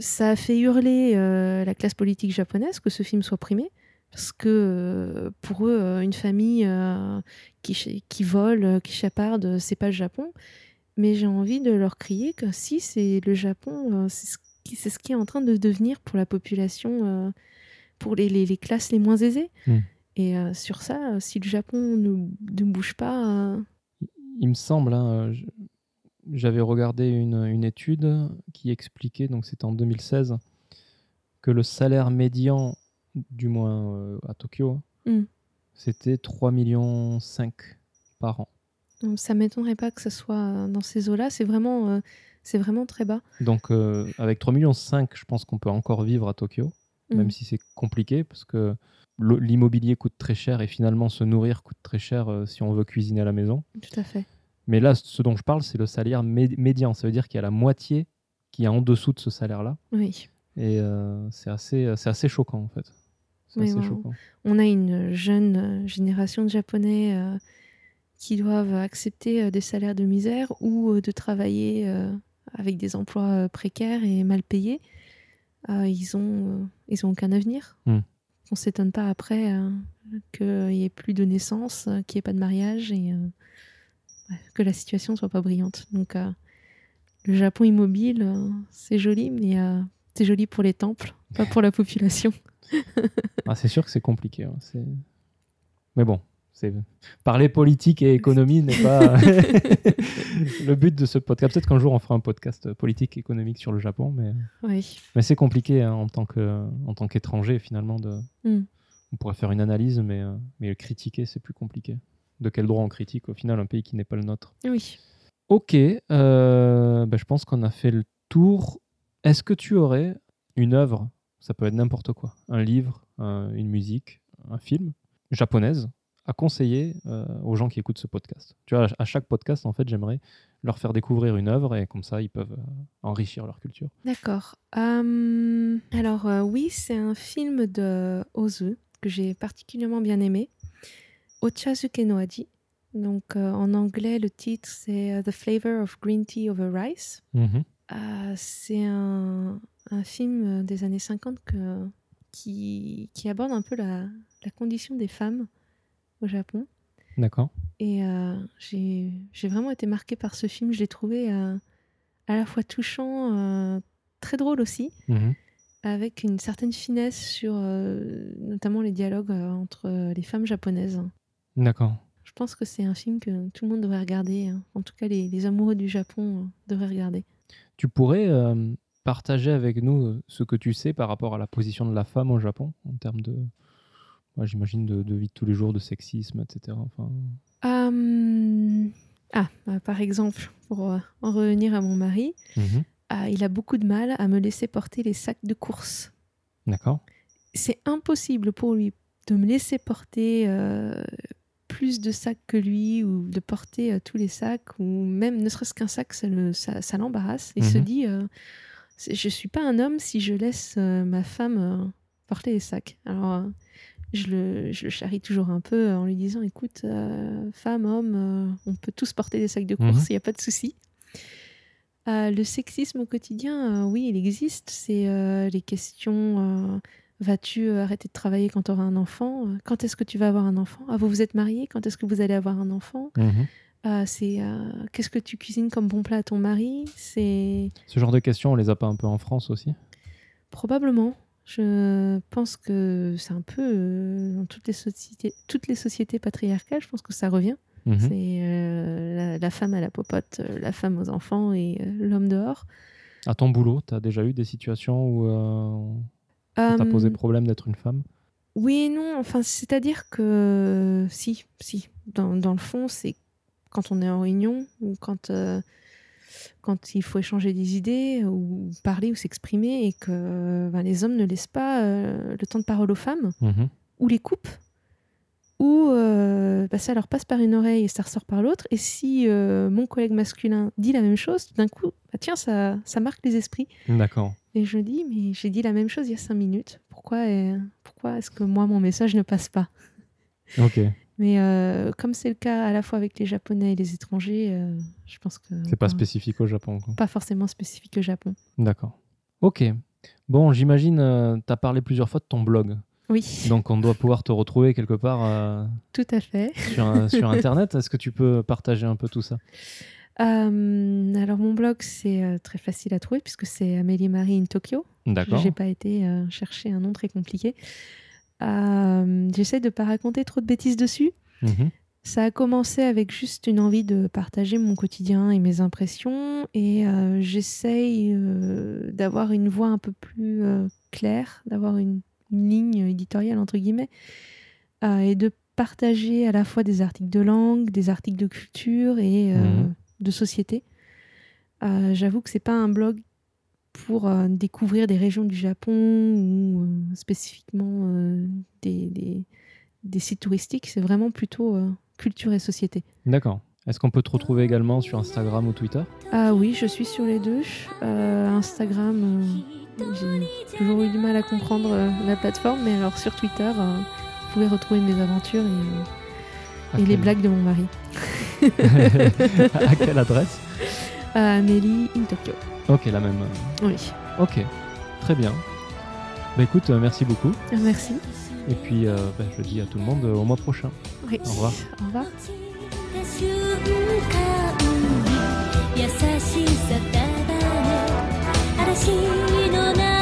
[SPEAKER 2] ça a fait hurler la classe politique japonaise que ce film soit primé. Parce que pour eux, une famille euh, qui, vole, qui chaparde, c'est pas le Japon. Mais j'ai envie de leur crier que si, c'est le Japon, c'est ce, qui- c'est ce qui est en train de devenir pour la population, euh, pour les, les- les classes les moins aisées.
[SPEAKER 1] Mm.
[SPEAKER 2] Et euh, sur ça, euh, si le Japon ne, ne bouge pas, euh,
[SPEAKER 1] Il me semble, hein, j'avais regardé une, une étude qui expliquait, donc c'était en 2016, que le salaire médian, du moins à Tokyo,
[SPEAKER 2] Mm.
[SPEAKER 1] c'était 3,5 millions par an.
[SPEAKER 2] donc ça m'étonnerait pas que ce soit dans ces eaux-là. C'est vraiment, euh, c'est vraiment très bas.
[SPEAKER 1] Donc euh, avec 3,5 millions, je pense qu'on peut encore vivre à Tokyo, même
[SPEAKER 2] Mm.
[SPEAKER 1] si c'est compliqué, parce que l'immobilier coûte très cher et finalement se nourrir coûte très cher euh, si on veut cuisiner à la maison.
[SPEAKER 2] Tout à fait.
[SPEAKER 1] Mais là, ce dont je parle, c'est le salaire mé- médian. Ça veut dire qu'il y a la moitié qui est en dessous de ce salaire-là.
[SPEAKER 2] Oui.
[SPEAKER 1] Et euh, c'est assez, c'est assez choquant, en fait. C'est
[SPEAKER 2] Oui,
[SPEAKER 1] assez choquant.
[SPEAKER 2] On a une jeune euh, génération de Japonais euh, qui doivent accepter des salaires de misère ou de travailler avec des emplois précaires et mal payés. Euh, ils ont, euh, ils ont aucun avenir.
[SPEAKER 1] Mm.
[SPEAKER 2] On s'étonne pas après euh, qu'il n'y ait plus de naissance, qu'il n'y ait pas de mariage et que la situation soit pas brillante. Donc le Japon immobile, c'est joli, mais c'est joli pour les temples, pas pour la population.
[SPEAKER 1] Ah, c'est sûr que c'est compliqué. c'est- Mais bon, parler politique et économie n'est pas le but de ce podcast. Peut-être qu'un jour on fera un podcast politique et économique sur le Japon, mais,
[SPEAKER 2] Oui.
[SPEAKER 1] mais c'est compliqué hein, en tant qu'étranger finalement. De...
[SPEAKER 2] Mm.
[SPEAKER 1] On pourrait faire une analyse, mais, euh, mais le critiquer c'est plus compliqué. De quel droit on critique au final un pays qui n'est pas le nôtre?
[SPEAKER 2] Oui.
[SPEAKER 1] Ok, euh, bah, je pense qu'on a fait le tour. Est-ce que tu aurais une œuvre, ça peut être n'importe quoi, un livre, un- une musique, un film, japonaise, à conseiller euh, aux gens qui écoutent ce podcast Tu vois, à chaque podcast, en fait, j'aimerais leur faire découvrir une œuvre et comme ça, ils peuvent euh, enrichir leur culture.
[SPEAKER 2] D'accord. Euh, alors euh, oui, c'est un film de Ozu que j'ai particulièrement bien aimé. Ochazuke no Aji. Donc en anglais, le titre c'est The Flavor of Green Tea Over Rice. Euh, c'est un, un film des années 50 que- qui, qui aborde un peu la, la condition des femmes au Japon.
[SPEAKER 1] D'accord.
[SPEAKER 2] Et euh, j'ai vraiment été marquée par ce film. Je l'ai trouvé euh, à la fois touchant, euh, très drôle aussi,
[SPEAKER 1] Mhm.
[SPEAKER 2] avec une certaine finesse sur notamment les dialogues entre les femmes japonaises.
[SPEAKER 1] D'accord.
[SPEAKER 2] Je pense que c'est un film que tout le monde devrait regarder. hein. En tout cas, les, les amoureux du Japon devraient regarder.
[SPEAKER 1] Tu pourrais partager avec nous ce que tu sais par rapport à la position de la femme au Japon en termes de, moi, j'imagine de, de vie de tous les jours, de sexisme, etc. Enfin,
[SPEAKER 2] Hum, Ah, bah, par exemple, pour euh, en revenir à mon mari,
[SPEAKER 1] mhm.
[SPEAKER 2] ah, il a beaucoup de mal à me laisser porter les sacs de course.
[SPEAKER 1] D'accord.
[SPEAKER 2] c'est impossible pour lui de me laisser porter euh, plus de sacs que lui ou de porter euh, tous les sacs ou même ne serait-ce qu'un sac, ça, le- ça- ça l'embarrasse. Il se
[SPEAKER 1] Mhm.
[SPEAKER 2] dit, euh, je suis pas un homme si je laisse euh, ma femme euh, porter les sacs. Alors, euh, je le, je le charrie toujours un peu en lui disant, écoute, euh, femme, homme, euh, on peut tous porter des sacs de course,
[SPEAKER 1] Mhm.
[SPEAKER 2] il n'y a pas de souci. Euh, le sexisme au quotidien, euh, oui, il existe. C'est euh, les questions euh, vas-tu euh, arrêter de travailler quand tu auras un enfant? Euh, Quand est-ce que tu vas avoir un enfant? Ah, vous vous êtes mariés? Quand est-ce que vous allez avoir un enfant?
[SPEAKER 1] Mhm.
[SPEAKER 2] C'est euh, qu'est-ce que tu cuisines comme bon plat à ton mari? C'est
[SPEAKER 1] Ce genre de questions, on les a pas un peu en France aussi?
[SPEAKER 2] Probablement. Je pense que c'est un peu euh, dans toutes les sociétés, toutes les sociétés patriarcales. Je pense que ça revient.
[SPEAKER 1] Mhm.
[SPEAKER 2] C'est euh, la, la femme à la popote, euh, la femme aux enfants et l'homme dehors.
[SPEAKER 1] À ton boulot, tu as déjà eu des situations où ça t'a posé problème d'être une femme?
[SPEAKER 2] Oui et non, enfin, c'est-à-dire que si, si, dans, dans le fond, c'est quand on est en réunion ou quand, quand il faut échanger des idées ou parler ou s'exprimer et que ben, les hommes ne laissent pas euh, le temps de parole aux femmes
[SPEAKER 1] Mhm.
[SPEAKER 2] ou les coupent ou euh, bah, ça leur passe par une oreille et ça ressort par l'autre. Et si euh, mon collègue masculin dit la même chose, tout d'un coup, bah, tiens, ça, ça marque les esprits.
[SPEAKER 1] D'accord.
[SPEAKER 2] Et je dis, mais j'ai dit la même chose il y a cinq minutes. Pourquoi, euh, pourquoi est-ce que moi, mon message ne passe pas?
[SPEAKER 1] Ok.
[SPEAKER 2] Mais euh, comme c'est le cas à la fois avec les Japonais et les étrangers, euh, je pense que
[SPEAKER 1] C'est pas spécifique au Japon. quoi.
[SPEAKER 2] pas forcément spécifique au Japon.
[SPEAKER 1] D'accord. Ok. Bon, j'imagine, tu as parlé plusieurs fois de ton blog.
[SPEAKER 2] Oui,
[SPEAKER 1] Donc, on doit pouvoir te retrouver quelque part euh,
[SPEAKER 2] tout à fait.
[SPEAKER 1] sur, sur Internet. Est-ce que tu peux partager un peu tout ça?
[SPEAKER 2] Euh, alors mon blog, c'est euh, très facile à trouver puisque c'est Amélie Marie in Tokyo.
[SPEAKER 1] D'accord.
[SPEAKER 2] J'ai pas été euh, chercher un nom très compliqué. Euh, J'essaie de ne pas raconter trop de bêtises dessus.
[SPEAKER 1] Mhm.
[SPEAKER 2] Ça a commencé avec juste une envie de partager mon quotidien et mes impressions et euh, j'essaye euh, d'avoir une voix un peu plus euh, claire, d'avoir une, une ligne éditoriale entre guillemets euh, et de partager à la fois des articles de langue, des articles de culture et
[SPEAKER 1] Mhm.
[SPEAKER 2] de société. J'avoue que c'est pas un blog pour euh, découvrir des régions du Japon ou euh, spécifiquement euh, des, des- des sites touristiques, c'est vraiment plutôt culture et société.
[SPEAKER 1] D'accord. Est-ce qu'on peut te retrouver également sur Instagram ou Twitter?
[SPEAKER 2] Ah oui, je suis sur les deux. Euh, Instagram, euh, j'ai toujours eu du mal à comprendre euh, la plateforme, mais alors sur Twitter, vous pouvez retrouver mes aventures et,
[SPEAKER 1] À
[SPEAKER 2] et les blagues de mon mari.
[SPEAKER 1] à quelle adresse?
[SPEAKER 2] Euh, Amélie in Tokyo.
[SPEAKER 1] Ok, la même.
[SPEAKER 2] Oui,
[SPEAKER 1] Ok, très bien. Bah écoute, euh, merci beaucoup.
[SPEAKER 2] Ah, merci.
[SPEAKER 1] Et puis, euh, bah, je dis à tout le monde euh, au mois prochain.
[SPEAKER 2] Oui.
[SPEAKER 1] Au revoir.
[SPEAKER 2] Au revoir.
[SPEAKER 4] 瞬間に優しさただね嵐の中